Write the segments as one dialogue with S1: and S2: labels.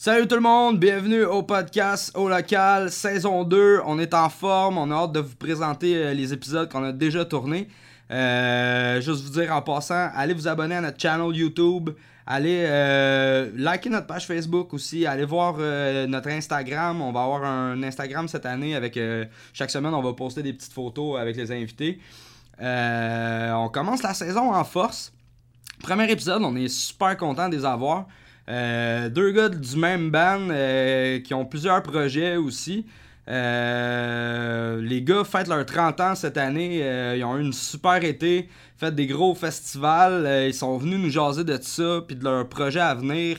S1: Salut tout le monde, bienvenue au podcast au local, saison 2. On est en forme, on a hâte de vous présenter euh, les épisodes qu'on a déjà tournés. Euh, juste vous dire en passant, allez vous abonner à notre channel YouTube, allez euh, liker notre page Facebook aussi, allez voir notre Instagram. On va avoir un Instagram cette année avec chaque semaine on va poster des petites photos avec les invités. On commence la saison en force. Premier épisode, on est super content de les avoir. Euh, deux gars du même band euh, qui ont plusieurs projets aussi. Euh, les gars fêtent leurs 30 ans cette année. Ils ont eu une super été, fait des gros festivals. Ils sont venus nous jaser de ça puis de leurs projets à venir.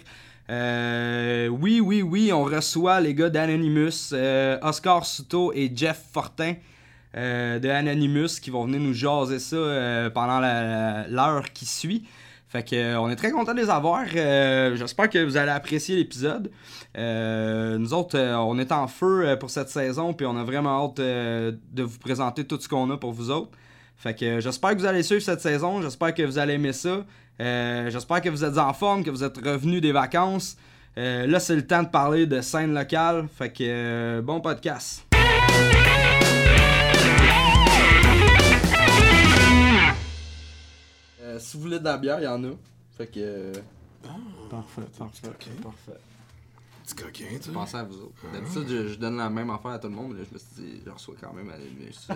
S1: Oui, oui, oui, on reçoit les gars d'Anonymous, Oscar Souto et Jeff Fortin de Anonymous qui vont venir nous jaser ça pendant l'heure qui suit. Fait que euh, on est très content de les avoir. Euh, J'espère que vous allez apprécier l'épisode. Euh, nous autres, euh, on est en feu euh, pour cette saison, puis on a vraiment hâte de vous présenter tout ce qu'on a pour vous autres. Fait que j'espère que vous allez suivre cette saison. J'espère que vous allez aimer ça. J'espère que vous êtes en forme, que vous êtes revenus des vacances. Euh, là, c'est le temps de parler de scène locale. Fait que bon podcast. Euh, si vous voulez de la bière, il y en a. Fait que. euh,
S2: Parfait, parfait, parfait.
S3: Petit coquin, tu
S1: Pensez à vous autres. D'habitude, je, je donne la même affaire à tout le monde, mais là, je me suis dit, je reçois quand même à l'université.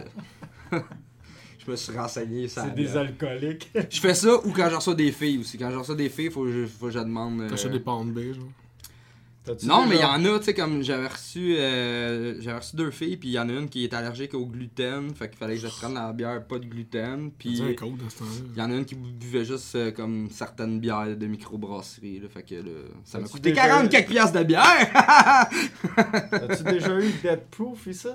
S1: je me suis renseigné. ça
S2: C'est des alcooliques.
S1: Je fais ça ou quand je reçois des filles aussi. Quand je reçois des filles, faut que je, faut que je demande. euh,
S3: T'achètes des pound genre.
S1: Non, mais il y en a, tu sais, comme j'avais reçu, euh, j'avais reçu deux filles, puis il y en a une qui est allergique au gluten, fait qu'il fallait que je prenne la bière pas de gluten, puis il y en a une qui buvait juste euh, comme certaines bières de microbrasserie, là, fait que là, ça m'a coûté
S2: déjà
S1: 40
S2: eu-
S1: quelques piastres de bière!
S2: As-tu déjà eu Dead Proof ici?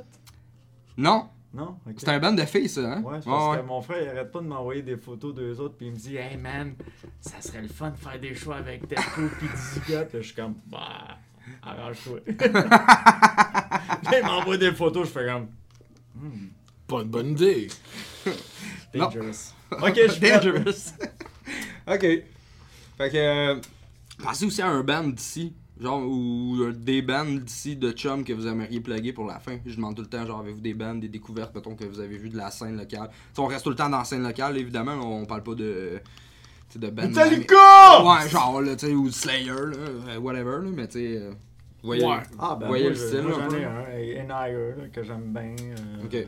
S1: non,
S2: Non? Ok.
S1: c'est un band de filles, ça, hein?
S2: Ouais, parce que mon frère il arrête pas de m'envoyer des photos d'eux autres, puis il me dit Hey man, ça serait le fun de faire des shows avec Dead Proof pis Dizzy Gut. Puis je suis comme Bah, arrange-toi. Là, il m'envoie des photos, je fais comme Hmm,
S3: Pas une bonne idée.
S2: Dangerous. Ok, je suis.
S1: Dangerous. ok. Fait que. euh, pensez aussi à un band d'ici. Genre, ou des bands d'ici de chum que vous aimeriez plugger pour la fin. Je demande tout le temps, genre, avez-vous des bands, des découvertes, mettons, que vous avez vu de la scène locale? T'sais, on reste tout le temps dans la scène locale, évidemment. on parle pas de. De bands.
S2: Metallica!
S1: Ouais, genre, là, tu sais, ou Slayer, là, euh, whatever, là, mais tu sais. euh, voyez.
S3: Ouais.
S2: Ah, ben,
S1: Voyez
S2: moi,
S1: le style,
S2: j'en ai un, et NIR, là, que j'aime bien. euh,
S1: Ok.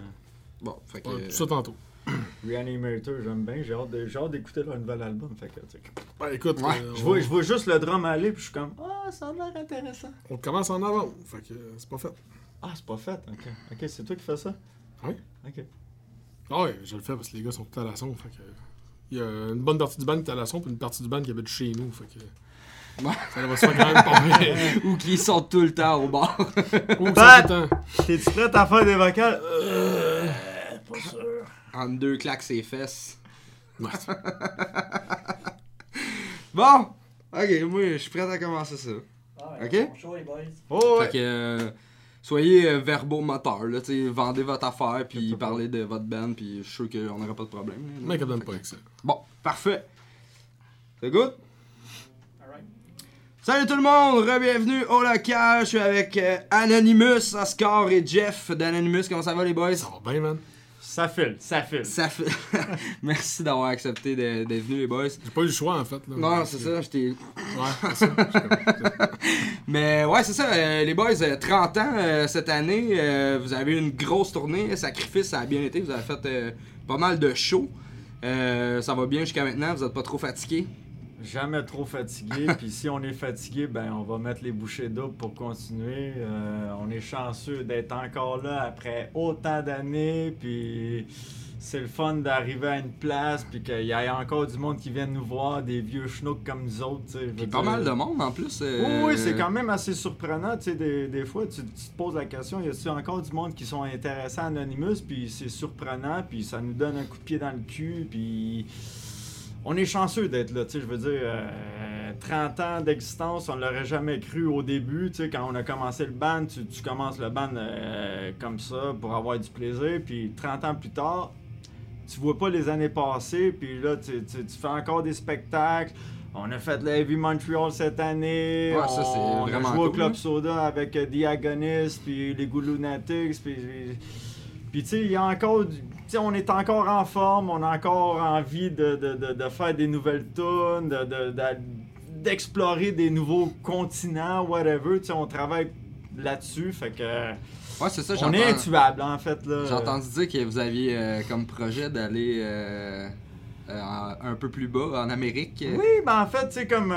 S1: Bon, fait que.
S3: Ouais, tout ça tantôt.
S2: Reanimator, j'aime bien. J'ai hâte de- j'ai hâte d'écouter leur nouvel album. Fait que, tu sais,
S3: Ben écoute,
S1: Ouais.
S3: euh,
S2: je,
S3: on,
S2: vois, je vois juste le drum aller, puis je suis comme Ah, ça a l'air intéressant.
S3: on commence en avant. Fait que euh, c'est pas fait.
S2: Ah, c'est pas fait. Ok, ok, c'est toi qui fais ça?
S3: Oui.
S2: Ok.
S3: Ah ouais, je le fais parce que les gars sont tout à la son. Fait que. Il y a une bonne partie du band qui est à la son, puis une partie du band qui habite chez nous. Fait que. Ça va se faire quand même pas mal.
S1: Ou qui sont tout le temps au bar.
S3: Ou
S2: Pat! T'es-tu prête à faire des vocales? Euh, Pas sûr.
S1: en deux claques ses fesses.
S3: Ouais.
S1: Bon! Ok, moi, je suis prêt à commencer ça. Ok?
S2: Oh, ouais.
S1: Fait que. euh, soyez euh, verbomoteurs, là, vendez votre affaire, puis parlez de votre band, puis je suis sûr qu'on n'aura pas de problème. là.
S3: Elle donne pas avec ça.
S1: Bon, parfait. C'est good? Salut tout le monde, re-bienvenue au local. Je suis avec euh, Anonymous, Oscar et Jeff d'Anonymous. Comment ça va les boys?
S3: Ça va bien, man.
S2: Ça file, ça file.
S1: Ça fait. Merci d'avoir accepté d'être venu les boys.
S3: J'ai pas eu le choix, en fait. Là.
S1: Non, c'est ça, j'étais.
S3: Ouais, c'est ça.
S1: Mais ouais, c'est ça, euh, les boys, euh, 30 ans euh, cette année, euh, vous avez eu une grosse tournée, Sacrifice, ça a bien été, vous avez fait euh, pas mal de shows. Euh, ça va bien jusqu'à maintenant, vous êtes pas trop fatigué.
S2: Jamais trop fatigué. Puis si on est fatigué, ben on va mettre les bouchées doubles pour continuer. Euh, on est chanceux d'être encore là après autant d'années. Puis c'est le fun d'arriver à une place. Puis qu'il y ait encore du monde qui vient nous voir, des vieux schnouks comme nous autres.
S1: Puis pas
S2: dire.
S1: mal de monde en plus.
S2: Oui,
S1: euh,
S2: oui, c'est quand même assez surprenant. Des, des fois, tu, tu te poses la question, y a-t-il encore du monde qui sont intéressés à Anonymous? Puis c'est surprenant, puis ça nous donne un coup de pied dans le cul, puis on est chanceux d'être là. Tu sais, je veux dire, euh, 30 ans d'existence, on l'aurait jamais cru au début. Tu sais, quand on a commencé le band, tu, tu commences le band euh, comme ça pour avoir du plaisir, puis 30 ans plus tard, tu vois pas les années passées, puis là, tu, tu- tu fais encore des spectacles. On a fait le Heavy Montreal cette année.
S1: Ouais, ça, c'est
S2: on
S1: vraiment
S2: a joué au Club
S1: là.
S2: Soda avec euh, Diagonist, puis les Good Lunatics, puis... Puis tu sais, il y a encore... du- On est encore en forme, on a encore envie de, de, de, de faire des nouvelles tunes, de, de- de- d'explorer des nouveaux continents, whatever. On travaille là-dessus, fait que...
S1: Ouais, c'est ça,
S2: On est intuable, en fait.
S1: J'ai entendu dire que vous aviez euh, comme projet d'aller euh, euh, un peu plus bas en Amérique.
S2: Oui, ben en fait, tu sais, comme.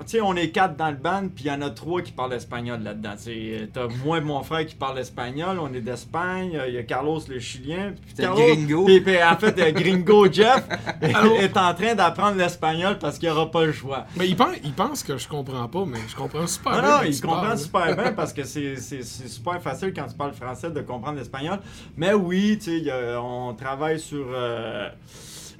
S2: Euh, tu sais, on est quatre dans le band, puis il y en a trois qui parlent espagnol là-dedans. Tu sais, t'as moi et mon frère qui parle espagnol, on est d'Espagne, il y a Carlos le Chilien. puis Carlos-
S1: Gringo.
S2: Puis, puis, en fait, euh, Gringo Jeff est en train d'apprendre l'espagnol parce qu'il aura pas le choix.
S3: Mais il pense, il pense que je comprends pas, mais je comprends super
S2: Non,
S3: bien.
S2: non,
S3: quand
S2: il comprend
S3: parles.
S2: super bien parce que c'est c'est- c'est super facile quand tu parles français de comprendre l'espagnol. Mais oui, tu sais, on travaille sur euh,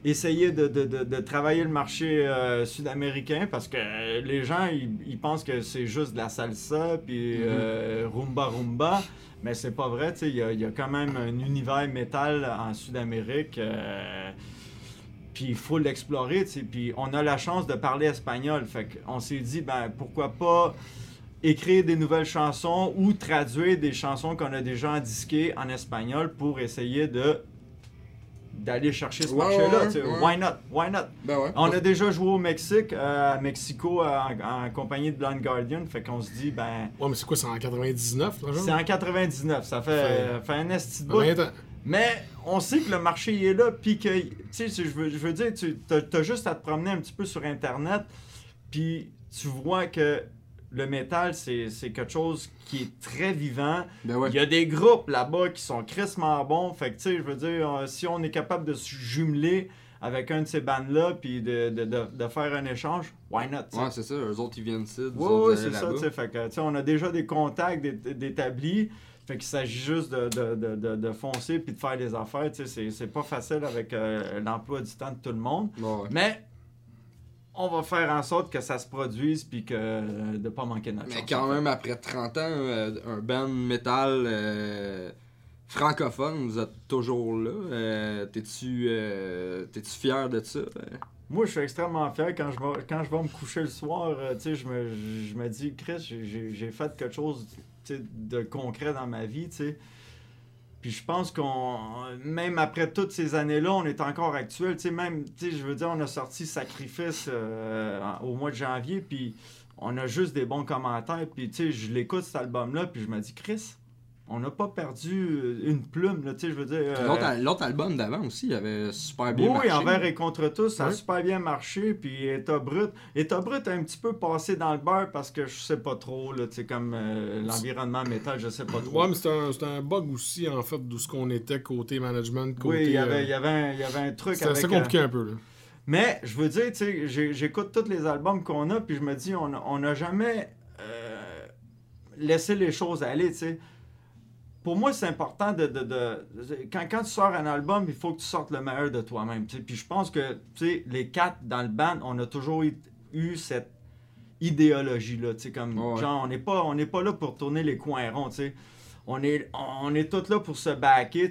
S2: essayer de, de- de- de travailler le marché euh, sud-américain parce que euh, les gens, ils, ils pensent que c'est juste de la salsa puis euh, rumba rumba. Mais c'est pas vrai, tu sais, il y y a quand même un univers métal en Sud-Amérique. euh, puis il faut l'explorer, tu sais. Puis on a la chance de parler espagnol. Fait qu'on s'est dit, ben pourquoi pas écrire des nouvelles chansons ou traduire des chansons qu'on a déjà disquées en espagnol pour essayer de d'aller chercher ce
S1: Ouais,
S2: marché-là.
S1: ouais.
S2: Why not? Why not?
S1: Ben ouais.
S2: On a déjà joué au Mexique, euh, à Mexico, en, en compagnie de Blind Guardian. Fait qu'on se dit, ben,
S3: Ouais, mais c'est quoi, c'est en 99, là, genre?
S2: c'est en 99. Ça fait,
S3: Fait-
S2: fait un esti de bout.
S3: fait 20 ans.
S2: Mais on sait que le marché il est là, puis que, tu sais, je veux, je veux dire, tu as, juste à te promener un petit peu sur Internet, puis tu vois que le métal, c'est quelque chose qui est très vivant.
S1: Ben ouais.
S2: Il y a des groupes là-bas qui sont crissement bons, fait que, tu sais, je veux dire, euh, si on est capable de se jumeler avec un de ces bandes-là, puis de, de, de, de faire un échange, why not? tu sais?
S1: Ouais, c'est ça. Eux autres, ils viennent ici. vous allez
S2: c'est ça,
S1: là-bas.
S2: tu sais. Fait que, tu sais, on a déjà des contacts d'é- d'établis. Fait qu'il s'agit juste de, de, de, de, foncer puis de faire des affaires. Tu sais, c'est- pas facile avec euh, l'emploi du temps de tout le monde.
S1: Ouais.
S2: Mais on va faire en sorte que ça se produise puis que euh, de pas manquer notre
S1: Mais
S2: chance,
S1: quand
S2: en fait.
S1: même, après 30 ans, euh, un band metal euh, francophone, vous êtes toujours là. Euh, T'es-tu euh, t'es-tu fier de ça?
S2: Moi, je suis extrêmement fier quand je vais, quand je vais me coucher le soir. je me, je me dis, Chris, j'ai- fait quelque chose de concret dans ma vie. sais. Puis je pense qu'on, même après toutes ces années-là, on est encore actuel. Tu sais, même, tu sais, je veux dire, on a sorti Sacrifice euh, au mois de janvier, puis on a juste des bons commentaires. Puis, tu sais, je l'écoute cet album-là, puis je me dis, Chris, on n'a pas perdu une plume, là, tu sais, je veux dire. euh,
S1: L'autre al- L'autre album d'avant aussi, il avait super bien
S2: oui,
S1: marché.
S2: envers et contre tous, ça a super bien marché. Puis État brut. État brut a un petit peu passé dans le beurre parce que je sais pas trop, là, tu sais, comme euh, l'environnement métal, je sais pas trop.
S3: Ouais, mais c'était un, bug aussi, en fait, d'où ce qu'on était côté management, côté...
S2: oui, il y, avait,
S3: euh,
S2: il, y avait un, il y avait un truc avec.
S3: assez compliqué un peu, là.
S2: Mais je veux dire, tu sais, j'écoute tous les albums qu'on a, puis je me dis, on n'a jamais euh, laissé les choses aller, tu sais. Pour moi, c'est important de. de- de- quand, quand tu sors un album, il faut que tu sortes le meilleur de toi-même. Puis je pense que, tu sais, les quatre dans le band, on a toujours eu, cette idéologie-là. Tu sais, comme,
S1: Ouais.
S2: genre, on n'est pas, on pas là pour tourner les coins ronds, tu sais. On est, on est tous là pour se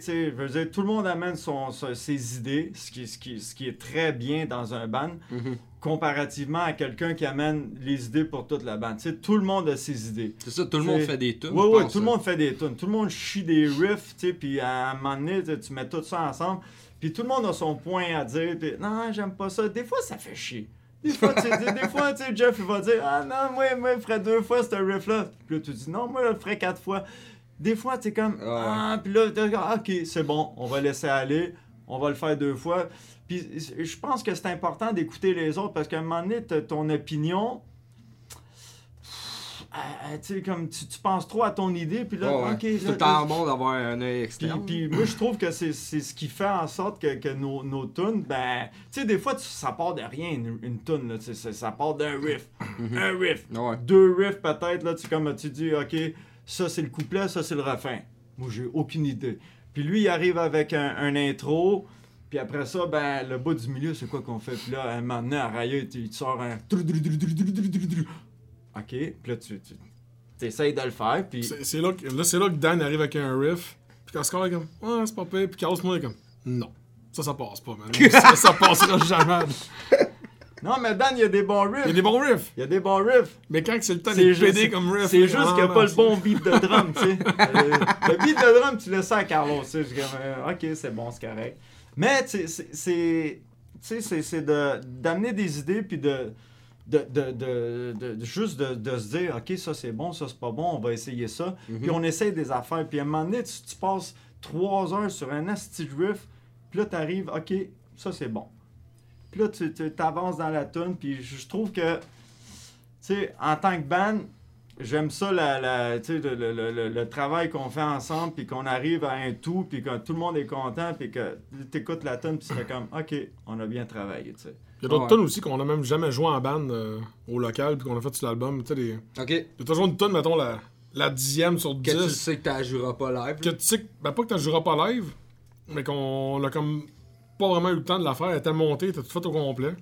S2: sais. Je veux dire, tout le monde amène son, son- ses idées, ce qui, ce, qui, ce qui est très bien dans un band,
S1: Mhm.
S2: Comparativement à quelqu'un qui amène les idées pour toute la bande. Tu sais, tout le monde a ses idées.
S1: C'est ça, tout le monde fait des tunes.
S2: Oui, oui, tout le
S1: hein.
S2: monde fait des tunes. Tout le monde chie des riffs, tu sais, puis à un moment donné, tu mets tout ça ensemble. Puis tout le monde a son point à dire. Puis non, j'aime pas ça. Des fois, ça fait chier. Des fois, tu sais, des, fois, tu sais, Jeff, il va dire Ah non, moi, moi, je ferais deux fois ce riff-là. Puis là, tu dis Non, moi, je le ferais quatre fois. Des fois, tu es comme. Ah, puis là, tu regardes, ok, c'est bon, on va laisser aller. On va le faire deux fois. Puis je pense que c'est important d'écouter les autres parce qu'à un moment donné, ton opinion. euh, tu sais, comme tu, tu penses trop à ton idée, puis là, ok.
S1: c'est tout
S2: là-
S1: le temps bon d'avoir un œil externe.
S2: puis moi, je trouve que c'est ce qui fait en sorte que, que nos, nos tunes, ben, tu sais, des fois, tu- ça part de rien, une, une tune, là, tu sais, ça, part d'un riff. Un riff.
S1: Ouais.
S2: Deux riffs, peut-être, là, tu comme tu dis, ok, ça c'est le couplet, ça c'est le refrain. Moi, j'ai aucune idée. Puis lui, il arrive avec un, un intro, puis après ça, ben, le bout du milieu, c'est quoi qu'on fait? Puis là, donné, à Raya, il te sort un. Ok, puis là, tu, tu essayes de le faire, puis.
S3: C'est là, que- là, c'est là que Dan arrive avec un riff. Puis quand est comme, ouais, c'est pas pire. Puis Carlos moi est comme, non. Ça, ça passe pas, man. ça, ça passera jamais.
S2: Non, mais Dan, il y a des bons
S3: Il y a
S2: riffs.
S3: des bons riffs.
S2: Il y a des bons riffs.
S3: Mais quand c'est le temps
S2: juste,
S3: pédé comme riff.
S2: c'est juste
S3: ah,
S2: qu'il n'y a pas le bon beat de drum, tu sais. Euh, le beat de drum, tu ça à Carlos, tu sais. Comme, euh, ok, c'est bon, c'est correct. Mais, tu c'est-. Tu c'est de- d'amener des idées, puis de. De, de, de, juste de, de se dire, ok, ça c'est bon, ça c'est pas bon, on va essayer ça. Puis on essaye des affaires. Puis à un moment donné, tu, tu passes trois heures sur un asti riff, puis là, t'arrives, ok, ça c'est bon. Puis là, tu tu- t'avances dans la tune, puis je je trouve que, tu sais, en tant que band, j'aime ça, la, la- tu sais, le, le- le- le- travail qu'on fait ensemble, puis qu'on arrive à un tout, puis que tout le monde est content, puis que t'écoutes la tune, puis tu fais comme, ok, on a bien travaillé, tu sais.
S3: Il y a d'autres
S1: Ouais.
S3: tunes aussi qu'on a même jamais joué en band euh, au local puis qu'on a fait sur l'album. Tu sais, des-
S1: Ok.
S3: il y a toujours une tune, mettons, la, la dixième sur
S1: Que tu
S3: 10.
S1: sais que tu joueras pas live.
S3: Que tu sais que, ben pas que tu joueras pas live, mais qu'on a comme pas vraiment eu le temps de la faire. Elle était montée, elle était tout fait au complet.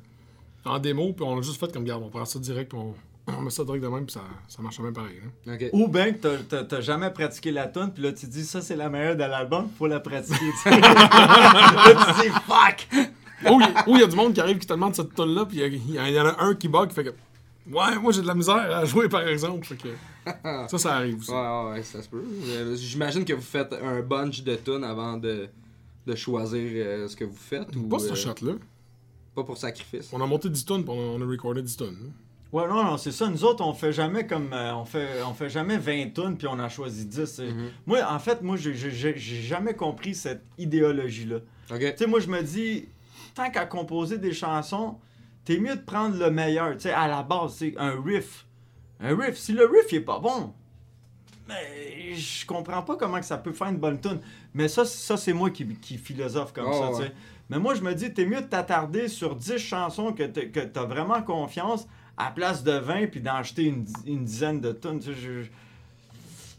S3: En démo, puis on a juste fait comme, garde, on prend ça direct, puis on, on met ça direct de même, puis ça, ça marche même pareil. hein.
S2: Ou bien que t'as- jamais pratiqué la tune, puis là tu dis ça c'est la meilleure de l'album, faut la pratiquer. là tu dis fuck!
S3: Ou il y a du monde qui arrive qui te demande cette tune là puis il y en a un qui bug, qui fait que. Ouais, moi j'ai de la misère à jouer par exemple. Fait que, ça, ça arrive aussi.
S1: Ouais, ouais, ça se peut. J'imagine que vous faites un bunch de tunes avant de, de choisir euh, ce que vous faites. Ou,
S3: Pas ce
S1: euh,
S3: shot là.
S1: Pas pour sacrifice.
S3: On a monté 10 tonnes, puis on a, on a recordé 10 tonnes.
S2: Ouais, non, non, c'est ça. Nous autres, on fait jamais comme. euh, on, fait, on fait jamais 20 tonnes puis on en choisit 10. c'est-
S1: Mhm.
S2: Moi, en fait, moi, j'ai- jamais compris cette idéologie-là. Tu sais, moi, je me dis, tant qu'à composer des chansons, t'es mieux de prendre le meilleur. Tu sais, à la base, c'est un riff. Un riff. Si le riff, il est pas bon, mais je comprends pas comment que ça peut faire une bonne tune. Mais ça, ça c'est moi qui, qui philosophe comme
S1: Oh,
S2: ça,
S1: ouais.
S2: tu sais. Mais moi, je me dis, t'es mieux de t'attarder sur 10 chansons que t'as vraiment confiance à place de 20 puis d'en acheter une, une dizaine de tonnes. Tu sais, je-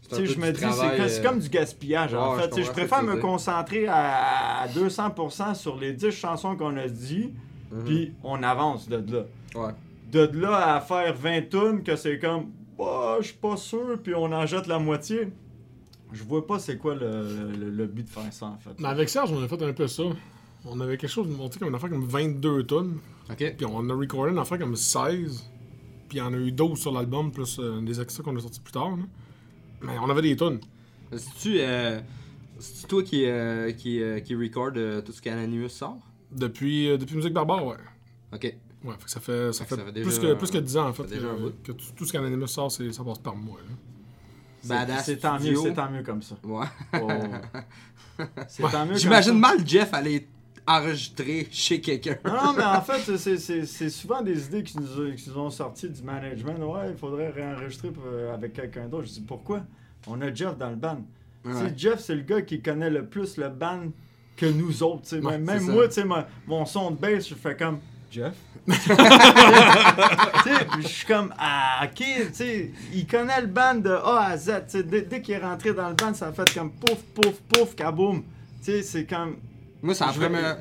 S2: tu sais, me dis, c'est
S1: euh,
S2: comme du gaspillage, en fait.
S1: je
S2: Tu sais, préfère me concentrer à, à 200% sur les 10 chansons qu'on a dit,
S1: Mhm.
S2: puis on avance de là.
S1: Ouais.
S2: De là à faire 20 tonnes, que c'est comme, bah, je suis pas sûr, puis on en jette la moitié. Je vois pas c'est quoi le, le- le but de faire ça, en fait.
S3: Mais avec Serge, on a fait un peu ça. On avait quelque chose de monté comme une affaire comme 22 tonnes.
S1: Ok.
S3: Puis on a recordé une affaire comme 16. Puis il y en a eu 12 sur l'album, plus euh, des extraits qu'on a sortis plus tard. là. Mais on avait des tonnes.
S1: C'est-tu euh, c'est-tu toi qui, euh, qui, euh, qui record euh, tout ce qu'Anonymous sort?
S3: Depuis, euh, depuis Musique Barbare, ouais.
S1: Ok.
S3: Ouais, fait que ça fait, ça
S1: Fait que
S3: fait,
S1: ça fait déjà
S3: plus, que,
S1: un-
S3: plus que 10 ans, en fait,
S1: fait déjà un
S3: que,
S1: bout.
S3: que tout, tout ce qu'Anonymous sort, c'est- ça passe par moi. là.
S2: C'est-
S1: Badass
S2: C'est tant mieux,
S1: Studio.
S2: c'est tant mieux comme ça.
S1: Ouais.
S2: Oh. C'est tant mieux comme
S1: J'imagine
S2: ça.
S1: mal Jeff aller enregistrer chez quelqu'un.
S2: Non, mais en fait, c'est- souvent des idées qui nous, qui nous ont sorti du management. Ouais, il faudrait réenregistrer euh, avec quelqu'un d'autre. Je dis pourquoi? On a Jeff dans le band.
S1: Ouais.
S2: Jeff, c'est le gars qui connaît le plus le band que nous autres.
S3: Ouais,
S2: même
S1: ça.
S2: moi, mon, son de bass, je fais comme Jeff? je suis comme ah, ok, tu sais, il connaît le band de A à Z. Dès, dès qu'il est rentré dans le band, ça a fait comme pouf, pouf, pouf, kaboum. C'est comme.
S1: Moi, c'est la
S2: Je
S1: première.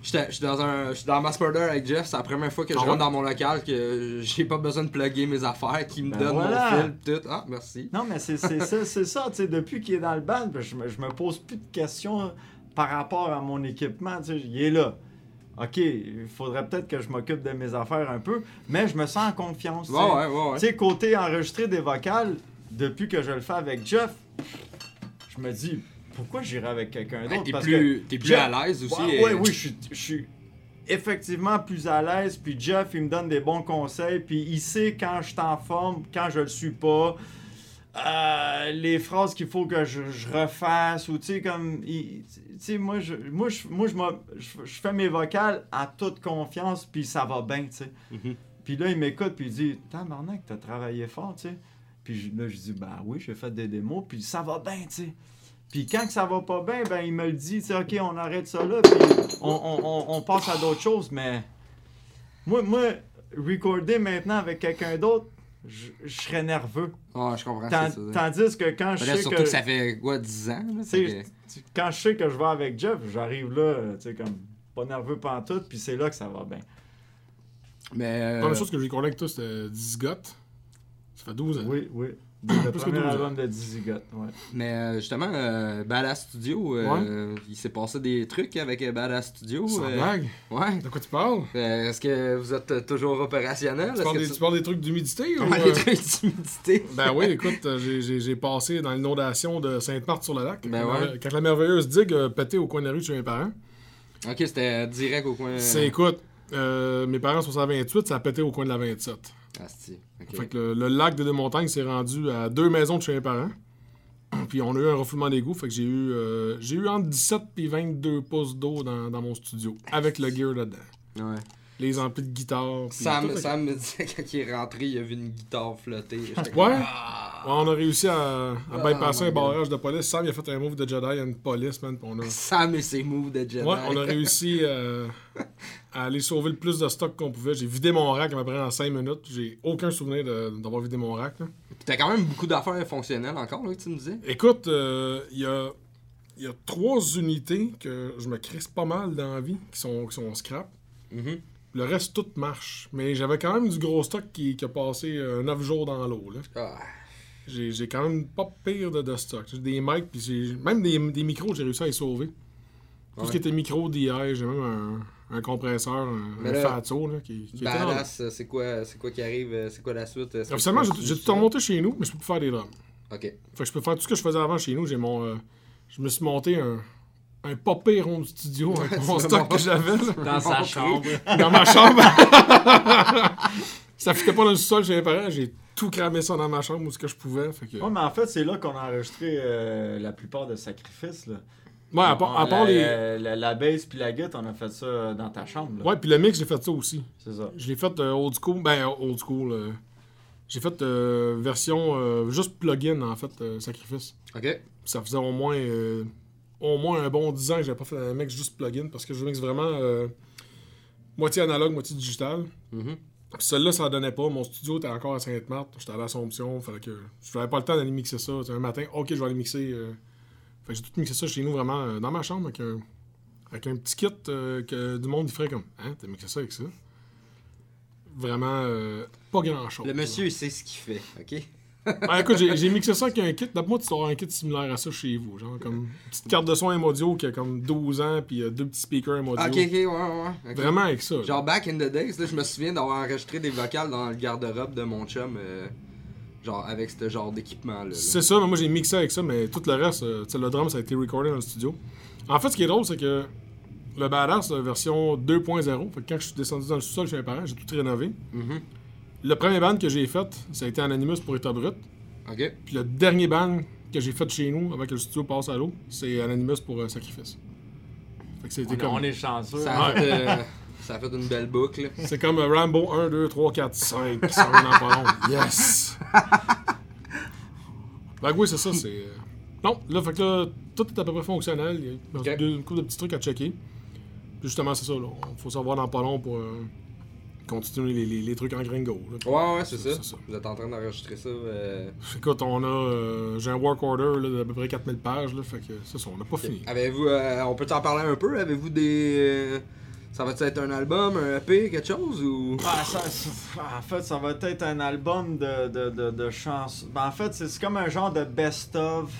S1: J'étais j'étais dans un. J'étais dans Mass Murder avec Jeff, c'est la première fois que je
S3: Ah
S1: rentre dans mon local que j'ai pas besoin de plugger mes affaires, qui me
S2: Ben
S1: donne
S2: voilà.
S1: mon fil, tout. Ah, merci.
S2: Non, mais c'est ça, c'est ça, tu sais, depuis qu'il est dans le band, ben, je me, je me pose plus de questions par rapport à mon équipement, tu sais, il est là. OK, il faudrait peut-être que je m'occupe de mes affaires un peu, mais je me sens en confiance.
S1: Ouais, ouais, ouais. ouais.
S2: Tu sais, côté enregistrer des vocales, depuis que je le fais avec Jeff, je me dis, pourquoi j'irai avec quelqu'un
S1: Ouais,
S2: d'autre?
S1: T'es plus, t'es plus
S2: Jeff-
S1: à l'aise aussi.
S2: Ouais,
S1: euh,
S2: ouais, oui, je suis, je suis effectivement plus à l'aise. Puis Jeff, il me donne des bons conseils. Puis il sait quand je suis en forme, quand je le suis pas. Euh, les phrases qu'il faut que je, je refasse. Ou tu sais, comme. Tu sais, moi, je, moi, je, moi je, m'a- je, je fais mes vocales à toute confiance. Puis ça va bien, tu sais.
S1: Mhm.
S2: Puis là, il m'écoute. Puis il dit Tabarnak, t'as travaillé fort, tu sais. Puis là, je dis Ben oui, j'ai fait des démos. Puis ça va bien, tu sais. Puis quand que ça va pas bien, ben il me le dit, tu sais, ok, on arrête ça là, puis on, on- on- on passe à d'autres choses, mais moi, moi, recorder maintenant avec quelqu'un d'autre, je je serais nerveux.
S1: Ouais, je comprends
S2: Tan-
S1: ça.
S2: tandis que quand je
S1: Mais là,
S2: sais
S1: surtout
S2: que,
S1: que... ça fait quoi, 10 ans? Là, fait
S2: quand je sais que je vais avec Jeff, j'arrive là, tu sais, comme pas nerveux pantoute, puis c'est là que ça va bien.
S1: Mais.
S3: La
S1: euh,
S3: première chose que j'ai recordé avec toi, c'était Disgot. Ça fait 12 ans.
S2: Oui, oui. Le
S3: Plus que
S2: premier
S3: 12 ans.
S2: album de Dizzy Gott, ouais.
S1: Mais euh, justement, euh, Badass Studio, euh, il s'est passé des trucs avec Badass Studio.
S3: Sans
S1: euh,
S3: blague.
S1: Ouais.
S3: De quoi tu parles?
S1: Euh, Est-ce que vous êtes toujours opérationnel?
S3: Tu
S1: Est-ce
S3: parles,
S1: que
S3: des, tu parles des trucs d'humidité ou. Euh,
S1: les trucs d'humidité.
S3: Ben oui, écoute, j'ai- j'ai j'ai passé dans l'inondation de Sainte-Marthe-sur-le-Lac.
S1: Ben
S3: quand,
S1: ouais.
S3: la- quand la merveilleuse digue a pété au coin de la rue chez mes parents.
S1: Ok, c'était direct au coin.
S3: C'est, écoute, euh, mes parents sont sur la 28, ça a pété au coin de la 27. Fait que le, le lac des Deux-Montagnes s'est rendu à deux maisons de chez mes parents. Puis on a eu un refoulement d'égout, fait que j'ai eu, euh, j'ai eu entre 17 et 22 pouces d'eau dans, dans mon studio, avec le gear là-dedans.
S1: Ouais.
S3: Les amplis de guitare.
S1: Sam, Sam me disait quand il est rentré, il a vu une guitare flotter. J'étais
S3: Ouais.
S1: comme, Ah!
S3: Ouais, on a réussi à, à
S1: Ah,
S3: bypasser un barrage de police. Sam, il a fait un move de Jedi à une police, man. on a...
S1: Sam et ses moves de Jedi.
S3: Ouais, on a réussi euh, à aller sauver le plus de stock qu'on pouvait. J'ai vidé mon rack à peu près en 5 minutes. J'ai aucun souvenir d'avoir vidé mon rack. là.
S1: Puis T'as quand même beaucoup d'affaires fonctionnelles encore, là, que tu me disais.
S3: Écoute, euh, il y, a, il y a trois unités que je me crisse pas mal dans la vie qui sont, qui sont scrap.
S1: Mhm.
S3: Le reste, tout marche. Mais j'avais quand même du gros stock qui, qui a passé 9 jours dans l'eau. là.
S1: Ah,
S3: J'ai j'ai quand même pas pire de, de stock. J'ai des mics, puis j'ai même des, des micros, j'ai réussi à les sauver. Tout ce qui était micro DI, j'ai même un, un compresseur, un,
S1: Mais
S3: un
S1: là,
S3: Fatso, là, qui, qui était dans le-
S1: Badass, c'est quoi, c'est quoi qui arrive, euh, c'est quoi la suite? Est-ce que
S3: Officiellement,
S1: tu
S3: j'ai
S1: continues
S3: tout remonté chez nous, mais je peux plus faire des drums.
S1: Ok.
S3: Fait que je peux faire tout ce que je faisais avant chez nous. J'ai mon. euh, je me suis monté un. Un pas pire home studio mon
S1: l'as
S3: stock que j'avais
S2: Dans sa chambre.
S3: dans ma chambre. ça fitait pas dans le sol chez mes parents. J'ai tout cramé ça dans ma chambre où ce que je pouvais. Fait que...
S2: Ouais, mais en fait, c'est là qu'on a enregistré euh, la plupart de Sacrifices. Là.
S3: Ouais, à part, à
S2: la,
S3: les.
S2: la, la, la bass puis la guitare, on a fait ça dans ta chambre. Là.
S3: Ouais, puis le mix, j'ai fait ça aussi.
S2: C'est ça.
S3: Je l'ai fait euh, old school. Ben, old school. euh, j'ai fait euh, version euh, juste plugin, en fait, euh, Sacrifice.
S1: Ok.
S3: Ça faisait au moins, euh, au moins un bon 10 ans que j'avais pas fait un mix juste plugin parce que je mixe vraiment euh, moitié analogue, moitié digital.
S1: Mhm.
S3: Puis Celle-là, ça donnait pas. Mon studio était encore à Sainte-Marthe. J'étais à l'Assomption. Fallait que. Je n'avais pas le temps d'aller mixer ça. Un matin, ok, je vais aller mixer. euh, Fait que j'ai tout mixé ça chez nous vraiment euh, dans ma chambre avec un, avec un petit kit euh, que du monde il ferait comme Hein, t'as mixé ça avec ça? Vraiment pas grand chose.
S1: Le monsieur, il sait ce qu'il fait, ok?
S3: Ah, écoute, j'ai mixé ça avec un kit. D'après moi, tu avoir un kit similaire à ça chez vous. Genre comme une petite carte de son M-Audio qui a comme 12 ans, puis euh, deux petits speakers M-Audio.
S1: Ah, Ok, ok, ouais, ouais.
S3: Vraiment avec ça.
S1: Genre, back in the days, là, je me souviens d'avoir enregistré des vocales dans le garde-robe de mon chum, euh, genre, avec ce genre d'équipement-là. là.
S3: C'est ça, mais moi j'ai mixé avec ça, mais tout le reste, euh, le drum, ça a été recordé dans le studio. En fait, ce qui est drôle, c'est que le Badass, version 2.0, fait que quand je suis descendu dans le sous-sol chez mes parents, j'ai tout rénové.
S1: Mhm.
S3: Le premier band que j'ai fait, ça a été Anonymous pour État Brut.
S1: Ok.
S3: Puis le dernier band que j'ai fait chez nous, avant que le studio passe à l'eau, c'est Anonymous pour euh, Sacrifice. Fait que c'était
S2: On,
S3: comme...
S2: on est chanceux.
S1: Ça a, fait, euh, ça a fait une belle boucle.
S3: C'est comme euh, Rambo 1, 2, 3, 4, 5 qui sort dans pas long. Yes! ben oui, c'est ça, c'est... Non, là, fait que là, tout est à peu près fonctionnel. Il y a
S1: Ok.
S3: deux, une couple de petits trucs à checker. Puis justement, c'est ça, là. Faut savoir dans pas long pour euh, continuer les, les- les trucs en gringo. là.
S1: Ouais, ouais, c'est ça. Vous êtes en train d'enregistrer ça. euh,
S3: Écoute, on a... euh, J'ai un work order là, d'à peu près 4000 pages, là, fait que c'est ça, on n'a pas fini.
S1: Avez-vous. euh, on peut t'en parler un peu? Avez-vous des. ça va être un album, un EP, quelque chose ou?
S2: Ah, ça- ça- en fait, ça va être un album de, de, de, de chansons. Ben, en fait, c'est c'est comme un genre de best-of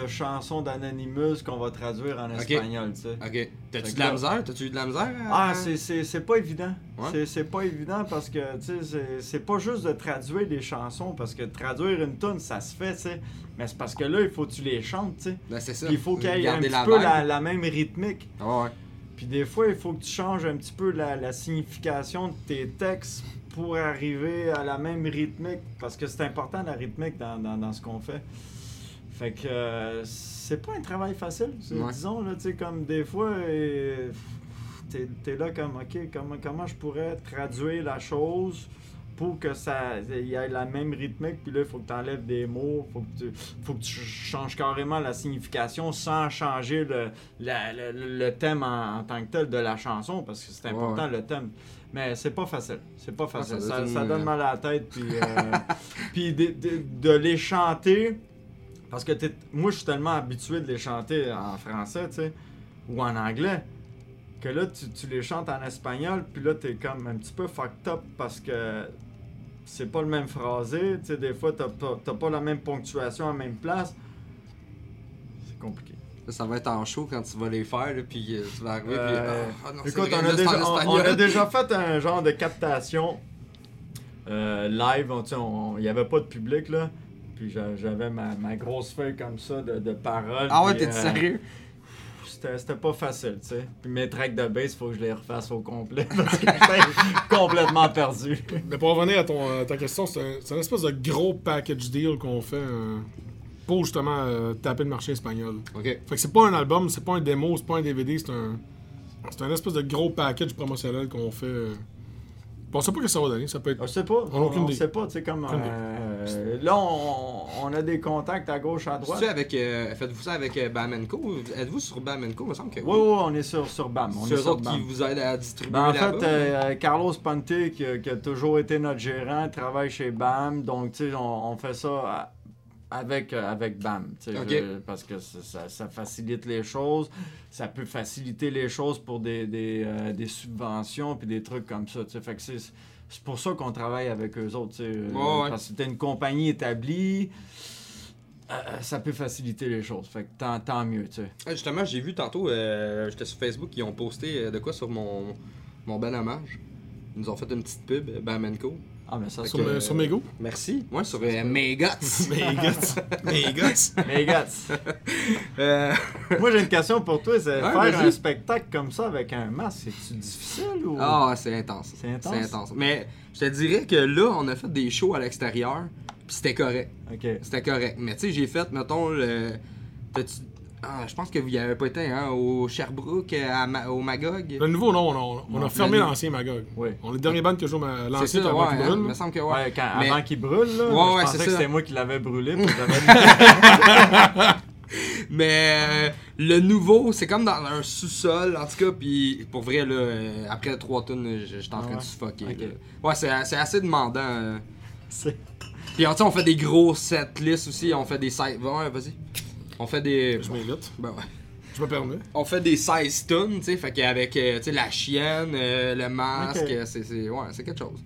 S2: de chansons d'Anonymous qu'on va traduire en espagnol, tu sais.
S1: Ok. T'as-tu de la misère? T'as-tu eu de la misère à-
S2: Ah, c'est- pas évident.
S1: Ouais.
S2: C'est- pas évident parce que, tu sais, c'est- pas juste de traduire des chansons, parce que traduire une tune ça se fait, tu sais. Mais c'est parce que là, il faut que tu les chantes, tu sais.
S1: Ben, c'est ça.
S2: Puis il faut qu'il y ait un petit
S1: la
S2: peu la, la même rythmique.
S1: Ah ouais.
S2: Puis des fois, il faut que tu changes un petit peu la, la signification de tes textes pour arriver à la même rythmique. Parce que c'est important la rythmique dans, dans, dans ce qu'on fait. Fait que euh, c'est pas un travail facile.
S1: Ouais.
S2: Disons, là, tu sais, comme des fois, euh, t'es es là comme, OK, comment, comment je pourrais traduire la chose pour que ça y ait la même rythmique, puis là, il faut que tu enlèves des mots, faut que tu, faut que tu changes carrément la signification sans changer le, la- le, le thème en, en tant que tel de la chanson, parce que c'est
S1: Ouais,
S2: important le thème. Mais c'est pas facile. C'est pas facile.
S1: Ah, ça
S2: ça, donne mal à la tête. Puis, euh, puis de, de- de les chanter, parce que t'es- moi, je suis tellement habitué de les chanter en français, tu sais, ou en anglais, que là, tu, tu les chantes en espagnol, puis là, t'es comme un petit peu fucked up parce que c'est pas le même phrasé. Tu sais, des fois, t'as pas, t'as pas la même ponctuation à la même place. C'est compliqué.
S1: Ça va être en show quand tu vas les faire, là, puis euh, tu vas arriver.
S2: Euh,
S1: ah, ah non,
S2: Écoute, on a, déjà,
S1: en
S2: on- on,
S1: espagnol.
S2: a déjà fait un genre de captation euh, live. Il n'y avait pas de public, là. Puis j'a- j'avais ma, ma grosse feuille comme ça de, de paroles.
S1: Ah ouais, t'es
S2: euh,
S1: sérieux?
S2: C'était c'était pas facile, tu sais. Puis mes tracks de bass, faut que je les refasse au complet parce que j'étais complètement perdu.
S3: Mais pour revenir à, ton, ta question, c'est un, c'est un espèce de gros package deal qu'on fait euh, pour justement euh, taper le marché espagnol.
S1: Ok.
S3: Fait que c'est pas un album, c'est pas un démo, c'est pas un DVD, c'est un. C'est un espèce de gros package promotionnel qu'on fait. On sait pas ce que ça va donner, ça peut être.
S2: Je sais pas.
S3: On a aucune
S2: on
S3: idée.
S2: sait pas, tu sais, comme.
S3: Aucune idée.
S2: euh, là, on, on a des contacts à gauche, à droite.
S1: C'est-tu avec. euh, Faites-vous ça avec euh, Bam Co? Êtes-vous sur Bam Co? Il me semble que.
S2: Oui, oui, on est sur, sur BAM. On
S1: C'est
S2: est
S1: eux
S2: sur
S1: autres qui
S2: BAM.
S1: vous aident à distribuer
S2: Ben, en
S1: là-bas?
S2: fait, euh, Carlos Ponte, qui, a- qui a toujours été notre gérant, travaille chez BAM. Donc, tu sais, on, on fait ça à- avec, euh, avec BAM. tu sais,
S1: Ok.
S2: je- parce que ça, ça- facilite les choses. Ça peut faciliter les choses pour des, des, euh, des subventions puis des trucs comme ça. Fait que c'est c'est pour ça qu'on travaille avec eux autres. euh,
S1: Ouais.
S2: Parce que t'es une compagnie établie. euh, ça peut faciliter les choses. Fait que tant, tant mieux, tu sais.
S1: Ah, Justement, j'ai vu tantôt, euh, j'étais sur Facebook, ils ont posté de quoi sur mon, mon hommage. Ils nous ont fait une petite pub, euh, Bam Co.
S2: Ah, mais ça,
S3: Sur,
S2: c'est...
S3: mes- sur mes goûts.
S1: Merci. Moi, sur euh, mes guts.
S3: Mes guts. Mes guts.
S2: Mais gars,
S1: Euh,
S2: Moi, j'ai une question pour toi. C'est
S1: Ouais,
S2: faire un spectacle comme ça avec un masque, c'est-tu difficile ou?
S1: Ah, c'est intense.
S2: C'est intense?
S1: C'est intense. Mais je te dirais que là, on a fait des shows à l'extérieur, puis c'était correct.
S2: Ok.
S1: C'était correct. Mais tu sais, j'ai fait, mettons, le. t'as-tu- Ah, je pense que vous y avez pas été, hein, au Sherbrooke, à Ma- au Magog.
S3: Le nouveau, non, on a, a fermé l'ancien Magog.
S2: Oui.
S3: On est le dernier band que joue ma-
S1: C'est
S3: l'ancien
S1: ça,
S3: avant
S1: ouais,
S3: qu'il
S1: hein,
S3: brûle.
S1: il me semble que ouais.
S2: Ouais, quand-
S1: Mais-
S2: avant qu'il brûle, là.
S1: Ouais,
S2: je
S1: ouais,
S2: pensais
S1: c'est
S2: que
S1: ça.
S2: c'était moi qui l'avais brûlé.
S1: Mais euh, le nouveau, c'est comme dans un sous-sol, en tout cas, puis pour vrai, là, euh, après trois tonnes, j'étais en
S2: Ah
S1: train
S2: ouais?
S1: de suffoquer.
S2: Ok.
S1: là. Ouais, c'est assez demandant. euh.
S2: C'est-
S1: Puis on, fait des gros set lists aussi, on fait des 16... Ouais, vas-y. On fait des...
S3: Je m'invite.
S1: Ben ouais.
S3: Je me permets.
S1: On fait des 16 tonnes, tu sais, fait qu'avec, euh, tu sais, la chienne, euh, le masque, euh, c'est... c'est- Ouais, c'est quelque chose.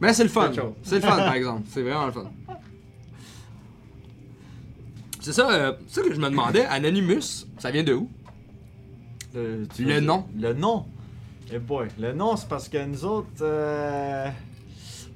S1: Mais c'est le fun. C'est le fun, par exemple. C'est vraiment le fun. C'est ça, euh, ça que je me demandais, Anonymous, ça vient de où?
S2: Le,
S1: nom.
S2: Le nom? Eh boy, le nom, c'est parce que nous autres, euh,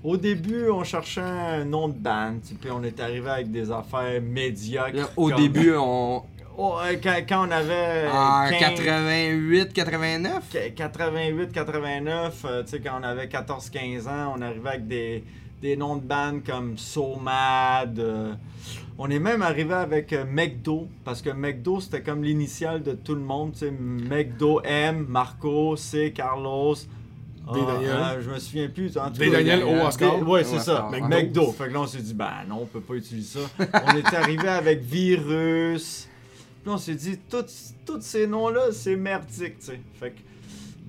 S2: au début, on cherchait un nom de band, puis on est arrivé avec des affaires médiocres.
S1: Là, Au
S2: comme-
S1: début, on...
S2: Oh, euh, quand, quand on avait.
S1: En
S2: 15
S1: 88, 89?
S2: 88, 89, euh, tu sais, quand on avait 14, 15 ans, on arrivait avec des, des noms de bandes comme So Mad. euh, on est même arrivé avec euh, McDo, parce que McDo, c'était comme l'initiale de tout le monde. Tu sais, McDo, M, Marco, C, Carlos.
S3: Des Daniel.
S2: ah, je me souviens plus. En tout
S3: Des
S2: cas,
S3: Daniel, O, Oscar.
S2: des- Ouais, c'est ça. McDo. Fait que là, on s'est dit, ben non, on peut pas utiliser ça. on est arrivé avec Virus. Puis là, on s'est dit, tous ces noms-là, c'est merdique, tu sais. Fait que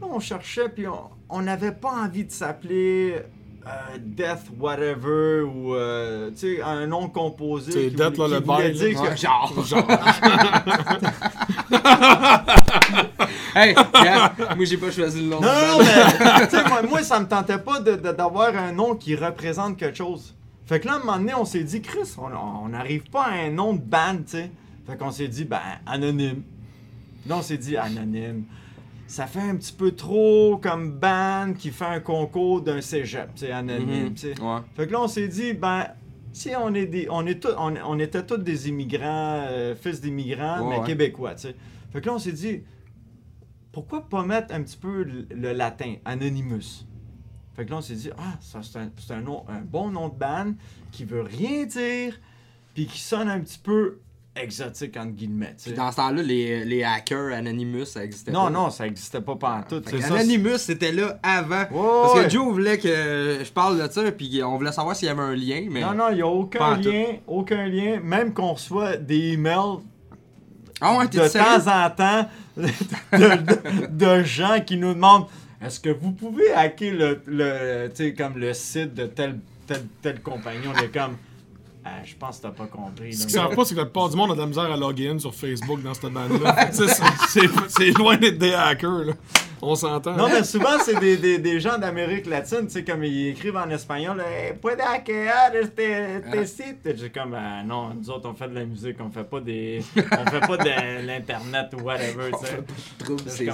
S2: là, on cherchait, puis on- n'avait pas envie de s'appeler euh, Death Whatever ou, euh, tu sais, un nom composé.
S3: C'est Death
S2: voulait- qui
S3: Lullaby,
S2: voulait
S3: là.
S2: dire que-.
S1: Genre. hey, moi j'ai pas choisi le nom.
S2: Non, non, mais tu sais, moi, moi, ça me tentait pas de- de- d'avoir un nom qui représente quelque chose. Fait que là, à un moment donné, on s'est dit, Chris, on n'arrive pas à un nom de band, tu sais. Fait qu'on s'est dit, ben, anonyme. Là, on s'est dit, anonyme. Ça fait un petit peu trop comme band qui fait un concours d'un cégep, tu sais, anonyme,
S1: Mhm.
S2: tu sais.
S1: Ouais.
S2: Fait que là, on s'est dit, ben, si on est des. On, est tous- on, on était tous des immigrants, euh, fils d'immigrants,
S1: Ouais,
S2: mais
S1: ouais.
S2: québécois, tu sais. Fait que là, on s'est dit, pourquoi pas mettre un petit peu le, le latin, Anonymous? Fait que là, on s'est dit, ah, ça, c'est un, nom, un bon nom de band qui veut rien dire, puis qui sonne un petit peu exotique, entre guillemets,
S1: Puis dans ce temps-là, les, les hackers Anonymous, ça existait
S2: Non,
S1: pas.
S2: non, ça existait pas
S1: que
S2: ça,
S1: Anonymous, c'était là avant.
S2: Ouais,
S1: Parce que. Joe voulait que je parle de ça, puis on voulait savoir s'il y avait un lien, mais.
S2: Non, non, il n'y a aucun
S1: en tout.
S2: lien, aucun lien. Même qu'on reçoit des emails
S1: Ah ouais,
S2: de
S1: sérieux?
S2: temps en temps de, de- de gens qui nous demandent est-ce que vous pouvez hacker le, le tu sais, comme le site de telle, telle, telle compagnie On est comme Ah, je pense que t'as pas compris.
S3: Ce qu'ils savent pas, c'est que la plupart du monde a de la misère à login sur Facebook dans cette bande-là. C'est loin d'être des hackers. Là. On s'entend.
S2: Non, mais souvent, c'est des, des, des gens d'Amérique latine, tu sais, comme ils écrivent en espagnol, hey, puede hackear este, este site. J'ai comme, ah, non, nous autres, on fait de la musique, on fait pas des. on fait pas de l'internet ou whatever, tu sais.
S1: Trouble ces
S2: ah.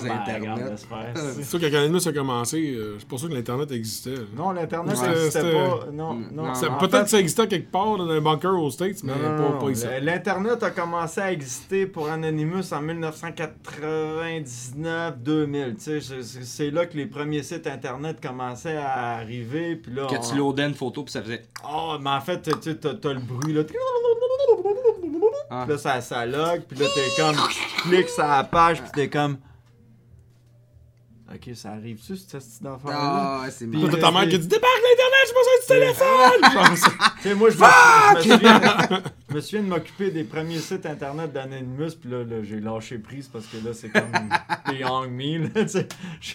S3: C'est sûr quand Canal a commencé, euh, c'est pour ça que l'Internet existait.
S2: Non, l'internet,
S3: Ouais,
S2: ça existait
S3: c'était-
S2: pas. Non,
S1: Mm,
S2: non.
S3: Ça- Peut-être que ça existait quelque part dans un bunker aux States, mais
S2: Non,
S3: pas, pas ici.
S2: L'Internet a commencé à exister pour Anonymous en 1999-2000. tu sais, c'est- là que les premiers sites Internet commençaient à arriver. Puis là,
S1: Que
S2: on-
S1: tu loadais une photo, puis ça faisait.
S2: Oh, mais en fait, tu sais, t'as t'as le bruit là.
S1: Ah.
S2: Puis là, ça, ça log. Puis là, t'es comme. Tu cliques sur la page. Puis t'es comme. Ok, ça arrive-tu, cette petite enfant là
S1: Ah, c'est marrant.
S3: t'as ta mère qui dit Débarque l'Internet, j'ai besoin du téléphone!
S2: Tu sais, moi, je me, je me souviens, je me souviens de m'occuper des premiers sites internet d'Anonymous, puis là, là, j'ai lâché prise parce que là, c'est comme Beyond Me, là, tu sais. Je-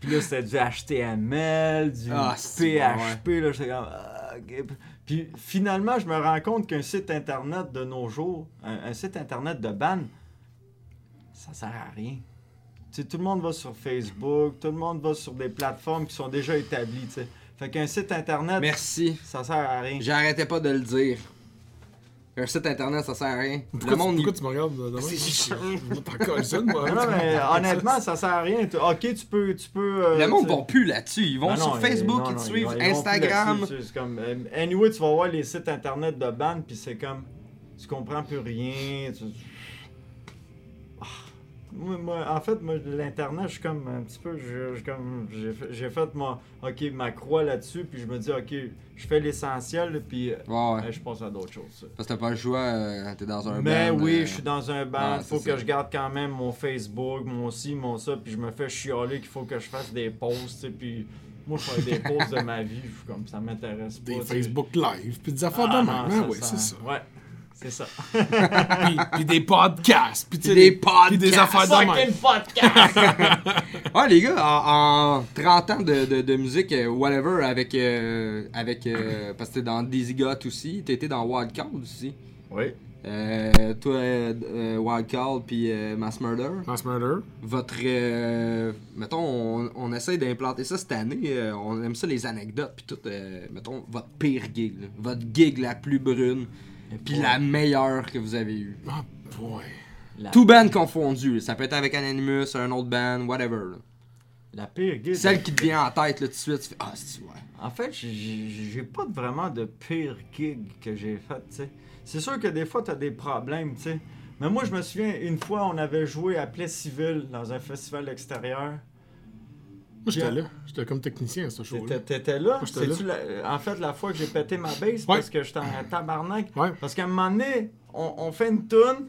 S2: Puis là, c'était du HTML, du
S1: Ah, c'est
S2: PHP, là, j'étais comme... ah. Puis finalement, je me rends compte qu'un site internet de nos jours, un, un site internet de ban, ça sert à rien. Tu sais, tout le monde va sur Facebook, tout le monde va sur des plateformes qui sont déjà établies, tu sais. Fait qu'un site internet,
S1: Merci.
S2: ça sert à rien.
S1: J'arrêtais pas de le dire. Un site internet, ça sert à rien.
S3: Pourquoi,
S1: le monde,
S3: tu,
S1: il-
S3: pourquoi tu me regardes de même?
S1: C'est-
S3: Je moi.
S2: Non, non, mais honnêtement, ça sert à rien. Ok, tu peux. Tu peux euh,
S1: le monde va plus là-dessus. Ils vont sur
S2: non,
S1: Facebook,
S2: non,
S1: ils
S2: non,
S1: te suivent, Instagram.
S2: comme. euh, Anyway, tu vas voir les sites internet de ban, puis c'est comme. Tu comprends plus rien. tu-. Moi, moi, en fait, moi, l'internet, je suis comme un petit peu. je- je- comme, J'ai fait, j'ai fait ma, ok, ma croix là-dessus, puis je me dis, ok, je fais l'essentiel, puis euh,
S1: Ouais, ouais.
S2: je passe à d'autres choses. ça.
S1: Parce que t'as pas le choix, euh, t'es dans un
S2: Mais
S1: band,
S2: oui,
S1: euh,
S2: je suis dans un band,
S1: ah,
S2: il faut que
S1: ça.
S2: je garde quand même mon Facebook, mon ci, mon ça, puis je me fais chialer qu'il faut que je fasse des posts, tu sais, puis moi je fais des posts de ma vie, je suis comme ça m'intéresse pas.
S3: Des. Facebook Live, puis des affaires
S2: Ah,
S3: de même. hein, oui, c'est ça.
S2: Ouais, c'est ça.
S3: puis, puis des podcasts, puis, tu sais,
S1: Puis des
S3: Puis des
S1: podcasts.
S3: affaires de même.
S2: Fucking podcast!
S1: Ouais, les gars, en, en 30 ans de, de, de musique, euh, whatever, avec. euh, avec euh, parce que t'es dans Dizzy Got aussi, t'as été dans Wildcard aussi.
S2: oui.
S1: Euh, toi, euh, Wildcard puis euh, Mass Murder.
S3: Mass Murder.
S1: Votre. euh, mettons, on, on essaye d'implanter ça cette année. euh, on aime ça, les anecdotes, puis tout. euh, mettons, votre pire gig. là. votre gig la plus brune, puis la meilleure que vous avez eue.
S3: Ah, boy.
S2: La,
S1: Tout band confondu. Ça peut être avec Anonymous, un autre band, whatever. là.
S2: la pire guide.
S1: Celle qui te vient en tête là, tout de suite, tu fais Ah, c'est ouais.
S2: En fait, j'ai- pas vraiment de pire gig que j'ai fait, tu sais. C'est sûr que des fois, t'as des problèmes, tu sais. Mais moi, je me souviens, une fois, on avait joué à Plessisville dans un festival extérieur.
S3: Moi, j'étais là. J'étais comme technicien à ce show-là.
S2: T'étais là?
S3: Moi,
S2: la- en fait la fois que j'ai pété ma base parce que j'étais en tabarnak? Parce qu'à un moment donné, on, on fait une toune.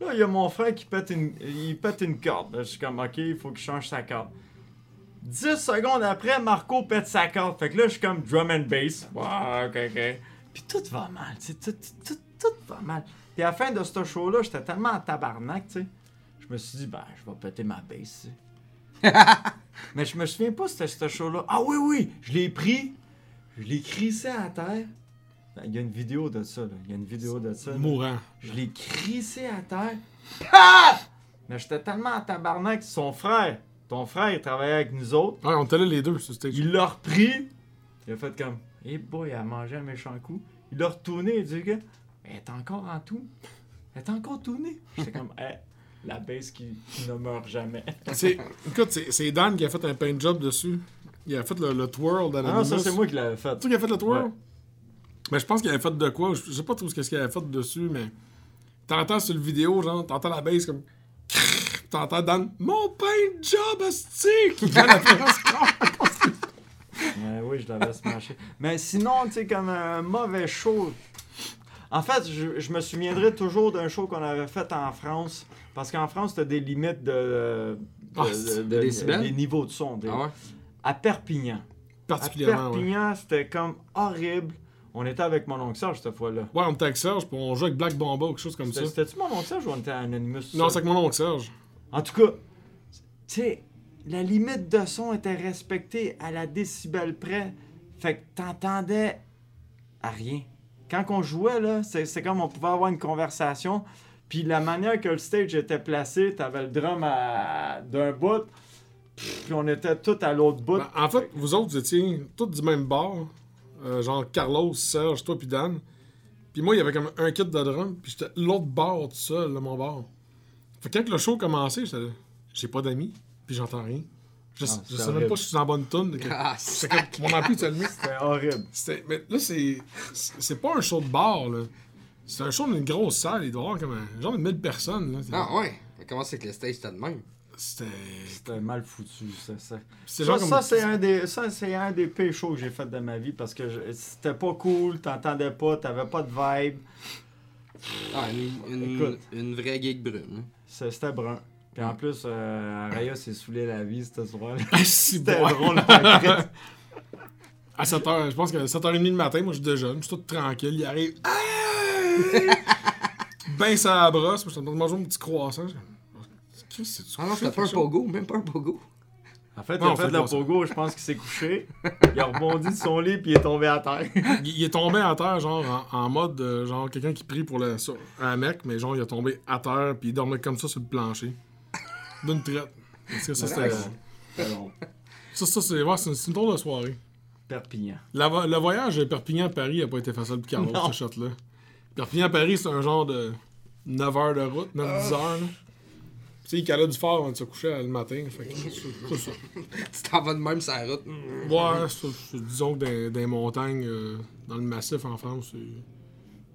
S2: Là, il y a mon frère qui pète une, il pète une corde. Là, je suis comme, OK, il faut qu'il change sa corde. 10 secondes après, Marco pète sa corde. Fait que là, je suis comme drum and bass. Ouais, OK, OK. Puis tout va mal, tu sais, tout, tout, tout, tout va mal. Puis à la fin de ce show-là, j'étais tellement en tabarnak, tu sais. Je me suis dit, ben, je vais péter ma bass. Mais je me souviens pas c'était ce show-là. Ah oui, oui, je l'ai pris, je l'ai crissé à terre. Ben, Il y a une vidéo de ça, là. Il y a une vidéo de ça. là.
S3: Mourant.
S2: Je l'ai crissé à terre. Paf! Mais j'étais tellement en tabarnak, son frère, ton frère, il travaillait avec nous autres.
S3: Ouais, on était là les deux sur stage.
S2: Il l'a repris. Il a fait comme, hey boy, il a mangé un méchant coup. Il l'a retourné et dit, gars, elle est encore en tout. Elle est encore tournée. J'étais comme, hey, la base qui, qui ne meurt jamais.
S3: C'est- Écoute, c'est Dan qui a fait un paint job dessus. Il a fait le, le twirl
S2: Ah
S3: d'Anonymous.
S2: non, ça c'est moi qui l'avais fait.
S3: C'est toi qui a fait le twirl?
S2: Ouais.
S3: Mais je pense qu'il avait fait de quoi. Je je sais pas trop ce qu'il avait fait dessus, mais. T'entends sur le vidéo, genre, t'entends la bass comme. T'entends Dan, mon paint job, France.
S2: Ouais, oui, je l'avais smashé. Mais sinon, tu sais, comme un mauvais show. En fait, je, je me souviendrai toujours d'un show qu'on avait fait en France. Parce qu'en France, t'as des limites de, de-
S3: Ah,
S2: de-
S3: c'est-
S2: de-
S1: décibels?
S2: des niveaux de son. des-
S1: Ah ouais?
S2: À Perpignan. À
S3: Particulièrement, ouais.
S2: Perpignan, c'était comme horrible. On était avec mon oncle Serge cette fois-là.
S3: Ouais, on était avec Serge, puis on jouait avec Black Bomba ou quelque chose comme ça.
S2: C'était- C'était-tu mon oncle Serge ou on était à Anonymous?
S3: Non, c'est avec mon oncle Serge.
S2: En tout cas, tu sais, la limite de son était respectée à la décibel près. Fait que t'entendais à rien. Quand on jouait, là, c'est comme on pouvait avoir une conversation. Puis la manière que le stage était placé, t'avais le drum d'un bout. Puis on était tous à l'autre bout.
S3: Ben, en fait, vous autres, vous étiez tous du même bar. Euh, genre Carlos, Serge, toi puis Dan. Puis moi, il y avait comme un kit de drum, puis j'étais l'autre bar tout seul, là, mon bar. Fait que quand le show commençait, j'étais là, j'ai pas d'amis, puis j'entends rien. Je,
S2: Ah,
S3: je
S2: c'est
S3: sais même pas si je suis en bonne tune.
S1: Ah,
S3: C'est comme, mon ampli était allumé.
S2: C'était horrible.
S3: C'était- Mais là, c'est c'est pas un show de bar, là. C'est un show d'une grosse salle. Il doit y avoir comme un genre de 1000 personnes, là.
S1: Ah ouais. Comment c'est que le stage était de même?
S3: C'était.
S2: C'était mal foutu. Ça, ça.
S3: C'est
S2: Ça,
S3: comme.
S2: ça, c'est un des, ça, c'est un des pires shows que j'ai fait de ma vie parce que je- c'était pas cool, t'entendais pas, t'avais pas de vibe.
S1: Ah, une, une,
S2: Écoute.
S1: une vraie gig brune.
S2: C'est- C'était brun. Puis en plus, euh, Araya s'est saoulé la vie ce soir.
S3: Ah,
S2: C'était
S3: bon.
S2: drôle. en.
S3: À 7h, je pense que 7h30 le matin, moi je déjeune, je suis tout tranquille, il arrive. ben ça la brosse, moi je suis en train de manger mon petit croissant. Je- Qu'est-ce que c'est
S1: Ah non, c'était pas un pogo, même pas un pogo.
S2: En fait, il a fait le pogo, je pense qu'il s'est couché. Il a rebondi de son lit puis il est tombé à terre.
S3: Il, il est tombé à terre, genre en, en mode, euh, genre quelqu'un qui prie pour le, sur- un mec, mais genre il est tombé à terre, puis il dormait comme ça sur le plancher. D'une traite. Parce que ça, c'était. Ça, ça c'est ouais, c'est une, c'est une drôle de soirée.
S2: Perpignan.
S3: La le voyage de Perpignan-Paris a pas été facile pour Carlos, ce shot-là. Perpignan-Paris, c'est un genre de 9 heures de route, 9-10
S2: Ah.
S3: heures. là. Tu sais, il calait du fort avant de se coucher le matin. Fait que c'est ça.
S1: Tu t'en vas de même sur la route.
S3: Ouais, disons que dans, dans les montagnes, euh, dans le massif en France,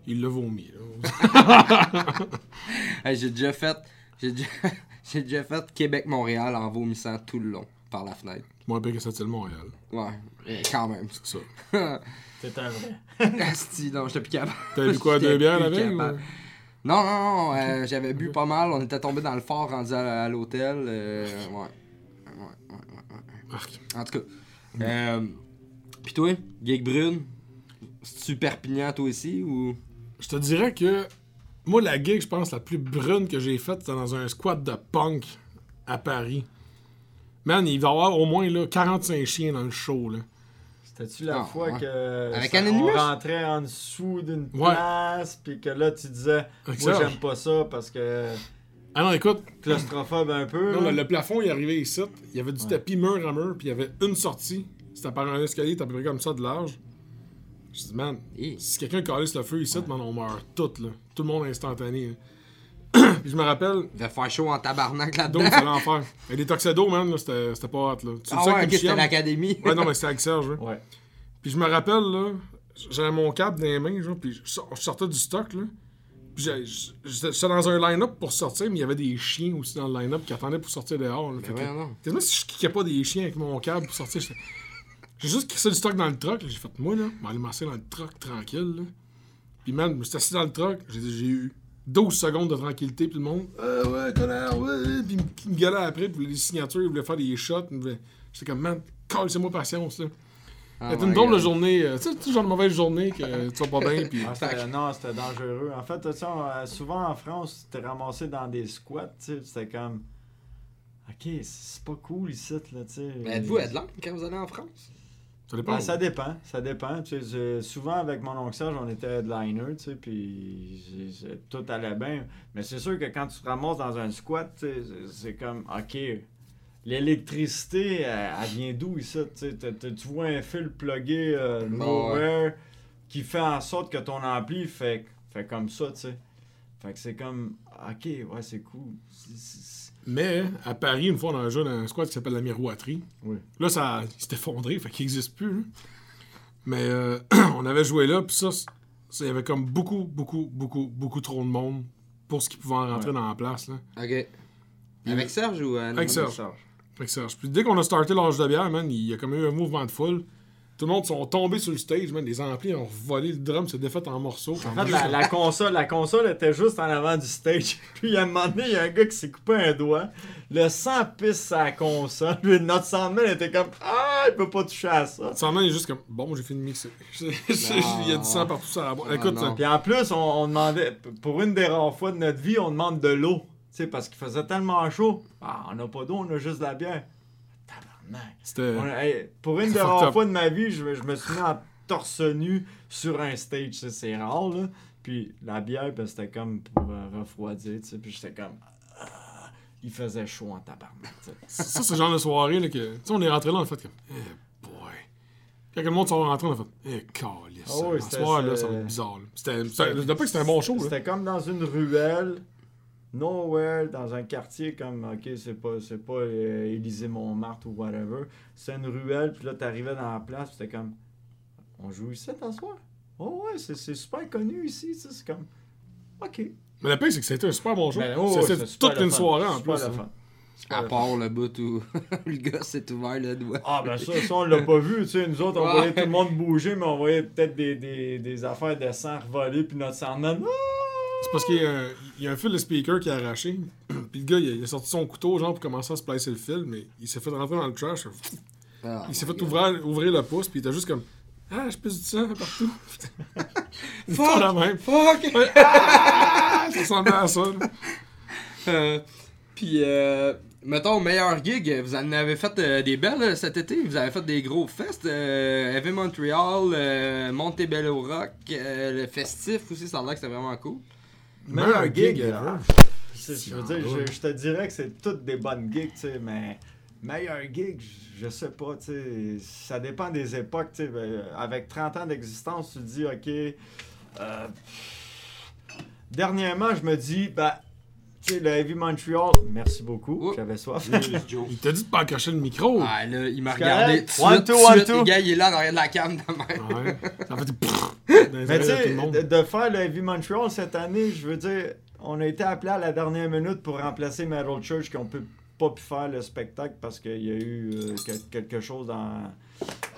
S3: il l'a vomi. là.
S1: Hey, j'ai déjà fait. J'ai déjà, j'ai déjà fait Québec-Montréal en vomissant tout le long par la fenêtre.
S3: Moins pire que cette île Montréal.
S1: Ouais, quand même.
S3: C'est ça.
S2: C'était un vrai.
S1: Asti, non, j'étais plus capable.
S3: T'as bu quoi, deux bières la veille? ou-
S1: Non, non, non, euh, j'avais bu pas mal. On était tombé dans le fort rendu à, à l'hôtel. euh, ouais. Ouais, ouais, ouais, ouais. En tout cas. Euh, Pis toi, Gig Brune, c'est-tu Perpignan toi aussi ou?
S3: Je te dirais que moi, la gig, je pense, la plus brune que j'ai faite, c'était dans un squat de punk à Paris. Man, il va y avoir au moins là, 45 chiens dans le show. Là.
S2: C'était-tu la
S1: Ah,
S2: fois
S1: ouais.
S2: que
S1: Avec
S2: ça-
S1: Anonymous?
S2: on rentrait en dessous d'une
S3: Ouais.
S2: place, puis que là tu disais moi j'aime pas ça parce que
S3: Ah non, écoute,
S2: claustrophobe un peu.
S3: non,
S2: là.
S3: le, le plafond, il est arrivé ici. Il y avait du
S2: Ouais.
S3: tapis mur à mur, puis il y avait une sortie. C'était par un escalier, à peu près comme ça de large. Je dis, man, si quelqu'un calisse le feu ici, man, on meurt toutes, là. Tout le monde instantané. là. puis je me rappelle,
S1: Il va faire chaud en tabarnak là-dedans.
S3: donc, c'est l'enfer. Et les Tuxedo, man, là, c'était c'était pas hot, là. Tu
S1: Ah ouais, c'était l'académie.
S3: Ouais, non, mais c'était avec Serge, là.
S2: Ouais.
S3: Puis je me rappelle, là, j'avais mon câble dans les mains, genre, puis je, sor- je sortais du stock, là. Puis j'étais dans un line-up pour sortir, mais il y avait des chiens aussi dans le line-up qui attendaient pour sortir dehors. là.
S1: Mais
S3: que-
S1: voyons donc.
S3: Quasiment si je kickais pas des chiens avec mon câble pour sortir, j'étais- j'ai juste crissé du stock dans le truck, j'ai fait, moi, là, je vais aller masser dans le truck tranquille, là. Puis man, je me suis assis dans le truck, j'ai eu 12 secondes de tranquillité, puis le monde, euh, ouais, connard, ouais, puis il me- gueulait après, puis les signatures, il voulait faire des shots, voulait- j'étais comme, man, c'est moi patience, là.
S1: Ah
S3: C'était une drôle de journée. euh, Tu sais, genre de mauvaise journée que tu vas pas bien. Puis...
S2: Ah, c'était- non, c'était dangereux. En fait, euh, souvent en France, tu t'es ramassé dans des squats, tu sais, c'était comme. Ok, c'est pas cool ici, là, tu sais.
S1: Mais êtes-vous headline quand vous allez en France?
S3: Ça dépend.
S2: Ben, ça dépend, ça dépend. Tu sais, je- souvent avec mon oncle Serge, on était headliner, tu sais, puis tout allait bien. Mais c'est sûr que quand tu te ramasses dans un squat, tu sais, c'est- c'est comme, ok, l'électricité, elle, elle vient d'où ici? Tu sais, t'as- t'as- tu vois un fil plugué euh, nowhere qui fait en sorte que ton ampli fait, fait comme ça, tu sais. Fait que c'est comme, ok, ouais, c'est cool. C'est- c'est-
S3: Mais à Paris, une fois, on a joué dans un squat qui s'appelle la miroiterie.
S2: Oui.
S3: Là, ça il s'est effondré, fait qu'il n'existe plus. hein. Mais euh, on avait joué là, puis ça, il y avait comme beaucoup, beaucoup, beaucoup, beaucoup trop de monde pour ce qui pouvait en rentrer
S2: Ouais.
S3: dans la place. Là.
S1: Ok. Avec Serge ou euh,
S3: Avec? Serge. Que Serge. Puis dès qu'on a starté l'âge de bière, man, il y a comme eu un mouvement de foule. Tout le monde sont tombés sur le stage, man. Les amplis ont volé, le drum s'est défait en morceaux.
S2: En fait, la, la console, la console était juste en avant du stage. Puis à un moment donné, il y a un gars qui s'est coupé un doigt. Le sang pisse sa console. Puis notre sandman était comme Ah, il peut pas toucher à ça.
S3: Sandman il est juste comme bon, j'ai fini de mixer. il y a du sang partout sur la boîte. Écoute,
S1: non.
S2: Puis en plus, on, on demandait, pour une des rares fois de notre vie, on demande de l'eau. Tu sais, parce qu'il faisait tellement chaud. Ah, on n'a pas d'eau, on a juste de la bière.
S3: C'était.
S2: Pour une des rares fois de ma vie, je, me- je me suis mis en torse nu sur un stage. C'est rare, là. Puis la bière, ben, c'était comme pour euh, refroidir. tu sais, Puis j'étais comme. ah. il faisait chaud en tabarnak.
S3: Ça, c'est le genre de soirée là, que. Tu sais, on est rentré là, on a fait comme. Eh boy. Quand le monde s'en rentré, on a fait. Eh, calice.
S2: Ah oui, c'était-
S3: soir-là, ça va
S2: c'est-
S3: être bizarre. là. C'était. Je dis pas que c'était un bon show, là.
S2: C'était comme dans une ruelle, nowhere, dans un quartier comme, ok, c'est pas, c'est pas euh, Élysée-Montmartre ou whatever. C'est une ruelle, puis là, t'arrivais dans la place, puis c'était comme, on joue ici, ce soir? Oh ouais, c'est, c'est super connu ici, tu sais, c'est comme, ok.
S3: Mais le pire, c'est que c'était un super bon show.
S2: Ben, oh,
S3: C'était toute une
S2: fun.
S3: soirée en plus.
S1: À part le bout où le gars s'est ouvert le doigt.
S2: Ah ben ça, ça on l'a pas vu, tu sais, nous autres on
S1: Ouais.
S2: voyait tout le monde bouger, mais on voyait peut-être des, des, des affaires de sang revoler, puis notre sang
S3: parce qu'il y, a un- il y a un fil de speaker qui a arraché. Puis le gars, il a, il a sorti son couteau, genre, pour commencer à se placer le fil, mais il s'est fait rentrer dans le trash.
S1: Ah,
S3: Il s'est fait ouvrir, ouvrir le pouce, puis il était juste comme. Ah, je pisse du sang partout.
S1: Fuck!
S3: la même.
S1: Fuck!
S3: Ah! Ça ressemblait à ça.
S1: Euh, Puis, euh, mettons, meilleur gig, vous en avez fait euh, des belles euh, cet été? Vous avez fait des gros fests. Heavy Montreal, Montebello Rock, le festif aussi, ça a l'air que c'était vraiment cool.
S2: Meilleur gig, ah, c'est- je veux dire,
S3: ouais.
S2: je, je te dirais que c'est toutes des bonnes gigs, tu sais, mais meilleur gig, je, sais pas, tu sais, ça dépend des époques, tu sais, ben, avec 30 ans d'existence, tu te dis, ok, euh, dernièrement, je me dis, bah, tu sais, le Heavy Montreal, merci beaucoup, j'avais soif.
S3: Il t'a dit de pas encacher le micro.
S1: Ah, là, il m'a regardé tout
S2: One, two, one, two.
S1: Le gars, il est là, en arrière de la cam.
S3: Ouais. Ça fait
S2: Mais tu sais, de, faire le Heavy Montreal cette année, je veux dire, on a été appelé à la dernière minute pour remplacer Metal Church qui ont pu- pas pu faire le spectacle parce qu'il y a eu euh, que- quelque chose dans,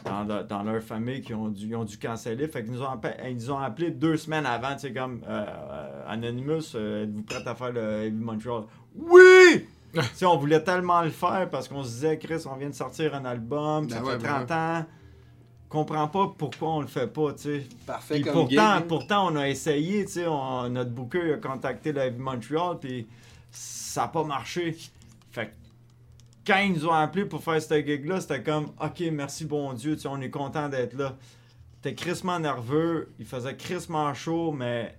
S2: dans, le- dans leur famille qui ont dû, ils ont dû canceller. Fait qu'ils nous ont, appelé, ils nous ont appelé deux semaines avant, tu sais, comme euh, Anonymous, euh, êtes-vous prêt à faire le Heavy Montreal? Oui! Sais, on voulait tellement le faire parce qu'on se disait, Chris, on vient de sortir un album, ça
S1: Ben
S2: fait
S1: ouais, ben
S2: 30 ans. Comprends pas pourquoi on le fait pas, tu sais.
S1: Parfait comme
S2: pourtant, pourtant, on a essayé, tu sais, notre booker a contacté la Heavy Montreal, puis ça n'a pas marché. Fait que quand ils nous ont appelé pour faire ce gig-là, c'était comme, OK, merci bon Dieu, tu sais, on est content d'être là. T'es crissement nerveux, il faisait crissement chaud, mais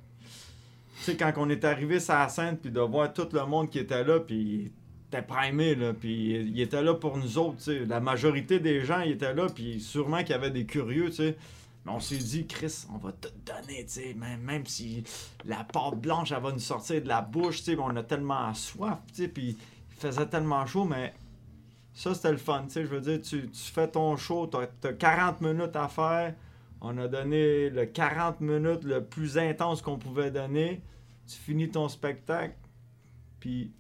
S2: tu sais, quand on est arrivé sur la scène, puis de voir tout le monde qui était là, puis était primé, là, il était là pour nous autres. La majorité des gens, ils étaient là, puis sûrement qu'il y avait des curieux, tu sais. Mais on s'est dit, Chris, on va tout donner, tu même, si la pâte blanche, elle va nous sortir de la bouche, tu sais, on a tellement soif, tu sais, puis il faisait tellement chaud, mais ça, c'était le fun, tu sais, je veux dire, tu, tu fais ton show, t'as as 40 minutes à faire, on a donné le 40 minutes le plus intense qu'on pouvait donner, tu finis ton spectacle, puis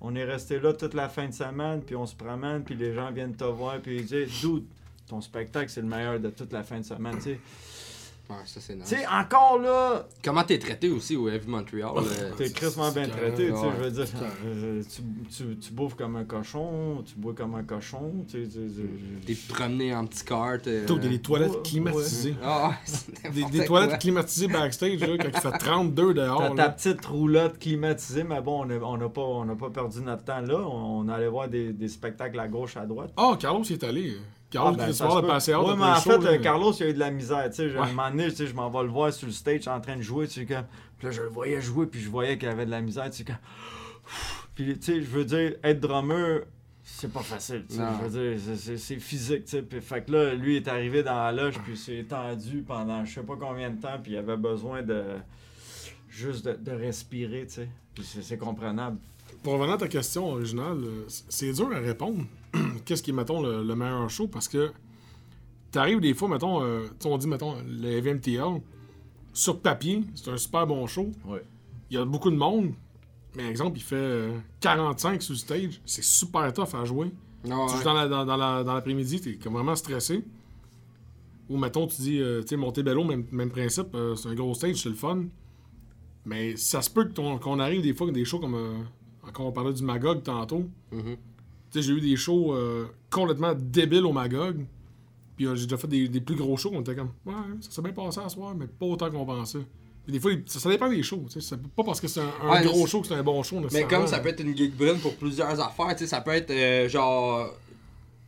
S2: on est resté là toute la fin de semaine, puis on se promène, puis les gens viennent te voir, puis ils disent, dude, ton spectacle, c'est le meilleur de toute la fin de semaine.
S1: Ouais, ça c'est nice.
S2: Tu sais, encore là,
S1: Comment t'es traité aussi au Heavy Montreal? euh,
S2: t'es crissement bien traité, tu sais, je veux dire. euh, tu, tu, tu bouffes comme un cochon, tu bois comme un cochon, tu sais.
S1: T'es promené en petit cart. euh,
S3: Plutôt des toilettes
S2: ouais,
S3: climatisées.
S1: Ah, ouais, c'est
S3: Des, des toilettes climatisées backstage, là, quand il fait 32 dehors.
S2: T'as ta petite roulotte climatisée, mais bon, on n'a on a pas, on a pas perdu notre temps là. On, on allait voir des, des spectacles à gauche, à droite.
S3: Ah, Carlos il est allé. Carlos
S2: Ah, ben, Ouais,
S3: après
S2: mais en
S3: show,
S2: fait, euh, Carlos, il a eu de la misère. Tu sais,
S3: Ouais.
S2: un moment donné, tu sais, je m'en vais le voir sur le stage en train de jouer. Tu sais. Puis là, je le voyais jouer, puis je voyais qu'il avait de la misère. Tu sais. Puis, tu sais, je veux dire, être drummer, c'est pas facile. tu sais. Je veux dire, c'est- physique. Tu sais. Puis, fait que là, lui est arrivé dans la loge, puis s'est tendu pendant je sais pas combien de temps, puis il avait besoin de. Juste de, de respirer, tu sais. Puis c'est comprenable.
S3: Pour revenir à ta question originale, c'est dur à répondre. Qu'est-ce qui est, mettons, le, le meilleur show? Parce que t'arrives des fois, mettons, euh, tu sais, on dit, mettons, le EVMTL, sur papier, c'est un super bon show.
S2: Ouais.
S3: Il y a beaucoup de monde. Mais exemple, il fait euh, 45 sur le stage. C'est super tough à jouer. Tu
S1: ouais.
S3: joues dans, la- dans- dans la- dans l'après-midi, t'es comme vraiment stressé. Ou mettons, tu dis, euh, tu sais, Montebello, même, même principe, euh, c'est un gros stage, c'est le fun. Mais ça se peut que ton- qu'on arrive des fois avec des shows comme. euh, quand on parlait du Magog tantôt.
S1: Mhm.
S3: Sais, j'ai eu des shows euh, complètement débiles au Magog. Puis euh, j'ai déjà fait des, des plus gros shows, on était comme, ouais, ça s'est bien passé à soir, mais pas autant qu'on pensait. Puis des fois, ça, ça dépend des shows. C'est pas parce que c'est un, un
S1: Ouais,
S3: gros show que c'est un bon show.
S1: Mais comme ça peut être une gig brune pour plusieurs affaires, tu sais, ça peut être euh, genre.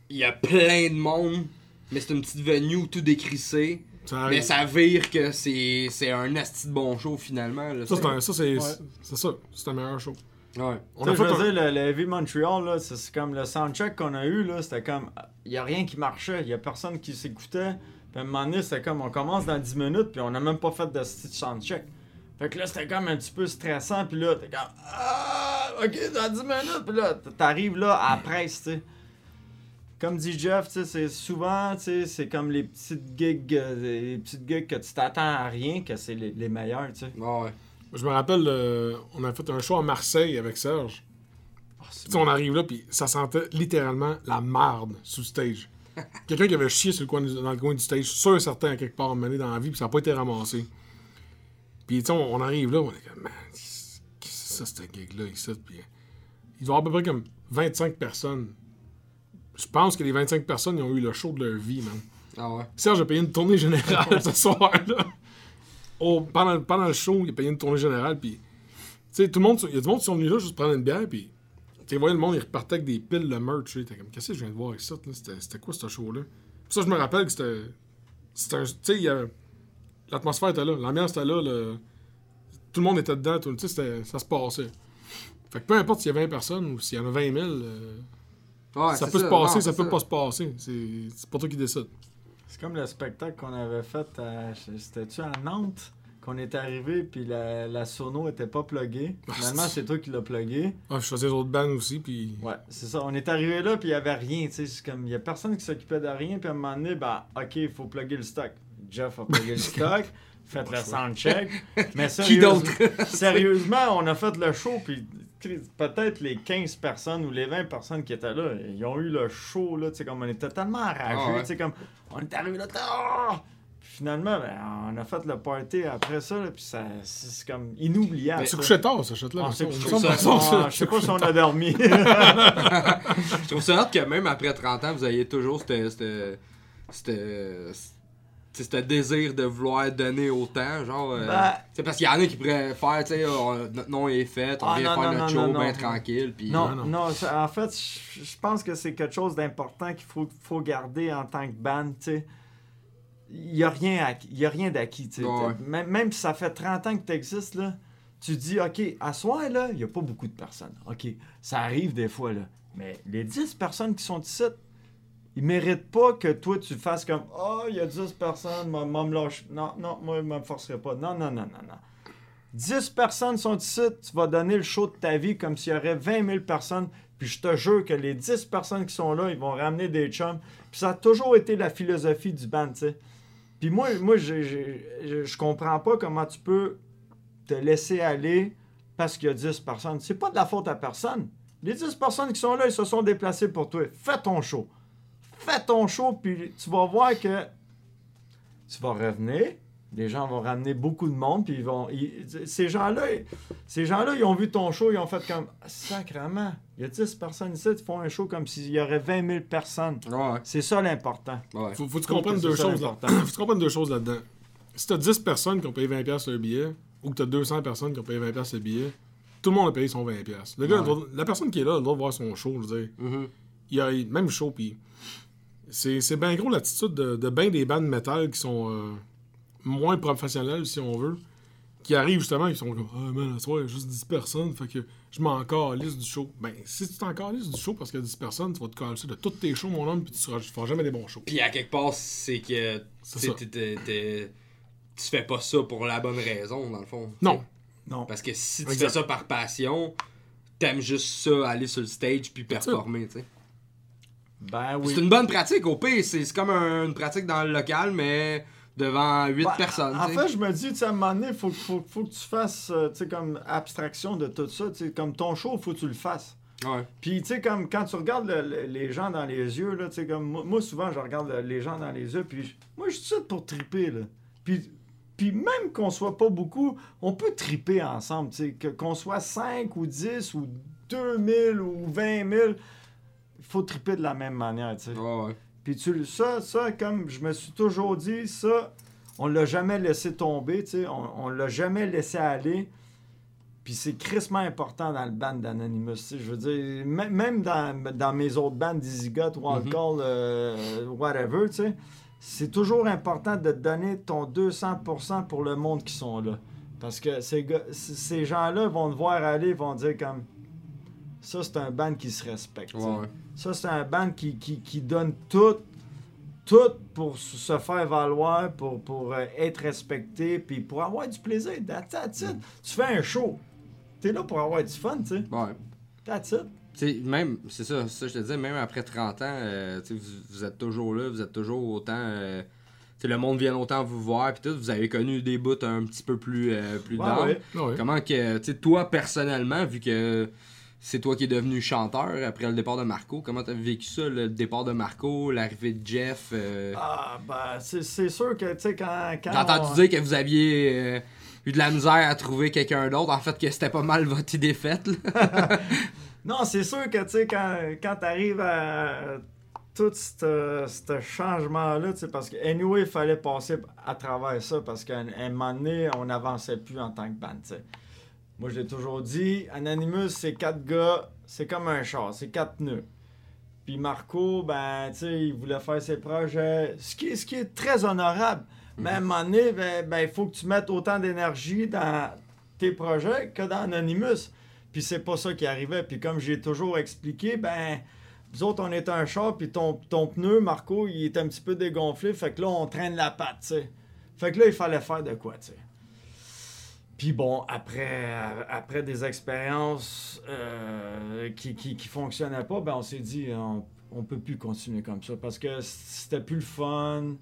S1: Il y a plein de monde, mais c'est une petite venue tout décrissé.
S3: Ça
S1: Mais ça vire que c'est c'est un asti de bon show finalement. Là,
S3: Ça, c'est
S1: ça.
S3: c'est ça. C'est un meilleur show.
S1: Ouais.
S3: On
S2: Tu
S3: a
S2: sais,
S3: fait
S2: je veux
S3: un-
S2: dire, le, le Heavy Montreal, là, c'est c'est comme le soundcheck qu'on a eu, là, c'était comme, il y a rien qui marchait, il y a personne qui s'écoutait. Puis à un moment donné, c'était comme, on commence dans 10 minutes, puis on n'a même pas fait de petit soundcheck. Fait que là, c'était comme un petit peu stressant, puis là, t'es comme, ah, ok, dans 10 minutes, puis là, t'arrives là à la presse, tu sais. Comme dit Jeff, tu sais, c'est souvent, tu sais, c'est comme les petites gigs, euh, les petites gigs que tu t'attends à rien, que c'est les, les meilleurs, tu sais.
S1: Ouais.
S3: Je me rappelle, euh, on a fait un show à Marseille avec Serge.
S2: Ah,
S3: on arrive là, puis ça sentait littéralement la marde sous le stage. Quelqu'un qui avait chié sur le coin, du- dans le coin du stage, sûr et certain, à quelque part, mené dans la vie, puis ça n'a pas été ramassé. Puis, tu on, on arrive là, on est comme, man, qu'est-ce que c'est ça, cette gig-là, ici? Puis, il doit y avoir à peu près comme 25 personnes. Je pense que les 25 personnes, ils ont eu le show de leur vie, man.
S1: Ah ouais.
S3: Serge a payé une tournée générale ce soir-là. Au- pendant, pendant le show, il a payé une tournée générale, puis... Tu sais, tout le monde... Il y a du monde qui sont venus là juste prendre une bière, puis... Tu voyais le monde, il repartait avec des piles de merch, tu comme, qu'est-ce que je viens de voir ici, là? C'était quoi, ce show-là? Ça, je me rappelle que c'était... Tu sais, L'atmosphère était là, l'ambiance était là, le- Tout le monde était dedans, tu sais, ça se passait. Fait que peu importe s'il y a 20 personnes ou s'il y en a 20 000, euh,
S1: Ouais,
S3: ça peut se passer,
S1: Non,
S3: ça peut pas se passer. C'est c'est pas toi qui décide.
S2: C'est comme le spectacle qu'on avait fait à. C'était-tu à Nantes? Qu'on est arrivé, puis la, la sono était pas pluggée.
S3: Ah,
S2: Finalement, c'est- toi qui l'as plugué.
S3: Ah, je faisais les autres bands aussi, puis...
S2: Ouais, c'est ça. On est arrivé là, puis il y avait rien. Tu sais, c'est comme. Il y a personne qui s'occupait de rien, puis à un moment donné, ben, ok, il faut plugger le stock. Jeff a plugué le stock. Faites le soundcheck. Mais
S1: Qui
S2: sérieusement,
S1: d'autre?
S2: sérieusement, on a fait le show, puis peut-être les 15 personnes ou les 20 personnes qui étaient là, ils ont eu le show, là, tu sais, comme on était tellement enragés,
S1: Ah ouais.
S2: tu sais, comme, on est arrivé là! Puis finalement, ben, on a fait le party après ça, là, puis ça, c'est c'est comme inoubliable. Ça.
S3: couché tard, ce shot-là.
S2: Ah, c'est Ah, Je sais pas si on a dormi.
S1: Je trouve ça hâte que même après 30 ans, vous ayez toujours cette. cette, cette- tu sais, ce désir de vouloir donner autant, genre. euh,
S2: Ben-
S1: c'est parce qu'il y en a qui pourraient faire, tu sais, on- notre nom est fait, on
S2: Ah,
S1: vient
S2: non,
S1: faire
S2: non,
S1: notre
S2: non,
S1: show bien tranquille, puis.
S2: Non,
S3: non.
S2: en fait, je pense que c'est quelque chose d'important qu'il faut, faut garder en tant que band, tu sais. Il n'y a rien, acquis- il y a rien d'acquis, tu sais.
S1: Ouais.
S2: Même, même si ça fait 30 ans que tu existes, là, tu dis, OK, à soir, là, il n'y a pas beaucoup de personnes. OK, ça arrive des fois, là. Mais les 10 personnes qui sont ici, ils méritent pas que toi, tu fasses comme, oh, il y a 10 personnes, moi, moi, me lâche. Non, non, moi, je me forcerai pas. Non, non, non, non, non. 10 personnes sont ici, tu vas donner le show de ta vie comme s'il y aurait 20 000 personnes. Puis je te jure que les 10 personnes qui sont là, ils vont ramener des chums. Puis ça a toujours été la philosophie du band, tu sais. Puis moi, moi je comprends pas comment tu peux te laisser aller parce qu'il y a 10 personnes. C'est pas de la faute à personne. Les 10 personnes qui sont là, ils se sont déplacés pour toi. Fais ton show. Fais ton show, puis tu vas voir que tu vas revenir. Les gens vont ramener beaucoup de monde, puis ils vont. ils- ces gens-là, ils- ces gens-là, ils ont vu ton show, ils ont fait comme sacrement. Il y a 10 personnes ici, ils font un show comme s'il y aurait 20 000 personnes.
S1: Ouais,
S2: C'est ça l'important.
S1: ouais.
S3: Faut, faut que tu comprennes deux choses là. Faut que tu comprennes deux choses là-dedans. Si t'as 10 personnes qui ont payé 20$ sur le billet, ou que t'as 200 personnes qui ont payé 20$ sur le billet, tout le monde a payé son 20$. Le gars,
S1: Ouais.
S3: la personne qui est là a le droit de voir son show, je veux dire.
S1: Mhm.
S3: Il y a le même show, puis c'est c'est bien gros l'attitude de, de bien des bandes métal qui sont euh, moins professionnelles, si on veut, qui arrivent justement, ils sont comme Ah, man, ce soir, il y a juste 10 personnes, fait que je m'en calisse du show. Ben, si tu t'en calisses du show parce qu'il y a 10 personnes, tu vas te calisser de tous tes shows, mon homme, puis tu tu feras jamais des bons shows.
S1: Puis à quelque part, c'est que.
S3: C'est
S1: t'sais,
S3: ça.
S1: t'es- t'es- t'es- Tu fais pas ça pour la bonne raison, dans le fond.
S3: Non.
S2: Non.
S1: Parce que si tu
S3: Exact.
S1: fais ça par passion, t'aimes juste ça, aller sur le stage puis performer, tu sais.
S2: Ben oui.
S1: C'est une bonne pratique, au pire. C'est c'est comme un- une pratique dans le local, mais devant 8
S2: Ben,
S1: personnes.
S2: En fait, je me dis, tu sais, à un moment donné, il faut, faut, faut que tu fasses, euh, tu sais, comme abstraction de tout ça. Tu sais, comme ton show, il faut que tu le fasses.
S1: Ouais.
S2: Puis, tu sais, comme quand tu regardes le- le- les gens dans les yeux, là, tu sais, comme moi, souvent, je regarde le- les gens dans les yeux, puis je- moi, je suis tout pour triper, là. Puis, puis même qu'on soit pas beaucoup, on peut triper ensemble, tu sais, que- qu'on soit 5 ou 10 ou 2000 ou 20 000, il faut triper de la même manière, tu sais.
S1: Ouais.
S2: Puis tu ça, ça, comme je me suis toujours dit, ça, on l'a jamais laissé tomber, tu sais, on, on l'a jamais laissé aller. Puis c'est crissement important dans le band d'Anonymous, je veux dire, même dans, dans mes autres bandes, Dizzy Got, Wild
S1: Mhm.
S2: Call, euh, whatever, tu sais, c'est toujours important de te donner ton 200% pour le monde qui sont là. Parce que ces, ces gens-là vont te voir aller, vont dire comme, ça, c'est un band qui se respecte.
S1: Ouais.
S2: Ça, c'est un band qui, qui, qui donne tout, tout pour se faire valoir, pour, pour euh, être respecté, puis pour avoir du plaisir. That's, that's it. Tu fais un show. T'es là pour avoir du fun, tu sais.
S1: Ouais.
S2: That's it.
S1: Même, c'est ça, ça, je te disais, même après 30 ans, euh, tu sais, vous, vous êtes toujours là, vous êtes toujours autant. euh, tu sais, le monde vient autant vous voir, puis tout. Vous avez connu des bouts un petit peu plus, euh, plus
S2: Ouais,
S1: down.
S2: ouais.
S3: Ouais.
S1: Comment que, tu sais, toi personnellement, vu que c'est toi qui es devenu chanteur après le départ de Marco, comment t'as vécu ça, le départ de Marco, l'arrivée de Jeff euh,
S2: Ah, ben, c'est sûr que, tu sais, quand. quand on-
S1: dire que vous aviez euh, eu de la misère à trouver quelqu'un d'autre, en fait, que c'était pas mal votre idée faite, là.
S2: Non, c'est sûr que, tu sais, quand, quand t'arrives à tout ce changement-là, tu sais, parce que, anyway, il fallait passer à travers ça, parce qu'à un moment donné, on n'avançait plus en tant que band, tu sais. Moi, je l'ai toujours dit, Anonymous, c'est quatre gars, c'est comme un char, c'est quatre nœuds. Puis Marco, ben, tu sais, il voulait faire ses projets, ce qui est, ce qui est très honorable. Mais à un moment donné, ben, ben, il faut que tu mettes autant d'énergie dans tes projets que dans Anonymous. Puis c'est pas ça qui arrivait. Puis comme j'ai toujours expliqué, ben, nous autres, on est un char, puis ton, ton pneu, Marco, il est un petit peu dégonflé. Fait que là, on traîne la patte, tu sais. Fait que là, il fallait faire de quoi, tu sais. Puis bon, après, après des expériences euh, qui, qui, qui fonctionnaient pas, ben on s'est dit, on, on peut plus continuer comme ça parce que c'était plus le fun,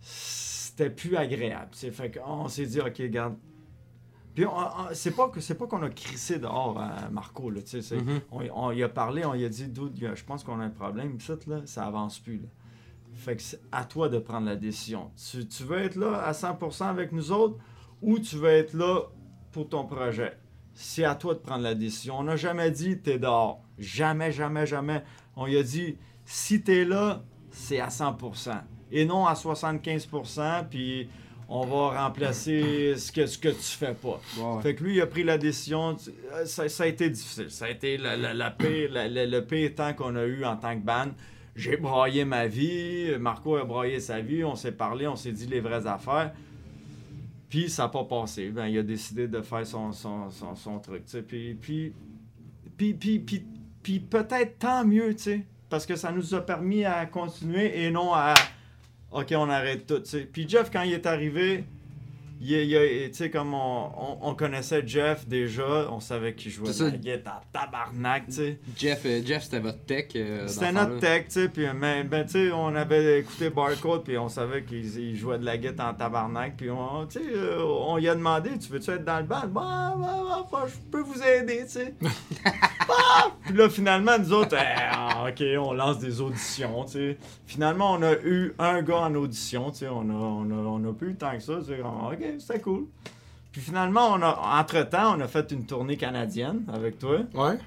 S2: c'était plus agréable. sais. Fait qu'on s'est dit, ok, regarde. Puis on- on- c'est pas que c'est pas qu'on a crissé dehors à Marco là, tu sais, c'est-
S1: Mhm.
S2: on, on y a parlé, on y a dit, Dude, je pense qu'on a un problème, ça là, ça avance plus là. Fait que c'est à toi de prendre la décision. Tu, tu veux être là à 100% avec nous autres? Ou tu veux être là pour ton projet. C'est à toi de prendre la décision. On n'a jamais dit t'es dehors. Jamais, jamais, jamais. On y a dit si t'es là, c'est à 100%. Et non à 75%, puis on va remplacer ce que, ce que tu fais pas. Fait que lui, il a pris la décision. euh, Ça, ça a été difficile. Ça a été la, la- la pire, la- la- le pire temps qu'on a eu en tant que band. J'ai braillé ma vie. Marco a braillé sa vie. On s'est parlé, on s'est dit les vraies affaires. Puis ça n'a pas passé. Ben, il a décidé de faire son, son, son, truc. Puis, puis, puis, puis, puis, puis peut-être tant mieux, tu. Parce que ça nous a permis à continuer et non à. OK, on arrête tout. tu sais. Puis Jeff, quand il est arrivé, tu sais, comme on, on, on connaissait Jeff déjà, on savait qu'il jouait
S1: ça.
S2: la guitare tabarnak, tu sais.
S1: Jeff, euh, Jeff c'était votre tech. euh,
S2: C'était notre tech, tu sais, puis mais, ben, tu sais, on avait écouté Barcode, puis on savait qu'il il jouait de la guitare en tabarnak, puis on, tu sais, euh, on lui a demandé, tu veux-tu être dans le band? Bah, bah, bah, bah, je peux vous aider, tu sais. Bah! Puis là, finalement, nous autres, eh, ok, on lance des auditions, tu sais. Finalement, on a eu un gars en audition, tu sais, on a, on a, on a plus eu tant que ça, tu sais, ok, c'était cool. Puis finalement, on a, entre-temps, on a fait une tournée canadienne avec toi,
S3: Ouais.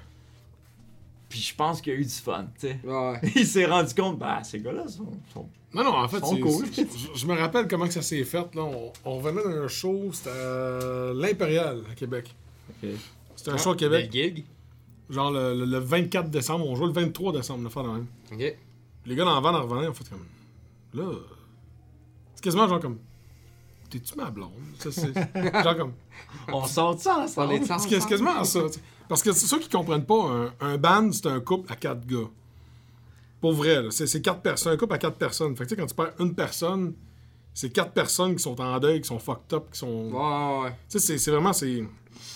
S2: puis je pense qu'il y a eu du fun, tu sais.
S1: Ouais.
S2: il s'est rendu compte, bah, ces gars-là sont, sont-
S3: Non, non, en fait,
S2: Sont
S3: c'est-
S2: cool.
S3: c'est- je, je me rappelle comment que ça s'est fait. Là. On, on revenait d'un show, c'était à l'Impérial, à Québec. C'était un show à Québec,
S1: gig.
S3: genre le, le- le 24 décembre. On jouait le 23 décembre, le faire de même.
S1: Ok.
S3: Les gars dans la van en revenant, ont fait comme. Là. C'est quasiment genre comme. T'es-tu ma blonde? Ça, c'est- genre comme.
S2: On sort ça
S1: On
S2: ensemble.
S1: est
S3: C'est c'est quasiment ça. Parce que c'est ceux qui comprennent pas, un, un band, c'est un couple à quatre gars. Pour vrai, là, c'est quatre personnes, un couple à quatre personnes. Fait que tu sais, quand tu perds une personne, c'est quatre personnes qui sont en deuil, qui sont fucked up, qui sont.
S1: Ouais, ouais.
S3: Tu sais, c'est- vraiment. C'est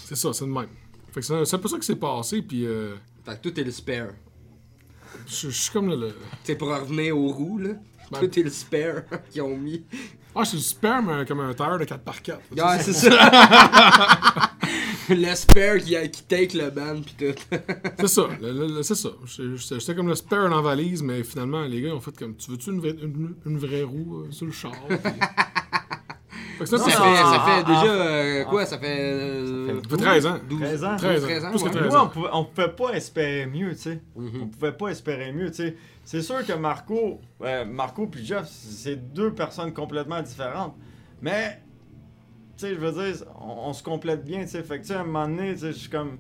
S3: c'est ça, c'est le même. Fait que c'est c'est un peu ça qui s'est passé, puis euh,
S1: Fait que tout est le spare.
S3: je je suis comme le. le-
S1: C'est pour revenir aux roues, là.
S3: Ben-
S1: Tout est le spare qu'ils ont mis.
S3: Ah, je suis super, mais comme un tire de 4x4.
S1: Ouais, c'est ça. le spare qui, a- qui take le band pis tout.
S3: C'est ça, c'est ça. J'étais- comme le spare dans la valise, mais finalement, les gars, ont fait comme Tu veux-tu une, vraie- une- une vraie roue euh, sur le char ça,
S1: Ça fait, ça fait déjà euh, quoi Ça fait. euh,
S2: Ça fait
S3: ça fait 13 ans.
S1: 12,
S2: 13 ans.
S3: 13 ans.
S1: 13 ans,
S3: Plus que
S1: ouais.
S3: 13
S2: Nous, on
S3: ans.
S2: pouvait, on pouvait pas espérer mieux, tu sais.
S1: Mhm.
S2: On pouvait pas espérer mieux, tu sais. C'est sûr que Marco, euh, Marco puis Jeff, c'est deux personnes complètement différentes. Mais, tu sais, je veux dire, on, on se complète bien, tu sais. Fait que, tu sais, à un moment donné, tu sais, je suis comme.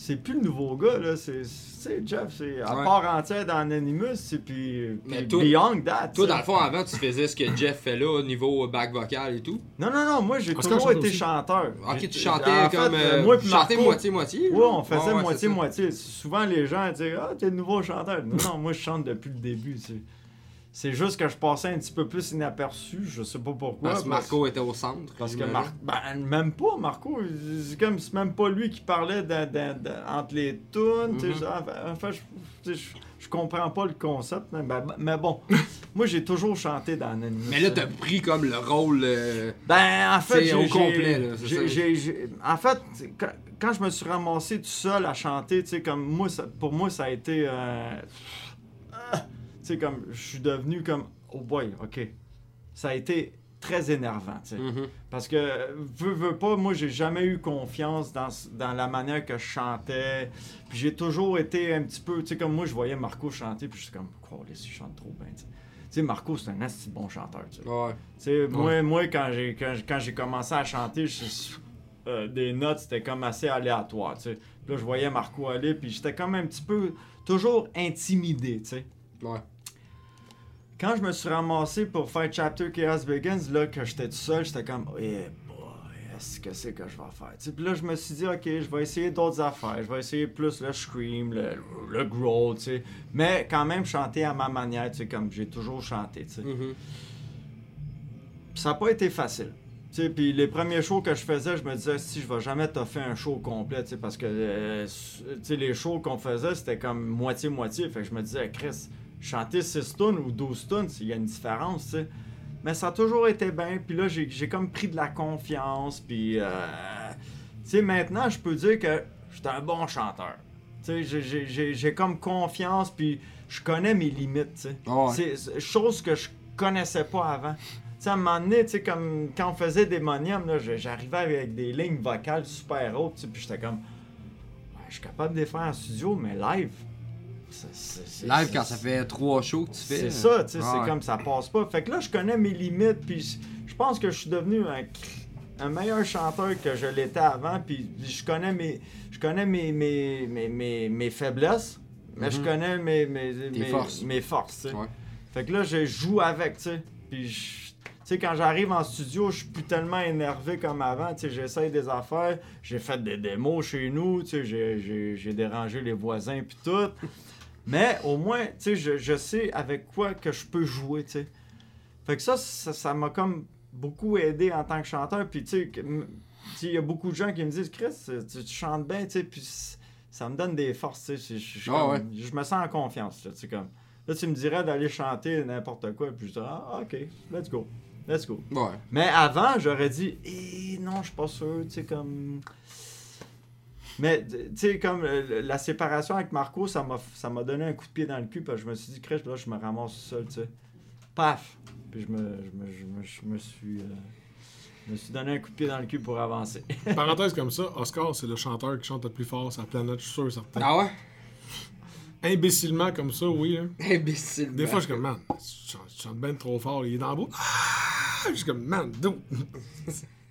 S2: C'est plus le nouveau gars, là. C'est, c'est Jeff, c'est à
S1: Ouais.
S2: part entière dans Anonymous, c'est puis,
S1: Mais
S2: puis
S1: toi-
S2: Beyond That.
S1: Toi,
S2: ça.
S1: dans le fond, avant, tu faisais ce que Jeff fait là au niveau back vocal et tout?
S2: Non, non, non, moi j'ai toujours été
S3: aussi.
S2: chanteur.
S1: Ok, tu chantais
S2: en fait,
S1: comme.
S2: euh,
S1: euh,
S2: moi
S1: tu
S2: puis
S1: chantais moitié-moitié.
S2: Oui, on faisait
S1: ouais,
S2: moitié-moitié. Souvent, les gens disaient Ah, t'es le nouveau chanteur. Non, non, moi, je chante depuis le début. tu sais. C'est juste que je passais un petit peu plus inaperçu. Je sais pas pourquoi.
S1: Parce que Marco était au centre.
S2: Parce que
S1: j'imagine.
S2: Mar- ben, même pas, Marco. C'est comme c'est même pas lui qui parlait entre les tunes.
S1: Mhm.
S2: genre, Enfin, je, je, je comprends pas le concept. Mais, ben, mais bon, moi, j'ai toujours chanté dans Anonymous.
S1: Mais là, t'as pris comme le rôle. euh,
S2: Ben, en fait,
S1: au complet, là,
S2: En fait, quand, quand je me suis ramassé tout seul à chanter, tu sais, comme moi, ça- pour moi, ça a été. euh, sais, comme je suis devenu comme. Oh boy, ok. Ça a été très énervant, tu sais.
S1: mhm.
S2: Parce que, veux, veux pas, moi, j'ai jamais eu confiance dans, dans la manière que je chantais. Puis j'ai toujours été un petit peu, tu sais, comme moi, je voyais Marco chanter, puis je suis comme, quoi, laisse, il chante trop bien, tu sais. Tu sais, Marco, c'est un assez bon chanteur, tu sais.
S1: Ouais.
S2: Tu sais, moi, moi, quand j'ai quand, j'ai- quand j'ai commencé à chanter, je- euh, des notes, c'était comme assez aléatoire, tu sais. Puis là, je voyais Marco aller, puis j'étais comme un petit peu, toujours intimidé, tu sais.
S1: Ouais.
S2: Quand je me suis ramassé pour faire Chapter Chaos Begins, là, que j'étais tout seul, j'étais comme, eh boy, est-ce que c'est que je vais faire? Tu sais, puis là, je me suis dit, ok, je vais essayer d'autres affaires. Je vais essayer plus le scream, le, le growl, tu sais. Mais quand même chanter à ma manière, tu sais, comme j'ai toujours chanté, tu sais.
S1: Mhm.
S2: Puis ça n'a pas été facile. Tu sais, puis les premiers shows que je faisais, je me disais, si je vais jamais te faire un show complet, tu sais, parce que euh, tu sais, les shows qu'on faisait, c'était comme moitié-moitié. Fait que je me disais, Chris, chanter 6 tonnes ou 12 tonnes, il y a une différence, tu sais. Mais ça a toujours été bien, puis là, j'ai comme pris de la confiance, puis, euh, tu sais, maintenant, je peux dire que j'étais un bon chanteur. Tu sais, j'ai- comme confiance, puis je connais mes limites, tu sais.
S1: Ouais.
S2: C'est chose que je connaissais pas avant. Tu sais, à un moment donné, tu sais, comme quand on faisait des moniums, là, j'arrivais avec des lignes vocales super hautes, tu sais, puis j'étais comme, Ouais, je suis capable de les faire en studio, mais live,
S1: Live, quand ça fait trois shows que tu fais.
S2: c'est ça, tu sais, c'est comme ça passe pas. Fait que là, je connais mes limites, puis je pense que je suis devenu un, un meilleur chanteur que je l'étais avant, puis je connais mes, je connais mes, mes, mes, mes, mes faiblesses, mais je
S1: Mhm.
S2: connais mes, mes, mes,
S1: forces.
S2: mes forces.
S1: Ouais.
S2: Fait que là, je joue avec, tu sais. Puis, je- sais, quand j'arrive en studio, je suis plus tellement énervé comme avant. Tu sais, j'essaye des affaires. J'ai fait des démos chez nous. Tu sais, j'ai- dérangé les voisins, puis tout. Mais au moins, tu sais, je, je sais avec quoi que je peux jouer, tu sais. Fait que ça, ça ça m'a comme beaucoup aidé en tant que chanteur. Puis, tu sais, il y a beaucoup de gens qui me disent, Chris, tu, tu chantes bien, tu sais. Puis, ça me donne des forces, tu sais. Je- je-
S1: Ah
S2: comme-
S1: ouais.
S2: je me sens en confiance, là, tu sais, comme. Là, tu me dirais d'aller chanter n'importe quoi, puis je dirais, ah, ok, let's go, let's go.
S1: Ouais.
S2: Mais avant, j'aurais dit, eh non, je suis pas sûr, tu sais, comme. Mais, tu sais, comme euh, la séparation avec Marco, ça m'a ça m'a donné un coup de pied dans le cul, parce que je me suis dit, crèche, là, je me ramasse tout seul, tu sais. Paf! Puis je me, je me, je me, je me suis. euh, je me suis donné un coup de pied dans le cul pour avancer.
S3: Parenthèse comme ça, Oscar, c'est le chanteur qui chante le plus fort sur la planète, je suis sûr et certain.
S1: Ah ouais?
S3: Imbécilement comme ça, oui. hein.
S1: Imbécile.
S3: Des fois, je suis comme, man, tu chantes, tu chantes bien trop fort, il est dans le bout. Ah! Je suis comme, man, d'où?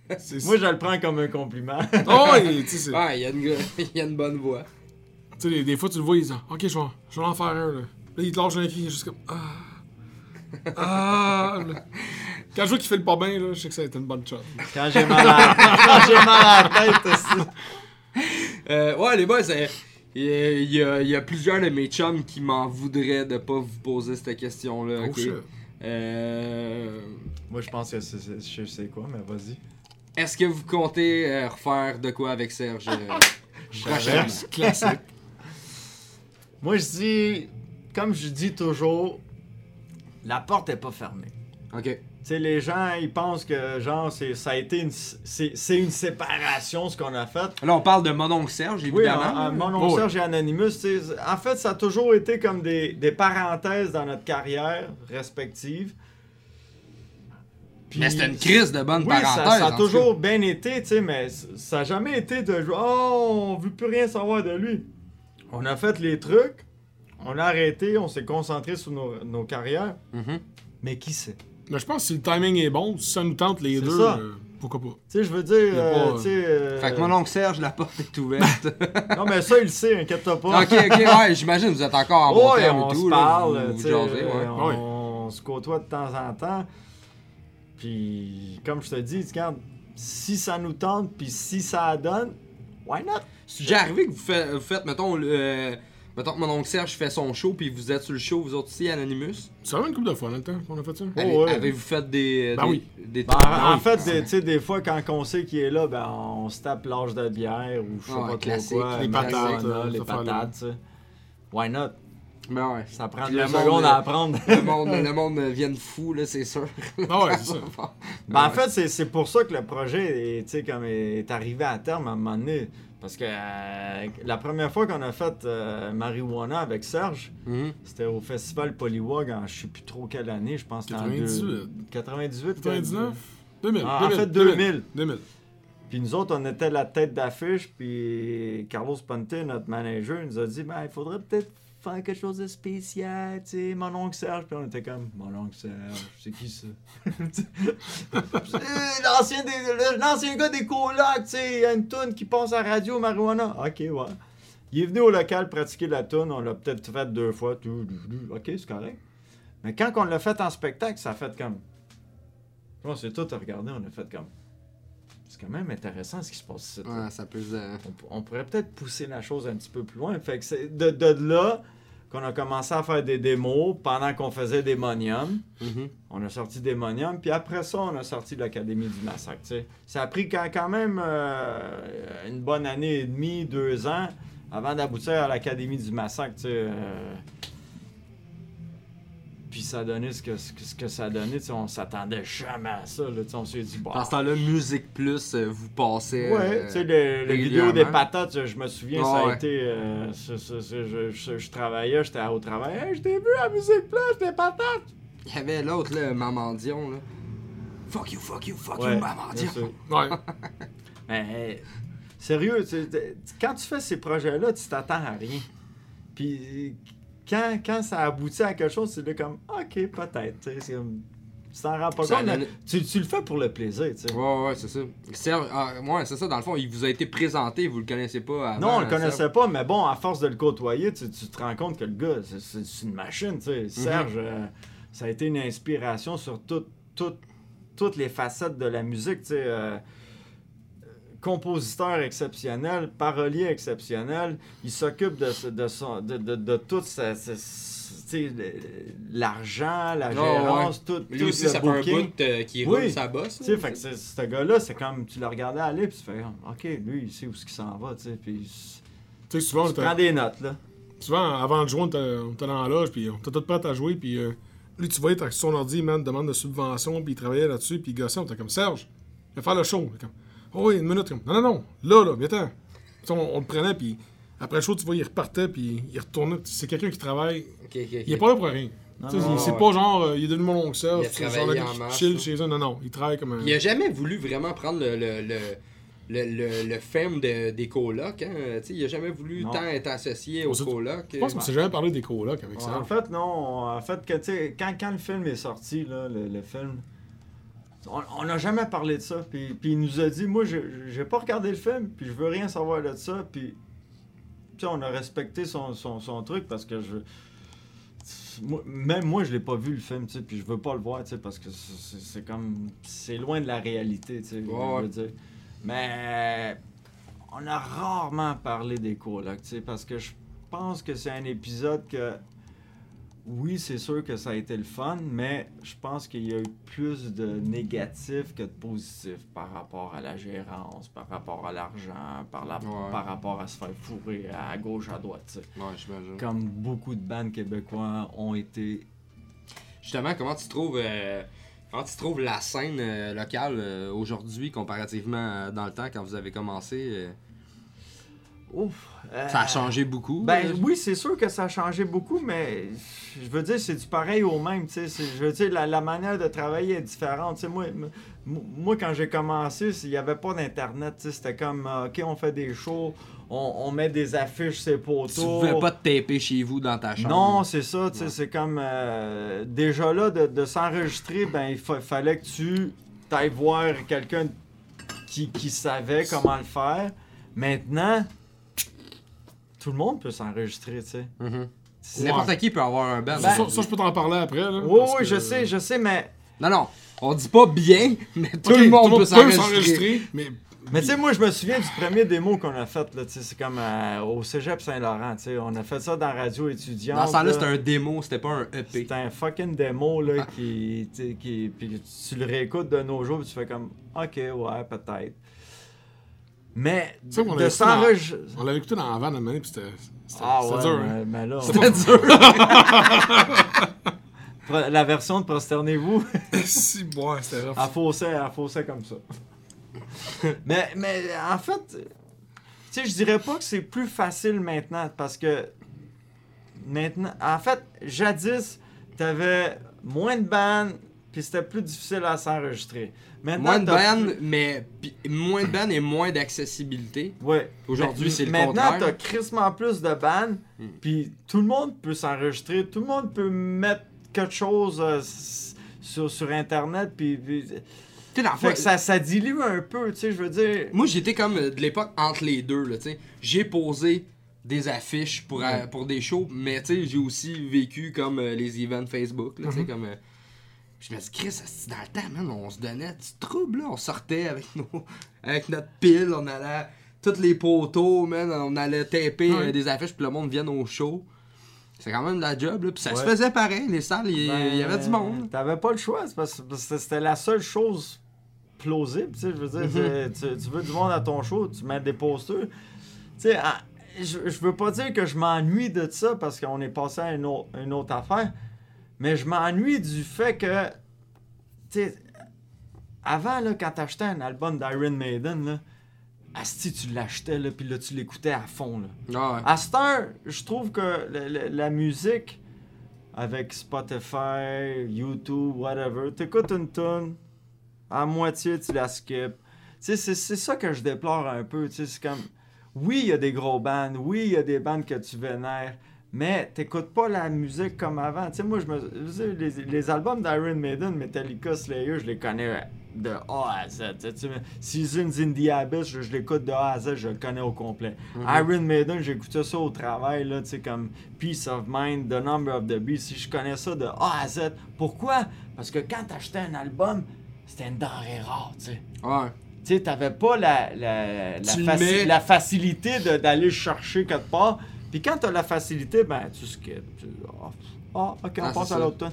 S2: Moi, je le prends comme un compliment.
S3: Oh, et, tu sais, c'est-
S1: Ouais, il y, a une... il y a une bonne voix.
S3: tu sais, des, des fois, tu le vois, il dit, ok, je vais, je vais en faire un, là. Là, il te lâche un cri, il est juste comme, ah. Ah. là. Quand je vois qu'il fait le pas bien, là, je sais que ça a été une bonne shot.
S2: Quand j'ai mal à, quand j'ai mal à la tête aussi.
S1: Euh, ouais, les boys, c'est- il y, a- il y a, plusieurs de mes chums qui m'en voudraient de pas vous poser cette question-là.
S3: Oh?
S1: Euh,
S2: Moi, je pense que c'est, c'est- je sais quoi, mais vas-y.
S1: Est-ce que vous comptez euh, refaire de quoi avec Serge euh?
S3: Classique. Classique.
S2: Moi, je dis, comme je dis toujours, la porte est pas fermée.
S1: Ok.
S2: Sais, les gens, ils pensent que, genre, c'est, ça a été une, c'est, c'est une séparation, ce qu'on a fait.
S1: Là, on parle de mon oncle Serge, évidemment.
S3: Oh, oui.
S2: Serge et Anonymous, tu sais, en fait, ça a toujours été comme des, des parenthèses dans notre carrière respective. Puis-
S1: Mais c'était une crise de bonne
S2: Oui,
S1: parenthèse.
S2: ça, a toujours bien été, tu sais, mais ça n'a jamais été de jouer. Oh, on veut plus rien savoir de lui. On a fait les trucs, on a arrêté, on s'est concentré sur nos, nos carrières.
S1: Mhm.
S2: Mais qui sait?
S3: Mais je pense que si le timing est bon, si ça nous tente les deux,
S2: ça.
S3: euh, pourquoi pas.
S2: Tu sais, je veux dire, euh,
S3: pas,
S2: tu sais... euh,
S1: Fait que mon oncle Serge, la porte est ouverte.
S2: Non, mais ça, il le sait, inquiète-toi pas.
S1: ok, ok, ouais, j'imagine, vous êtes encore en bon
S2: Ouais,
S1: terme
S2: on
S1: et là,
S2: parle,
S1: vous-
S2: tu
S1: vous
S2: sais,
S1: jasez, ouais.
S2: on,
S3: Ouais.
S2: on se côtoie de temps en temps. Puis, comme je te dis, regarde, si ça nous tente, puis si ça donne, why not?
S1: C'est déjà arrivé que vous faites, vous faites mettons, le, euh, mettons que mon oncle Serge fait son show, puis vous êtes sur le show, vous autres aussi, Anonymous?
S3: C'est vraiment une couple de fois dans le temps qu'on a fait ça.
S2: Oh, ouais.
S1: Avez-vous fait des.
S3: Ben
S1: des,
S3: oui.
S1: des
S2: Ben, en
S3: oui.
S2: fait, des- tu sais, des fois, quand on sait qu'il est là, ben, on se tape l'âge de bière ou je sais
S1: Ouais,
S2: pas
S1: classique,
S2: quoi.
S3: les patates, euh,
S2: les patates, tu sais. Why not?
S1: Ben ouais.
S2: Ça prend deux secondes
S1: euh,
S2: à apprendre.
S1: le monde, le monde vient de fou, là, c'est sûr.
S3: Ah ouais, c'est ça.
S2: Ben, en fait, c'est- c'est pour ça que le projet est, tu sais, comme est arrivé à terme à un moment donné. Parce que euh, la première fois qu'on a fait euh, Marijuana avec Serge,
S1: Mhm.
S2: c'était au festival Polywog en je sais plus trop quelle année, je pense que c'était en
S3: 98.
S2: deux- 98.
S3: 99 2000.
S2: Ah, en fait, 2000.
S3: 2000.
S2: Puis nous autres, on était la tête d'affiche, puis Carlos Ponte, notre manager, nous a dit ben, il faudrait peut-être faire quelque chose de spécial, tu sais, mon oncle Serge. Puis on était comme Mon oncle Serge, c'est qui ça? L'ancien des- l'ancien gars des colocs, tu sais, il y a une toune qui passe à radio marijuana. Ok, ouais. Il est venu au local pratiquer la toune, on l'a peut-être fait deux fois. tout. Ok, c'est correct. Mais quand on l'a fait en spectacle, ça a fait comme. On s'est tout regardé, on a fait comme. C'est quand même intéressant ce qui se passe ici. là.
S1: Ouais, ça peut se.
S2: On, on pourrait peut-être pousser la chose un petit peu plus loin. Fait que c'est de, de là qu'on a commencé à faire des démos pendant qu'on faisait Démonium.
S1: Mhm.
S2: On a sorti Démonium, puis après ça, on a sorti l'Académie du Massacre. Ça a pris quand, quand même euh, une bonne année et demie, deux ans, avant d'aboutir à l'Académie du Massacre. Puis ça a donné ce que, ce que, ce que ça a donné. tu sais, On s'attendait jamais à ça. Là, on s'est dit, bah,
S1: Dans ce temps-là, Musique Plus euh, vous passez.
S2: Ouais,
S1: euh,
S2: tu sais, le, le vidéo des patates, je me souviens, ça a
S1: ouais.
S2: été. euh, je, je- je travaillais, j'étais au travail. Hey, je t'ai vu à Musique Plus, des patates!
S1: Il y avait l'autre, là, Mamandion, là. Fuck you, fuck you, fuck
S2: Ouais,
S1: you, Mamandion.
S3: Ouais.
S2: Mais sérieux, quand tu fais ces projets-là, tu t'attends à rien. Puis quand, quand ça aboutit à quelque chose, c'est là comme, ok, peut-être. tu t'en rends pas
S1: Ça
S2: compte,
S1: donne-
S2: tu, tu le fais pour le plaisir. tu sais.
S1: Ouais, ouais, c'est ça. Serge, ah, ouais, c'est ça, dans le fond, il vous a été présenté, vous le connaissez pas avant.
S2: Non, on le connaissait
S1: Serge?
S2: pas, mais bon, à force de le côtoyer, tu, tu te rends compte que le gars, c'est- une machine, tu
S1: Mhm.
S2: sais. Serge, euh, ça a été une inspiration sur tout- tout- toutes les facettes de la musique, tu sais. euh, compositeur exceptionnel, parolier exceptionnel, il s'occupe de, de, son, de, de, de tout sa- sa- tu sais, le- l'argent, la
S1: Ah,
S2: gérance, tout,
S1: Lui
S2: tout
S1: aussi,
S2: le
S1: ça fait un bout euh, qui
S2: Oui.
S1: roule sa bosse.
S2: Tu sais, fait que c'est- ce gars-là, c'est comme tu le regardais aller, puis tu fais, OK, lui, il sait où ce qu'il s'en va, tu sais, puis
S3: Tu sais, souvent, on
S2: tu prends des notes, là.
S3: souvent, avant de jouer, on était dans la loge, puis on était tous prêts à jouer, puis euh, lui, tu voyais, t'as sur son ordi, man, demande de subvention, puis il travaillait là-dessus, puis il gossait, on était comme Serge, il va faire le show. Il Comme, oh oui, une minute, comme, non, non, non, là, là. Puis on, on le prenait, puis après le show, tu vois, il repartait, puis il retournait. C'est quelqu'un qui travaille, il est pas là pour rien. C'est pas genre, euh, il est devenu mon oncle Serge,
S1: Il a
S3: c'est genre
S1: en
S3: chill chez eux. Non, non, il travaille comme un.
S1: Il a jamais voulu vraiment prendre le, le, le, le, le, le femme de, des colocs. Hein? Tu sais, il a jamais voulu
S2: Non.
S1: tant être associé aux colocs.
S3: Je pense qu'on s'est jamais parlé des colocs avec
S2: Ouais,
S3: Serge.
S2: En fait, non. En fait, que, tu sais, quand, quand le film est sorti, là, le, le film, on- n'a jamais parlé de ça. Puis, puis il nous a dit, moi, je j'ai pas regardé le film, puis je veux rien savoir de ça. Puis, tu sais, on a respecté son, son, son truc parce que je. moi- même moi, je l'ai pas vu le film, tu sais, puis je veux pas le voir, tu sais, parce que c'est- comme. C'est loin de la réalité, tu sais, je
S1: Ouais,
S2: veux
S1: ouais.
S2: dire. Mais. On a rarement parlé des colocs, tu sais, parce que je pense que c'est un épisode que oui, c'est sûr que ça a été le fun, mais je pense qu'il y a eu plus de négatifs que de positifs par rapport à la gérance, par rapport à l'argent, par, la-
S1: Ouais.
S2: par rapport à se faire fourrer à gauche, à droite.
S1: Ouais, j'imagine.
S2: Comme beaucoup de bandes québécois ont été.
S1: Justement, comment tu trouves euh, comment tu trouves la scène euh, locale euh, aujourd'hui comparativement dans le temps quand vous avez commencé euh,
S2: Ouf!
S1: Ça a
S2: euh,
S1: changé beaucoup.
S2: Ben oui, c'est sûr que ça a changé beaucoup, mais je veux dire, c'est du pareil au même. Je veux dire, la, la manière de travailler est différente. Moi, moi, quand j'ai commencé, il n'y avait pas d'Internet. C'était comme, euh, OK, on fait des shows, on, on met des affiches, c'est
S1: tu
S2: poteaux.
S1: pouvais pas te taper chez vous dans ta chambre.
S2: Non, c'est ça.
S1: Ouais.
S2: C'est comme, euh, déjà là, de, de s'enregistrer, ben il fa- fallait que tu ailles voir quelqu'un qui, qui savaient comment le faire. Maintenant, tout le monde peut s'enregistrer, tu sais.
S1: Mhm. N'importe qui peut avoir un band.
S3: Ça, ça, ça, je peux t'en parler après. Là,
S2: Oui, oui,
S3: que-
S2: je sais, je sais, mais.
S1: Non, non. On dit pas bien, mais tout le monde peut s'enregistrer.
S3: s'enregistrer, mais
S2: Mais tu sais, moi, je me souviens du premier démo qu'on a fait, là, tu sais, c'est comme euh, au cégep Saint-Laurent, tu sais. On a fait ça dans Radio Étudiante.
S1: Dans ce temps-là,
S2: là.
S1: c'était un démo, c'était pas un EP.
S2: C'était un fucking démo, là, qui, tu sais, qui. Puis tu le réécoutes de nos jours, puis tu fais comme, ok, ouais, peut-être. Mais
S3: on
S2: de s'enregistrer.
S3: on l'avait écouté dans la van à puis c'était
S2: Ah ouais,
S3: dur. hein.
S2: mais, mais là,
S1: C'était dur.
S2: La version de Prosternez-vous,
S3: si, ouais, c'était rough.
S2: elle faussait, elle faussait comme ça. mais, mais en fait, tu sais, je dirais pas que c'est plus facile maintenant parce que maintenant, en fait, jadis, t'avais moins de bandes puis c'était plus difficile à s'enregistrer. Maintenant,
S1: Moins de
S2: plus-
S1: mais pis- moins de bands et moins d'accessibilité.
S2: Ouais.
S1: Aujourd'hui,
S2: Ma-
S1: c'est le
S2: Maintenant,
S1: contraire.
S2: t'as crissement plus de bandes,
S1: Hmm.
S2: puis tout le monde peut s'enregistrer, tout le monde peut mettre quelque chose euh, sur, sur Internet, puis... Fait que ça, ça dilue un peu, tu sais, je veux dire...
S1: Moi, j'étais comme euh, de l'époque entre les deux, là, tu sais. J'ai posé des affiches pour, euh, pour des shows, mais tu sais, j'ai aussi vécu comme euh, les events Facebook, là, tu sais,
S3: Mhm.
S1: comme... euh, je me dis, Chris, dans le temps, man, on se donnait du trouble, là. On sortait avec, nos, avec notre pile, on allait... Toutes les poteaux, man, on allait taper euh, des affiches, puis le monde vienne au show. C'est quand même de la job, là. Puis ça se faisait pareil, les salles, il
S2: ben,
S1: il y avait du monde.
S2: T'avais pas le choix, c'est parce que c'était la seule chose plausible, tu sais, je veux dire,
S1: Mhm.
S2: tu, tu veux du monde à ton show, tu mets des posters. Tu sais, en- je, je veux pas dire que je m'ennuie de ça parce qu'on est passé à une autre, une autre affaire, mais je m'ennuie du fait que, tu sais, avant, là, quand t'achetais un album d'Iron Maiden, là, Asti, tu l'achetais, là, puis là, tu l'écoutais à fond, là.
S1: Ah ouais.
S2: À cette heure, je trouve que le- le- la musique, avec Spotify, YouTube, whatever, t'écoutes une tune, à moitié tu la skip. Tu sais, c'est c'est ça que je déplore un peu. Tu sais, c'est comme, oui, il y a des gros bands, oui, il y a des bands que tu vénères, mais t'écoutes pas la musique comme avant. Tu sais, moi, je me, les, les albums d'Iron Maiden, Metallica, Slayer, je les connais de A à Z. Tu sais, Seasons in the Abyss, je, je l'écoute de A à Z, je le connais au complet. Iron Maiden, j'écoutais ça au travail, là, tu sais, comme Peace of Mind, The Number of the Beast, si je connais ça de A à Z. Pourquoi? Parce que quand t'achetais un album, c'était une denrée rare, tu sais.
S1: Ouais.
S2: Tu sais, t'avais pas la, la, la,
S1: Tu le
S2: faci-
S1: mets-
S2: la facilité d'aller le chercher quelque part. Puis quand t'as la facilité, ben, tu skips. Tu- Ah, ah, ok, on
S1: Ah,
S2: passe à l'autre.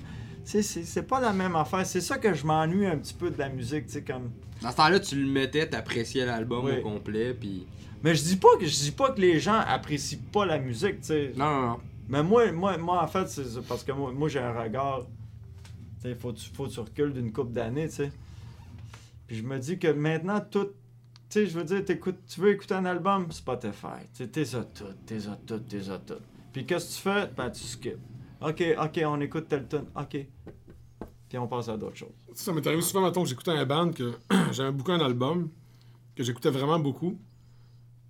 S2: Tu sais, c'est pas la même affaire. C'est ça que je m'ennuie un petit peu de la musique, tu sais, comme...
S1: Dans ce temps-là, tu le mettais, t'appréciais l'album
S2: Oui.
S1: au complet, puis...
S2: Mais je dis pas que je dis pas que les gens apprécient pas la musique, tu sais.
S1: Non, non, non.
S2: Mais moi, moi, moi en fait, c'est parce que moi, moi j'ai un regard. Tu sais, faut, tu- faut que tu recules d'une couple d'années, tu sais. Puis je me dis que maintenant, tout. Tu sais, je veux dire, tu veux écouter un album, Spotify. Tu sais, t'es ça tout, t'es ça tout, t'es ça tout. Puis qu'est-ce que tu fais? Ben, tu skips. Ok, ok, on écoute tel tune. Ok. Puis on passe à d'autres choses.
S3: Ça m'est arrivé souvent, mettons, que j'écoutais un band, que j'aimais beaucoup un album, que j'écoutais vraiment beaucoup.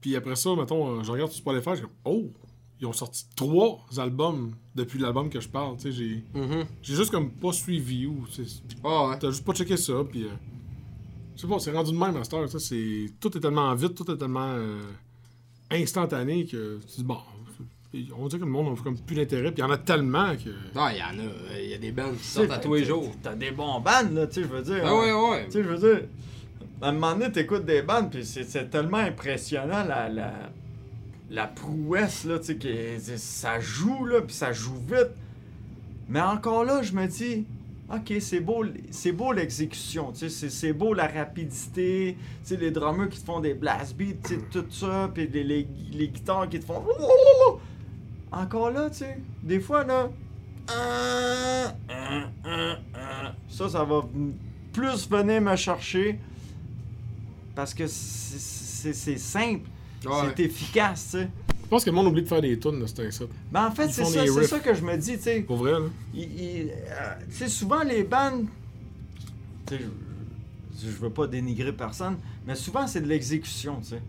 S3: Puis après ça, mettons, euh, je regarde sur Spotify, je suis comme, oh, ils ont sorti trois albums depuis l'album que je parle. Tu sais, j'ai,
S1: Mhm.
S3: j'ai juste comme pas suivi ou,
S1: Ah ouais.
S3: t'as juste pas checké ça, puis. euh, je sais pas, c'est rendu de même à cette heure, ça, c'est, tout est tellement vite, tout est tellement euh, instantané que tu dis, bon, on dirait que le monde n'a comme plus d'intérêt, puis il y en a tellement que.
S1: Ah, il y en a. Il y a des bands qui
S2: Tu
S1: sortent
S2: sais,
S1: à tous les jours.
S2: T'as des bons bands, là, tu sais, je veux dire.
S1: Ah ouais, ouais.
S2: Tu sais, je veux dire, à un moment donné, t'écoutes des bandes, puis c'est, c'est tellement impressionnant la, la, la prouesse, là, tu sais, que ça joue, là, puis ça joue vite. Mais encore là, je me dis, ok, c'est beau, c'est beau l'exécution, tu sais, c'est, beau la rapidité, tu sais, les drummers qui te font des blast beats, tu sais, tout ça, puis les, les, les guitares qui te font. Encore là, tu sais, des fois, là. Ça, ça va plus venir me chercher parce que c'est- simple,
S1: Ouais.
S2: c'est efficace, tu sais.
S3: Je pense que le monde oublie de faire des tunes de cet ça.
S2: Mais en fait, c'est ça, c'est ça que je me dis, tu sais.
S3: Pour vrai, là.
S2: Euh, Tu sais, souvent les bandes. Tu sais, je, je veux pas dénigrer personne, mais souvent c'est de l'exécution, tu sais.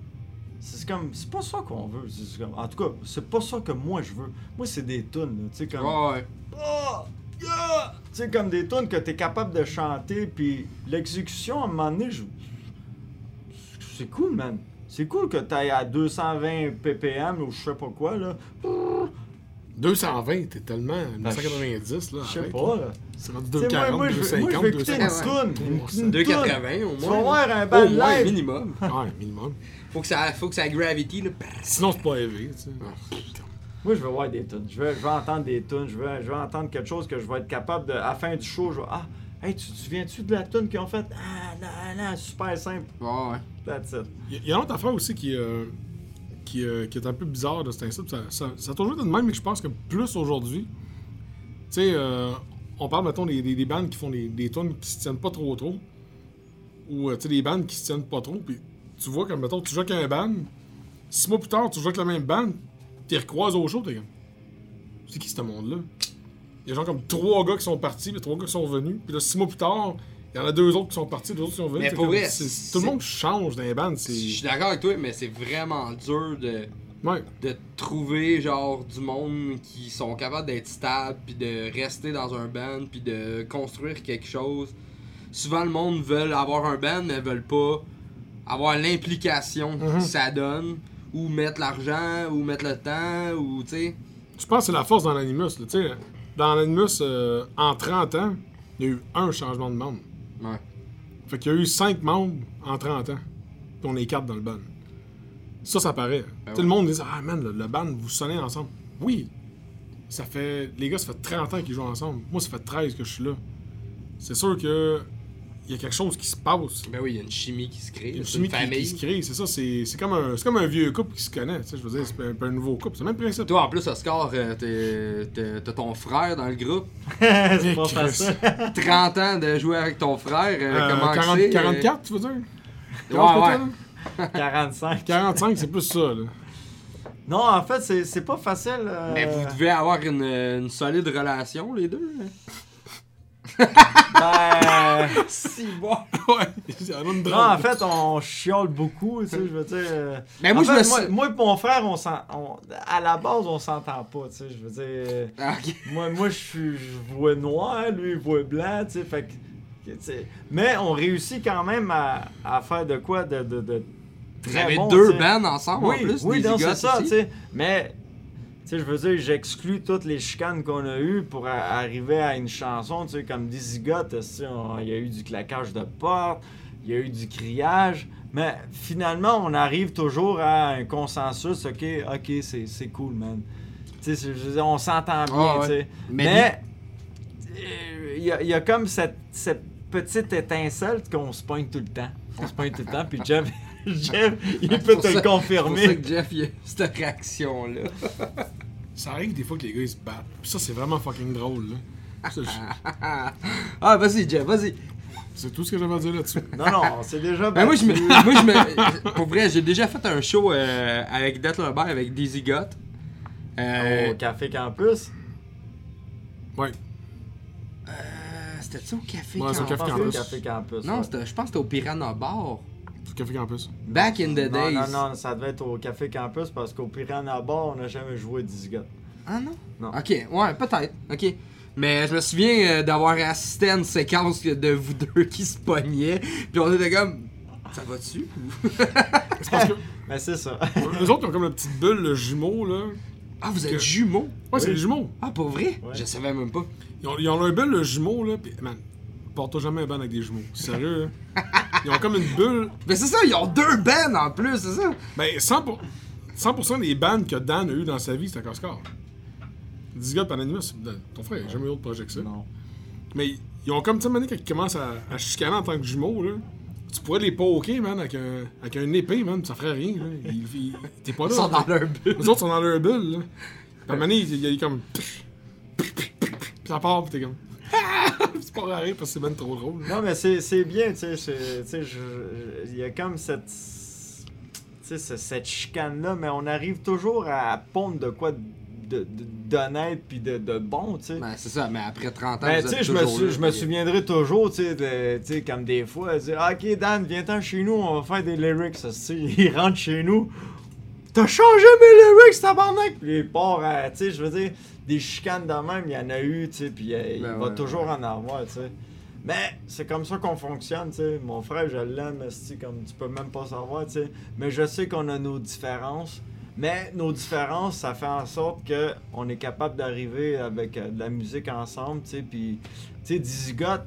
S2: C'est comme. C'est pas ça qu'on veut. comme- en tout cas, c'est pas ça que moi je veux. Moi, c'est des tunes, là, tu sais, comme.
S1: Ouais, ouais.
S2: Oh, yeah! Tu sais, comme des tunes que t'es capable de chanter, puis l'exécution, à un moment donné, je. c'est cool, man. C'est cool que t'ailles à 220 ppm ou je sais pas quoi, là.
S3: 220, t'es tellement.
S2: Ben,
S3: 1990, là.
S2: Je sais pas,
S3: là. C'est rendu
S2: Tu sais,
S3: 240,
S2: moi, moi, je veux- moi, je
S3: 250,
S2: une
S3: 250.
S2: toune. Une, une
S1: 2,80
S2: toune.
S1: au
S2: Tu vas
S1: moins.
S2: voir un
S1: Au moins,
S2: live.
S1: minimum.
S3: Ouais, minimum.
S1: Faut que ça, faut que ça gravity, là.
S3: Sinon, c'est pas élevé, tu sais.
S2: Moi, je veux voir des tunes. Je veux, je veux entendre des tunes. Je veux, je veux entendre quelque chose que je vais être capable de. À la fin du show, je vais. Ah, hey, tu te souviens-tu de la tune qu'ils ont faite? Ah, non, non, super simple.
S1: Ouais, ouais.
S2: That's it.
S3: Il y a- une autre affaire aussi qui, euh, qui, euh, qui est un peu bizarre de cet instant. Ça, ça, ça a toujours été de même, mais je pense que plus aujourd'hui. Tu sais, euh, on parle, mettons, des, des, des bandes qui font des, des tunes qui se tiennent pas trop trop. Ou, euh, tu sais, des bandes qui se tiennent pas trop. Puis tu vois, comme, mettons, tu joues avec un band. Six mois plus tard, tu joues avec la même band. Tu les recroises au show, t'es comme. C'est qui ce monde-là? Il y a genre comme trois gars qui sont partis, puis trois gars qui sont venus. Puis là, six mois plus tard, il y en a deux autres qui sont partis, deux autres qui sont venus.
S1: Mais pour vrai,
S3: tout le monde change dans les bandes.
S1: Je suis d'accord avec toi, mais c'est vraiment dur de,
S3: Ouais.
S1: de trouver genre du monde qui sont capables d'être stables puis de rester dans un band puis de construire quelque chose. Souvent le monde veut avoir un band mais veulent pas avoir l'implication
S3: Mhm.
S1: que ça donne ou mettre l'argent ou mettre le temps ou tu sais.
S3: Je pense que c'est la force dans l'Animus. là. Tu sais, Dans l'Animus, euh, en 30 ans, il y a eu un changement de membre.
S1: Ouais.
S3: Fait qu'il y a eu 5 membres en 30 ans. Puis on est 4 dans le band. Ça, ça paraît.
S1: Ben ouais.
S3: Le monde dit Ah man, le, le band, vous sonnez ensemble. Oui. Ça fait. Les gars, ça fait 30 ans qu'ils jouent ensemble. Moi, ça fait 13 que je suis là. C'est sûr que. Il y a quelque chose qui se passe.
S1: Ben oui, il y a une chimie qui se crée.
S3: Il y a une chimie
S1: une
S3: qui, qui se crée. C'est ça, c'est c'est comme, un- c'est comme un vieux couple qui se connaît. tu sais, Je veux dire, c'est un un nouveau couple. C'est le même principe.
S1: Toi en plus Oscar, euh, t'es- t'es- t'as ton frère dans le groupe.
S2: c'est pas
S3: Chris.
S2: facile.
S1: 30 ans de jouer avec ton frère. euh,
S3: Euh,
S1: comment que
S3: 40
S1: c'est, euh,
S3: 44, tu veux dire?
S1: Ouais, ouais.
S3: ouais.
S2: 45.
S3: 45, c'est plus ça. Là.
S2: Non, en fait, c'est c'est pas facile. euh,
S1: Mais vous devez avoir une, une solide relation, les deux. hein?
S2: Ben.
S1: si bon.
S3: ouais,
S2: Non, en fait, on chiole beaucoup, tu sais, je veux dire. euh,
S1: Mais moi,
S2: en
S1: je
S2: fait,
S1: me
S2: moi,
S1: suis-
S2: moi et mon frère, on s'en, on- à la base, on s'entend pas, tu sais, je veux dire.
S1: Ah, ok.
S2: Moi, moi je suis, je vois noir, lui, il voit blanc, tu sais, fait que, tu sais, Mais on réussit quand même à, à faire de quoi de, de, de
S1: Vous
S2: très
S1: avez
S2: bon,
S1: deux bands ensemble
S2: Oui,
S1: en plus.
S2: oui, c'est ça,
S1: aussi.
S2: tu sais. Mais, sais, je veux dire, j'exclus toutes les chicanes qu'on a eues pour a- arriver à une chanson, tu sais, comme sais, on- il y a eu du claquage de porte, il y a eu du criage, mais finalement, on arrive toujours à un consensus, ok, ok, c'est c'est cool, man. Tu sais, on s'entend bien,
S1: Ah, ouais.
S2: tu sais.
S1: Mais
S2: Mais, il y, a- il y a comme cette, cette petite étincelle qu'on se pointe tout le temps. On se pointe tout le temps, puis Jeff, Jeff il peut te le
S1: ça- C'est pour
S2: confirmer.
S1: ça que Jeff, il a cette réaction-là.
S3: Ça arrive des fois que les gars ils se battent. Puis ça, c'est vraiment fucking drôle. Là. Ça, je-
S1: ah, vas-y, Jeff, vas-y.
S3: c'est tout ce que j'avais à dire là-dessus.
S2: Non, non, c'est déjà
S1: Ben, moi, je me, moi, je me. Pour vrai, j'ai déjà fait un show euh, avec Death avec Dizzy Got. Euh,
S2: Au Café Campus?
S3: Ouais.
S1: euh, C'était ça au café
S3: Ouais,
S1: Campus?
S2: Au Café Campus.
S1: Non, je pense que c'était au Piranha Bar.
S3: Café Campus.
S1: Back in the
S2: non,
S1: days.
S2: non, non, ça devait être au Café Campus parce qu'au Piranha Bar, on n'a jamais joué à 10 gars.
S1: Ah non?
S2: Non.
S1: Ok, ouais, peut-être. Ok. Mais je me souviens euh, d'avoir assisté à une séquence de vous deux qui se pognaient. Puis on était comme. Ça va dessus?
S3: C'est parce que
S2: Mais c'est ça.
S3: eux autres, ils ont comme la petite bulle, le jumeau, là.
S1: Ah, vous êtes
S3: Que-
S1: jumeaux?
S3: Ouais, c'est les jumeaux.
S1: Ah, pas vrai?
S2: Ouais.
S1: Je savais même pas.
S3: Ils ont, ils ont un bulle, le jumeau, là. Pis, man, porte-toi jamais un ban avec des jumeaux. Sérieux, là. Ils ont comme une bulle.
S1: Mais c'est ça, ils ont deux bands en plus, c'est ça?
S3: Ben, 100%, pour- 100% des bandes que Dan a eu dans sa vie, c'était Coscar. 10 gars de Pananimus, ton frère, il a jamais eu d'autre projet que ça.
S2: Non.
S3: Mais ils ont comme, tu sais, quand ils commencent à, à chicaner en tant que jumeaux, là, tu pourrais les poker, man, avec un, avec un épée, man, ça ferait rien, là. Ils- ils- T'es pas là.
S1: Ils sont dans leur bulle.
S3: Les autres sont dans leur bulle, là. Puis à un moment donné, il y a il y a comme. Puis ça part, pis t'es comme. c'est pas rare parce que c'est même trop drôle.
S2: Non, mais c'est c'est bien, tu sais. Il y a comme cette. Tu sais, ce- cette chicane-là, mais on arrive toujours à pondre de quoi de- de- d'honnête puis de, de bon, tu sais.
S1: Ben, c'est ça, mais après 30 ans,
S2: Ben, tu sais, je me, je me souviendrai toujours, tu sais, de- tu sais, comme des fois, dire Ah, Ok, Dan, viens-t'en chez nous, on va faire des lyrics. Ça, tu sais, il rentre chez nous. T'as changé mes lyrics, tabarnak! Puis il part, à- tu sais, je veux dire, des chicanes de même, il y en a eu, tu sais, puis euh, il
S1: Ben
S2: va
S1: ouais,
S2: toujours
S1: ouais.
S2: en avoir, tu sais. Mais c'est comme ça qu'on fonctionne, tu sais. Mon frère, je l'aime, comme tu peux même pas savoir, tu sais. Mais je sais qu'on a nos différences. Mais nos différences, ça fait en sorte que on est capable d'arriver avec euh, de la musique ensemble, tu sais. Puis, tu sais, Dizzy Got,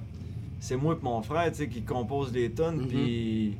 S2: c'est moi et mon frère, tu sais, qui compose des tonnes.
S1: Mhm.
S2: Puis,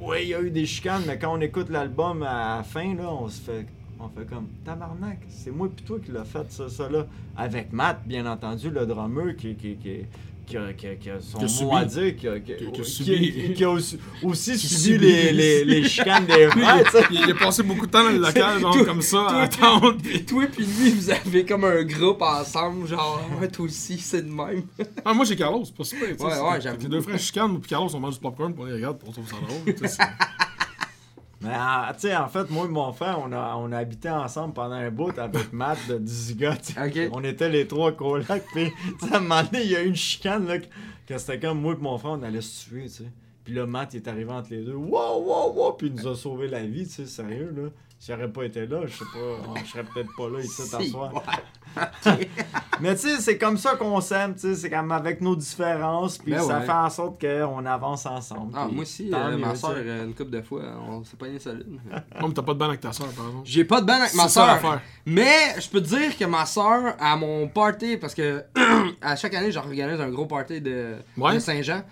S2: oui, il y a eu des chicanes, mais quand on écoute l'album à la fin, là, on se fait. On fait comme tabarnak, c'est moi et toi qui l'a fait ça, ça là. Avec Matt, bien entendu, le drummer qui, qui, qui, qui a, qui a- qui a son mot
S3: subi.
S2: à dire, qui a, qui a- aussi, aussi subi les, les, les chicanes des frères.
S3: Il, il a passé beaucoup de temps dans le local, genre comme ça,
S1: toi-
S3: à attendre. puis-
S1: Toi pis lui, vous avez comme un groupe ensemble, genre, ouais, toi aussi, c'est de même.
S3: Ah, moi j'ai Carlos, c'est pas super.
S1: Ouais, ouais, j'avoue.
S3: Les deux frères chicanent, moi puis Carlos, on mange du popcorn, puis on les regarde, puis on trouve ça drôle.
S2: Mais ah, tu sais, en fait, moi et mon frère, on a, on a habité ensemble pendant un bout avec Matt de Diziga. tu sais.
S1: Ok.
S2: On était les trois colocs. Puis, tu sais, à un moment donné, il y a eu une chicane, là, que, que c'était comme moi et mon frère, on allait se tuer, tu sais. Puis là, Matt, il est arrivé entre les deux. Wow, wow, wow! Puis il nous a sauvé la vie, tu sais, sérieux, là. Si j'aurais pas été là, je sais pas, je serais peut-être pas là ici
S1: Si,
S2: t'asseoir.
S1: ouais.
S2: Mais tu sais, c'est comme ça qu'on s'aime, tu sais, c'est comme avec nos différences, puis
S1: Ben
S2: ça
S1: ouais.
S2: fait en sorte qu'on avance ensemble.
S1: Ah, moi aussi, euh,
S2: mieux,
S1: ma soeur, une couple de fois, on s'est pas solide.
S3: Non, mais t'as pas de bande avec ta soeur, par exemple.
S1: J'ai pas de band avec ma
S3: ça
S1: soeur. Mais je peux te dire que ma soeur, à mon party, parce que à chaque année, j'organise un gros party de,
S3: Ouais.
S1: de Saint-Jean.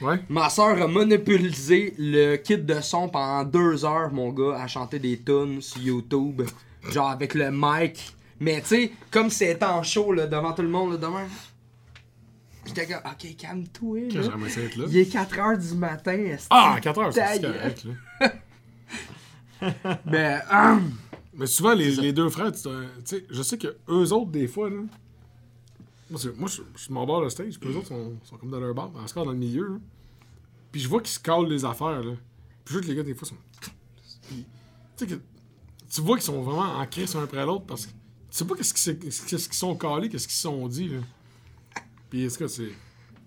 S3: Ouais.
S1: Ma soeur a monopolisé le kit de son pendant deux heures, mon gars, à chanter des tunes sur YouTube. Genre avec le mic. Mais tu sais, comme c'était en show là, devant tout le monde là, demain. J'étais comme, ok, calme-toi. Là.
S3: être.
S1: Il est 4h du matin.
S3: Ah, 4 heures,
S1: Ta
S3: c'est c'est
S1: gueule.
S3: correct, là.
S1: Mais, ah,
S3: Mais souvent, les, les deux frères, tu tu sais, je sais que eux autres, des fois, là. Moi, c'est- moi je, je suis mon bord de stage, puis eux autres sont, sont comme dans leur bar, en score dans le milieu. là. Puis je vois qu'ils se calent les affaires, là. Puis juste les gars, des fois, sont. Puis, tu sais, que. Tu vois qu'ils sont vraiment en crise un après l'autre parce que tu sais pas qu'est-ce qu'ils qu'est-ce qu'ils sont calés, qu'est-ce qu'ils se sont dit, là. Puis, est-ce que c'est.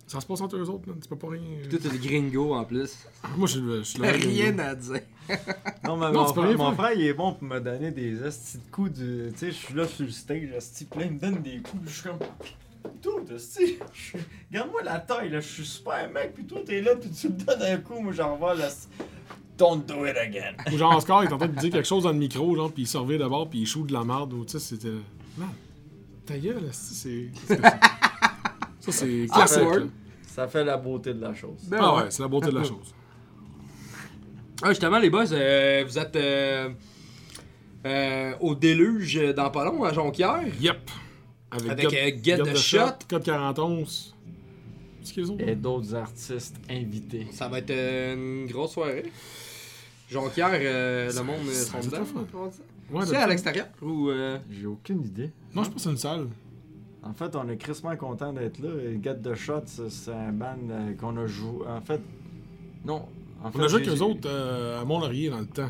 S3: Ça se passe entre eux autres, là. Tu peux pas rien.
S1: tout est gringo en plus.
S3: Moi, je suis le. je suis le-
S1: Rien à dire.
S2: Non, mais
S3: Non,
S2: mon, frère, mon il est bon pour me donner des estis de coups de. Tu sais, je suis là sur le stage, puis là, il me donne des coups, puis je suis comme. Je suis- Regarde-moi la taille, là, je suis super mec, puis toi, t'es là, puis tu me donnes un coup, moi, j'en vois, là. Don't do it again.
S3: Ou genre, Oscar, il est en train de dire quelque chose dans le micro, genre, puis il se revient d'abord, puis il shoot de la merde, ou tu sais, c'était. Man, ta gueule, c'est. c'est- Ça, c'est classique.
S2: Ça fait la beauté de la chose.
S1: Ben
S3: Ah
S1: ouais.
S3: ouais, c'est la beauté de la chose.
S1: Ah, justement, les boys, euh, vous êtes euh, euh, au déluge dans pas long à Jonquière?
S3: Yep.
S1: Avec, euh, Get the Shot.
S3: Code 4011. C'est qui les autres?
S2: Et d'autres artistes invités.
S1: Ça va être euh, une grosse soirée. Jonquière, euh, le monde euh,
S3: ça
S1: sont dedans.
S3: Ouais,
S1: C'est à l'extérieur ou euh,
S2: J'ai aucune idée.
S3: Non, je pense que c'est une salle.
S2: En fait, on est crissement content d'être là. Et Get the Shot, c'est un band qu'on a joué. En fait, non. En fait,
S3: On a joué
S2: j'ai-
S3: avec eux autres euh, à Mont-Laurier dans le temps.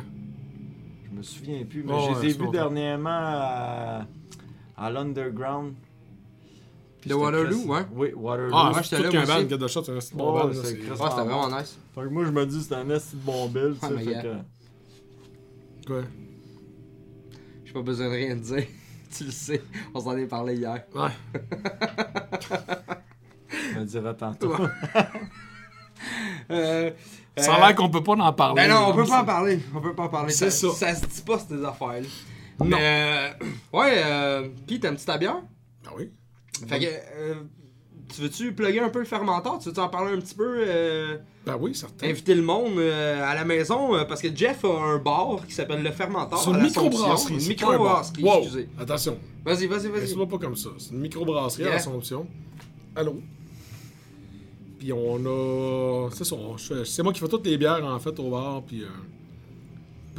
S2: Je me souviens plus, mais
S3: Oh,
S2: je les ai vus dernièrement à, à l'Underground. Puis
S1: De Waterloo, ouais.
S2: Oui, Waterloo.
S3: Ah,
S1: ouais,
S3: c'est
S1: j'étais
S3: tout
S1: là,
S3: qu'un
S1: moi
S3: band, the Shot, c'est un bon band.
S1: Ouais, c'était vraiment nice.
S2: Fait que moi, je me dis c'est un esti de bon bill, tu
S1: Ah,
S2: sais.
S1: mais
S2: fait
S1: yeah.
S2: que...
S3: Ouais.
S1: J'ai pas besoin de rien dire. tu le sais, on s'en est parlé hier.
S3: Ouais.
S2: Je me dirai tantôt.
S1: Euh,
S3: Ça a
S1: euh,
S3: l'air qu'on peut pas en parler.
S1: Ben non, on peut pas en parler. On peut pas en parler.
S3: C'est
S1: ça.
S3: ça.
S1: Ça se dit pas ces affaires-là.
S3: Non.
S1: Mais, euh, ouais, euh, Pis, t'aimes-tu ta bière?
S3: Ah oui.
S1: Fait que, euh, tu veux-tu plugger un peu le fermenteur? Tu veux-tu en parler un petit peu? euh,
S3: Ben oui, certain.
S1: inviter le monde euh, à la maison? euh, parce que Jeff a un bar qui s'appelle le fermenteur.
S3: C'est
S1: à
S3: une microbrasserie.
S1: Une
S3: c'est
S1: microbrasserie,
S3: Wow.
S1: excusez.
S3: Attention.
S1: Vas-y, vas-y, vas-y.
S3: Laisse-moi pas comme ça. C'est une microbrasserie à
S1: Yeah.
S3: l'Assomption. Allô? Puis on a. C'est ça. C'est moi qui fais toutes les bières en fait au bar. Puis.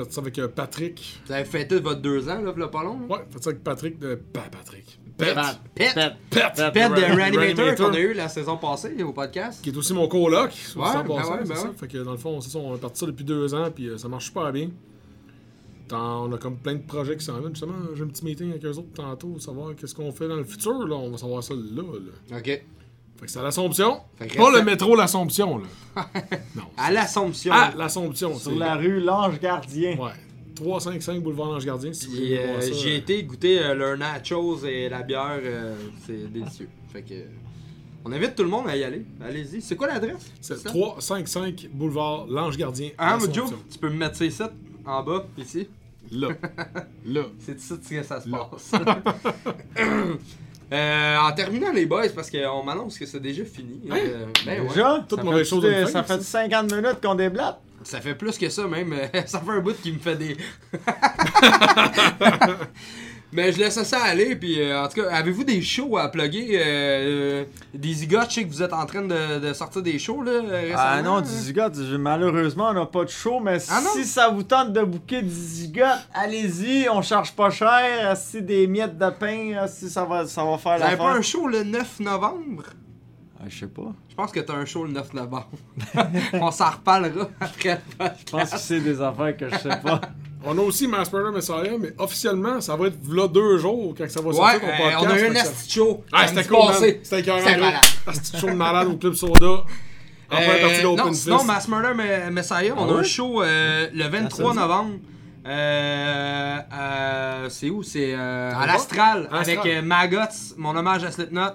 S3: Fait ça avec euh, Patrick.
S1: Vous avez fêté votre deux ans, là, v'là pas long? là?
S3: Ouais, fait ça avec Patrick de. Pa- Patrick.
S1: Pet.
S3: Pet.
S1: Pet.
S3: Pet.
S1: Pet de Reanimator qu'on a eu la saison passée au podcast.
S3: Qui est aussi mon coloc.
S1: Ouais, ben ouais, ben
S3: ça.
S1: ouais.
S3: Fait que dans le fond, ça, on est parti ça depuis deux ans. Puis euh, ça marche super bien. Tant- on a comme plein de projets qui s'en viennent. Justement, j'ai un petit meeting avec eux autres tantôt. Savoir qu'est-ce qu'on fait dans le futur. Là. On va savoir ça là. là.
S1: Ok.
S3: Fait que c'est à l'Assomption. Pas
S1: reste
S3: le métro l'Assomption, là. non.
S1: À l'Assomption.
S3: À l'Assomption.
S2: Sur la rue L'Ange Gardien.
S3: Ouais. 355 boulevard Ange Gardien, si vous
S1: Puis,
S3: voulez
S1: euh,
S3: voir ça.
S1: j'ai été goûter euh, leurs nachos et la bière, euh, c'est délicieux. Fait que On invite tout le monde à y aller. Allez-y. C'est quoi l'adresse?
S3: C'est
S1: ça?
S3: 355 boulevard L'Ange Gardien.
S1: Ah, Joe, tu peux me mettre ça ici, en bas, ici?
S3: Là. là.
S1: C'est ici que ça se passe. Euh, en terminant les boys, parce qu'on m'annonce que c'est déjà fini.
S3: Hein?
S1: Euh, ben ouais.
S2: Déjà?
S3: Toute
S2: Ça
S3: mauvaise chose
S2: fait 50 minutes qu'on déblatte.
S1: Ça fait plus que ça même. euh, ça fait un bout qui me fait des. Mais je laisse ça aller. Puis euh, en tout cas, avez-vous des shows à plugger euh, euh, Des zigotes, je sais que vous êtes en train de, de sortir des shows là récemment.
S2: Ah non,
S1: hein?
S2: du malheureusement, on n'a pas de show, mais
S1: Ah
S2: si ça vous tente de booker du allez-y, on charge pas cher. Si des miettes de pain, si ça va, ça va faire
S1: Vous avez
S2: la
S1: pas un show le 9 novembre?
S2: Ah, je sais pas.
S1: Je pense que t'as un show le 9 novembre. On s'en reparlera après.
S2: Je pense que c'est des affaires que je sais pas.
S3: On a aussi Mass Murder Messiah, mais officiellement, ça va être là deux jours quand ça va
S1: Ouais,
S3: sortir
S1: euh,
S3: podcast.
S1: on a eu un asti show.
S3: Ah, c'était cool. C'était
S1: malade.
S3: Asti show de malade au Club Soda. En
S1: Euh,
S3: première partie de l'Open
S1: non, sinon, Mass Murder Me- Messiah, on
S2: Ah
S1: a un
S2: ouais?
S1: show euh, le 23
S2: samedi?
S1: novembre. Euh, euh, c'est où? C'est euh, à l'Astral avec euh, Maggots, mon hommage à Slipknot.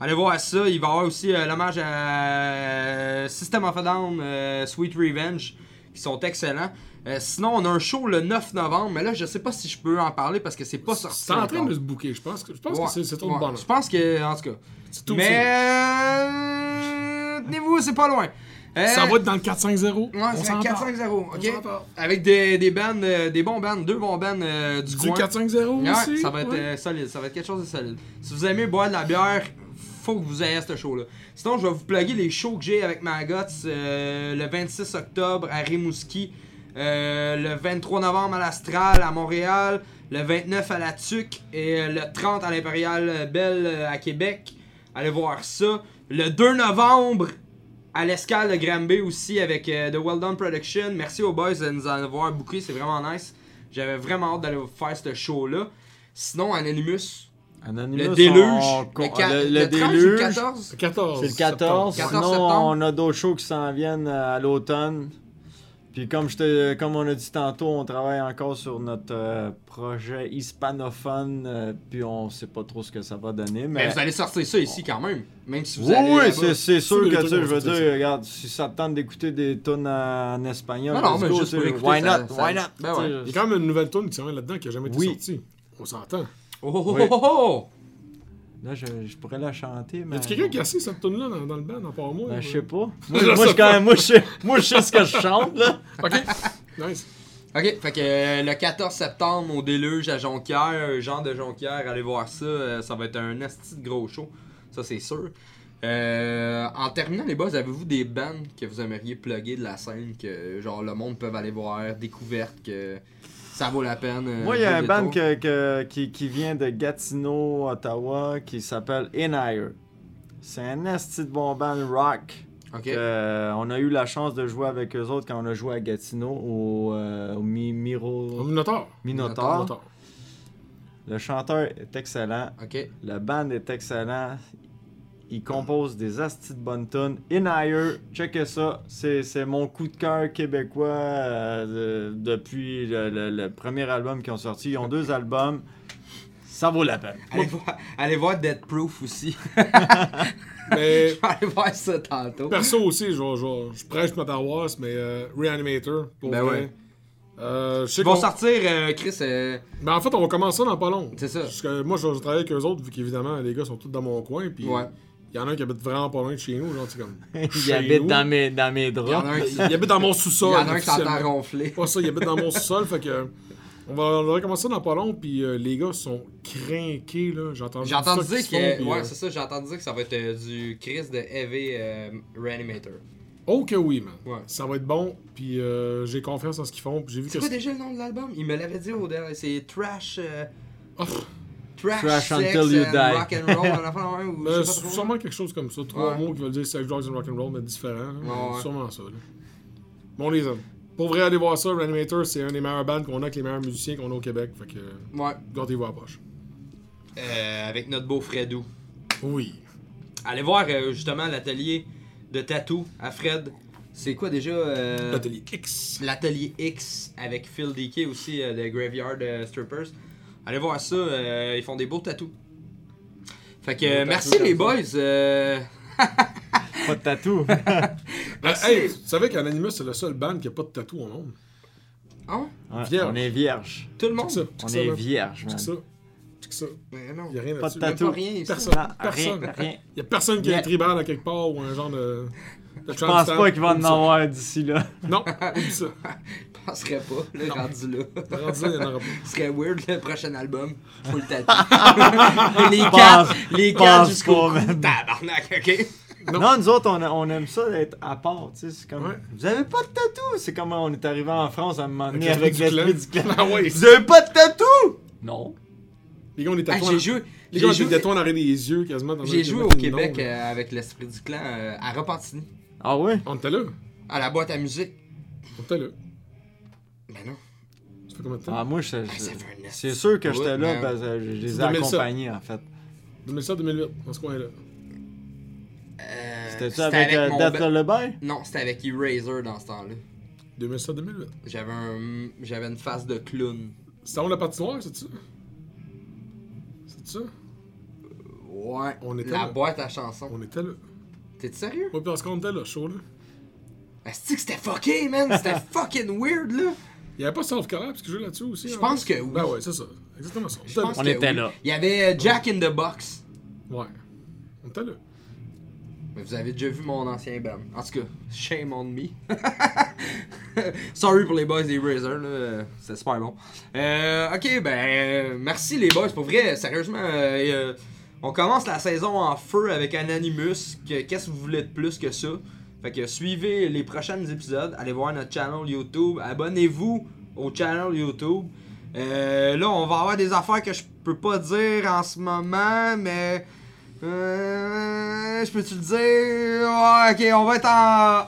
S1: Allez voir ça. Il va y avoir aussi euh, l'hommage à euh, System of a Down, euh, Sweet Revenge, qui sont excellents. Euh, sinon, on a un show le 9 novembre, mais là, je sais pas si je peux en parler parce que c'est pas sorti.
S3: C'est en train de se bouquer. Je pense que, je pense
S1: Ouais,
S3: que c'est- trop
S1: ouais.
S3: de bonheur.
S1: Je pense que, en tout cas.
S3: C'est tout
S1: Mais. Tenez-vous, c'est pas loin.
S3: Ça va être dans le 4-5-0.
S1: Ouais, c'est
S3: s'en
S1: un
S3: parle.
S1: 4-5-0,
S3: On
S1: ok?
S3: s'en parle.
S1: Avec des, des bands, euh, des bons bands, deux bons bands euh, du,
S3: Du
S1: coin.
S3: 4-5-0
S1: Ouais,
S3: aussi?
S1: ça va être
S3: ouais.
S1: euh, solide, ça va être quelque chose de solide. Si vous aimez boire de la bière, faut que vous ayez ce show-là. Sinon, je vais vous plugger les shows que j'ai avec Maggots euh, le 26 octobre à Rimouski, euh, le 23 novembre à l'Astral à Montréal, le 29 à la Tuque et le 30 à l'Impérial Belle à Québec. Allez voir ça. Le 2 novembre à l'escale de Granby aussi avec euh, The Well Done Production. Merci aux boys de nous en avoir booké, c'est vraiment nice. J'avais vraiment hâte d'aller faire ce show-là. Sinon, Anonymous,
S2: Anonymous,
S1: le déluge,
S2: on-
S1: le, ca-
S2: le-
S1: le
S2: le
S1: 13 ou le
S2: déluge,
S1: 14.
S3: C'est 14.
S2: C'est le 14.
S1: 14
S2: Sinon,
S1: septembre.
S2: on a d'autres shows qui s'en viennent à l'automne. Puis comme, je te, comme on a dit tantôt, on travaille encore sur notre euh, projet hispanophone. euh, puis on sait pas trop ce que ça va donner.
S1: Mais
S2: Mais,
S1: vous allez sortir ça ici quand même. Même si vous
S2: oui,
S1: allez.
S2: oui, c'est, c'est sûr que tu je veux dire,
S3: ça.
S2: regarde, si ça te tente d'écouter des tunes en, espagnol,
S1: Non, non, mais
S2: go,
S1: juste pour écouter,
S2: why not,
S1: ça-
S2: why not?
S1: Ben ouais.
S3: Il y a quand même une nouvelle tune qui s'en vient là-dedans qui a jamais été
S2: Oui.
S3: sortie. On s'entend.
S1: Oh oh oh
S2: Oui.
S1: oh oh!
S2: Là, je, je pourrais la chanter, mais...
S3: Y a quelqu'un qui a assis cette tune-là dans, dans le band, à part moi?
S2: Ben, je sais pas. Moi,
S3: Je
S2: moi,
S3: sais
S2: je, quand même, moi, je sais, moi, je sais ce que je chante, là.
S3: Ok. Nice.
S1: Ok, fait que euh, le 14 septembre au déluge à Jonquière, Jean de Jonquière, allez voir ça, euh, ça va être un asti de gros show, ça c'est sûr. Euh, en terminant les boss, avez-vous des bands que vous aimeriez plugger de la scène que genre le monde peut aller voir, découverte que ça vaut la peine? euh,
S2: Moi, il y a un band que, que- qui, qui vient de Gatineau, Ottawa, qui s'appelle Inire. C'est un esti de bon band rock.
S1: Ok.
S2: Euh, on a eu la chance de jouer avec eux autres quand on a joué à Gatineau au, euh, au Mi- Miro-
S3: Au Minotaur.
S2: Minotaur.
S3: Minotaur.
S2: Le chanteur est excellent.
S1: Ok.
S2: Le band est excellent. Il compose des astis de bonnes tunes. Inire, checkez ça. C'est c'est mon coup de cœur québécois euh, de- depuis le, le- le premier album qu'ils ont sorti. Ils ont deux albums. Ça vaut la peine.
S1: Allez voir, allez voir Dead Proof aussi.
S3: Mais
S1: Je vais aller voir ça tantôt.
S3: perso aussi, je, vais- je, prêche ma paroisse, mais euh, Reanimator, pour
S1: Ben
S3: vrai.
S1: ouais.
S3: Euh,
S1: Ils vont sortir, euh, Chris. euh,
S3: Mais en fait, on va commencer ça dans pas long.
S1: C'est ça.
S3: Parce que moi, je, je travaille avec eux autres, vu qu'évidemment, les gars sont tous dans mon coin. Puis
S1: Ouais.
S3: Il y en a un qui habite vraiment pas loin de chez nous, genre, c'est comme.
S2: Il habite
S3: nous.
S2: dans mes, dans mes
S1: Il y en
S2: draps.
S1: a un
S3: Il habite dans mon
S1: il
S3: sous-sol.
S1: y en a un qui s'entend ronfler.
S3: Pas ça, il habite dans mon sous-sol, fait que. On va, on va recommencer dans pas long, puis euh, les gars sont crinqués, là. J'ai entendu
S1: dire
S3: font,
S1: que. Ouais,
S3: euh,
S1: c'est ça, j'ai entendu dire que ça va être euh, du Chris de Heavy euh, Reanimator.
S3: Oh que oui, man.
S1: Ouais.
S3: Ça va être bon, puis euh, j'ai confiance en ce qu'ils font, puis j'ai vu
S1: C'est
S3: que.
S1: quoi déjà le nom de l'album? Il me l'avait dit au dernier. C'est Trash.
S3: Oh,
S1: Trash,
S2: Trash
S1: Sex
S2: Until You
S1: and
S2: Die.
S1: Rock and Roll, un enfant, ouais, ou je
S3: ben,
S1: sais
S3: c'est
S1: pas trop.
S3: sûrement quelque chose comme ça. Trois
S1: Ouais.
S3: mots qui veulent dire sex, drugs and rock'n'roll, mais différents. là.
S1: Ouais, ouais.
S3: Sûrement ça. Là. Bon, les hommes. Pour vrai, aller voir ça, Reanimator, c'est un des meilleurs bands qu'on a avec les meilleurs musiciens qu'on a au Québec. Fait que,
S1: Ouais.
S3: gardez-vous à la poche.
S1: Euh, avec notre beau Fredou.
S3: Oui.
S1: Allez voir euh, justement l'atelier de tatou à Fred. C'est quoi déjà euh,
S3: L'atelier X.
S1: L'atelier X avec Phil DK aussi euh, de Graveyard euh, Strippers. Allez voir ça, euh, ils font des beaux tatous. Fait que euh, merci les boys. euh,
S2: Pas de tatou.
S3: Ben, hey, tu savais qu'Anonymous, c'est le seul band qui a pas de tatou au monde?
S1: Hein?
S2: Ouais,
S3: Vierge.
S2: on est vierge.
S1: Tout le monde?
S3: ça.
S2: On
S3: ça,
S2: est
S3: là.
S2: vierge, man.
S3: ça. Ça.
S1: Mais non.
S3: Y a rien
S2: Pas de tatou.
S1: Pas rien ici.
S3: Personne. Personne.
S2: rien.
S3: Y a personne qui a un tribal à quelque part ou un genre de.
S2: Je pense pas qu'il va en avoir d'ici là.
S3: Non, oublie ça.
S1: Je penserais pas, le rendu là.
S3: Rendu là, il y en aura pas.
S1: Ce serait weird le prochain album. Full tatou. les
S2: Pense-
S1: quatre, les quatre jusqu'au. Tabarnak, ok?
S2: Non. nous autres, on, a- on aime ça d'être à part, tu sais. C'est comme.
S3: Ouais.
S2: Vous avez pas de tatou! C'est comme on est arrivé en France à un moment donné
S3: Avec
S2: avec
S3: l'esprit du clan.
S2: clan.
S3: Ah ouais.
S2: Vous avez pas de tatou! Non.
S3: Les gars, on est
S1: Ah,
S3: tatoués.
S1: j'ai joué,
S3: Les gars, j'ai
S1: joué,
S3: des yeux quasiment. dans
S1: j'ai joué au Québec euh, avec l'esprit du clan euh, à Repentigny,
S2: Ah ouais?
S3: On était là.
S1: à la boîte à musique.
S3: On était là.
S1: Ben non.
S3: Ça fait combien de temps?
S2: Ah, moi, je-
S1: Ah,
S2: je-
S1: ça fait un
S2: c'est sûr que j'étais là
S1: man.
S2: parce que je les
S3: C'est
S2: ai
S3: 2007.
S2: accompagnés en fait.
S3: 2007-2008, dans ce coin-là.
S1: Euh,
S2: C'était-tu avec, euh,
S1: mon
S2: Death Lullaby?
S1: Non, c'était avec Eraser dans ce temps-là.
S3: 2007-2008.
S1: J'avais un... j'avais une face de clown.
S3: C'était on la patinoire, c'est ça? C'est ça?
S1: Ouais.
S3: On était
S1: la
S3: là.
S1: boîte à chansons.
S3: On était là.
S1: T'es sérieux?
S3: Ouais, puis parce qu'on était là, chaud là.
S1: Est-ce que c'était fucké, man? C'était fucking weird, là.
S3: Il y avait pas Self Collapse qui jouait là-dessus aussi?
S1: Je
S3: hein?
S1: pense que oui.
S3: Ben ouais, c'est ça. Exactement ça. On
S1: Je
S3: était
S1: pense
S3: là.
S2: On
S1: que
S2: était
S1: oui.
S2: là.
S1: Il y avait euh, Jack in the Box.
S3: Ouais. On était là.
S1: Mais vous avez déjà vu mon ancien band. En tout cas, shame on me. Sorry pour les boys des Razor, là. C'était super bon. Euh, ok, ben, euh, merci les boys. Pour vrai, sérieusement, euh, euh, on commence la saison en feu avec Anonymous. Que- Qu'est-ce que vous voulez de plus que ça? Fait que suivez les prochains épisodes. Allez voir notre channel YouTube. Abonnez-vous au channel YouTube. Euh, là, on va avoir des affaires que je peux pas dire en ce moment, mais. Euh, je peux-tu le dire? Ok, on va être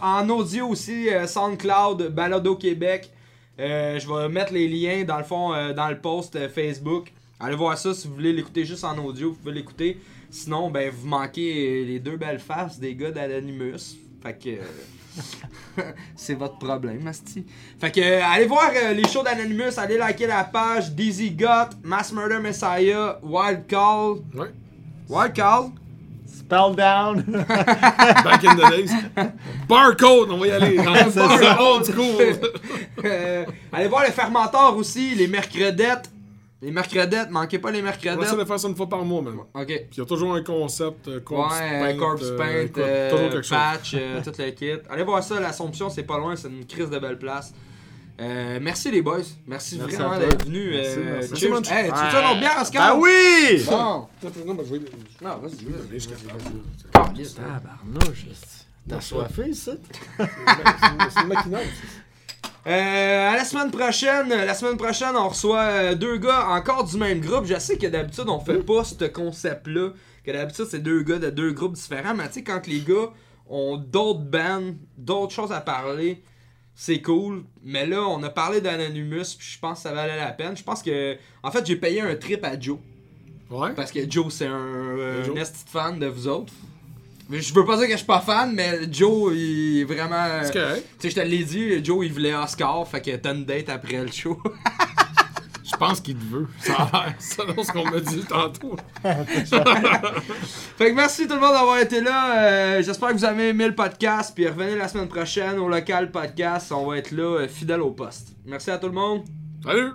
S1: en, audio aussi, euh, SoundCloud, Balado Québec. Je vais mettre les liens dans le fond, dans le post Facebook. Allez voir ça si vous voulez l'écouter juste en audio, vous pouvez l'écouter. Sinon, ben, vous manquez les deux belles faces des gars d'Anonymous. Fait que. euh, c'est votre problème, Asti. Fait que, euh, allez voir euh, les shows d'Anonymous, allez liker la page Dizzy Got, Mass Murder Messiah, Wild Call.
S3: Ouais.
S1: Wild Call?
S2: Spell down!
S3: Back in the days. Barcode, on va y aller.
S2: C'est ça.
S3: Old school.
S1: Euh, allez voir les fermenteurs aussi, les mercredettes. Les mercredettes, manquez pas les
S3: On va essayer
S1: mercredettes.
S3: de faire ça une fois par mois, man.
S1: Ok.
S3: Puis il y a toujours un concept, euh, corpse
S1: Ouais,
S3: paint,
S1: corpse
S3: euh,
S1: paint, euh,
S3: toujours quelque chose.
S1: patch, euh, tout le kit. Allez voir ça, l'Assomption, c'est pas loin, c'est une crise de belle place. Euh, merci les boys, merci,
S2: Merci
S1: vraiment d'être venus.
S2: Merci,
S1: euh,
S2: merci.
S1: cheers.
S3: Merci,
S1: Hey, tu veux autre bière, Oscar?
S2: Ben oui!
S1: Bon.
S3: Non, ben,
S1: vas-y. Caliste, hein.
S2: Tabarnouche, t'as soifé, ça?
S3: C'est une maquinale.
S1: Euh, à la semaine prochaine, la semaine prochaine, on reçoit euh, deux gars encore du même groupe. Je sais que d'habitude, on fait pas ce concept-là. Que d'habitude, c'est deux gars de deux groupes différents. Mais tu sais, quand les gars ont d'autres bands, d'autres choses à parler, c'est cool. Mais là, on a parlé d'Anonymous, puis je pense que ça valait la peine. Je pense que. En fait, j'ai payé un trip à Joe.
S3: Ouais.
S1: Parce que Joe, c'est un, euh, un fan de vous autres. Je veux pas dire que je suis pas fan, mais Joe, il est vraiment.
S3: Correct.
S1: Tu sais, je te l'ai dit, Joe, il voulait Oscar, fait que t'as une date après le show.
S3: Je pense qu'il te veut. Ça a l'air. Selon ce qu'on m'a dit tantôt.
S1: fait que merci tout le monde d'avoir été là. Euh, J'espère que vous avez aimé le podcast. Puis revenez la semaine prochaine au local podcast. On va être là, euh, fidèle au poste. Merci à tout le monde.
S3: Salut!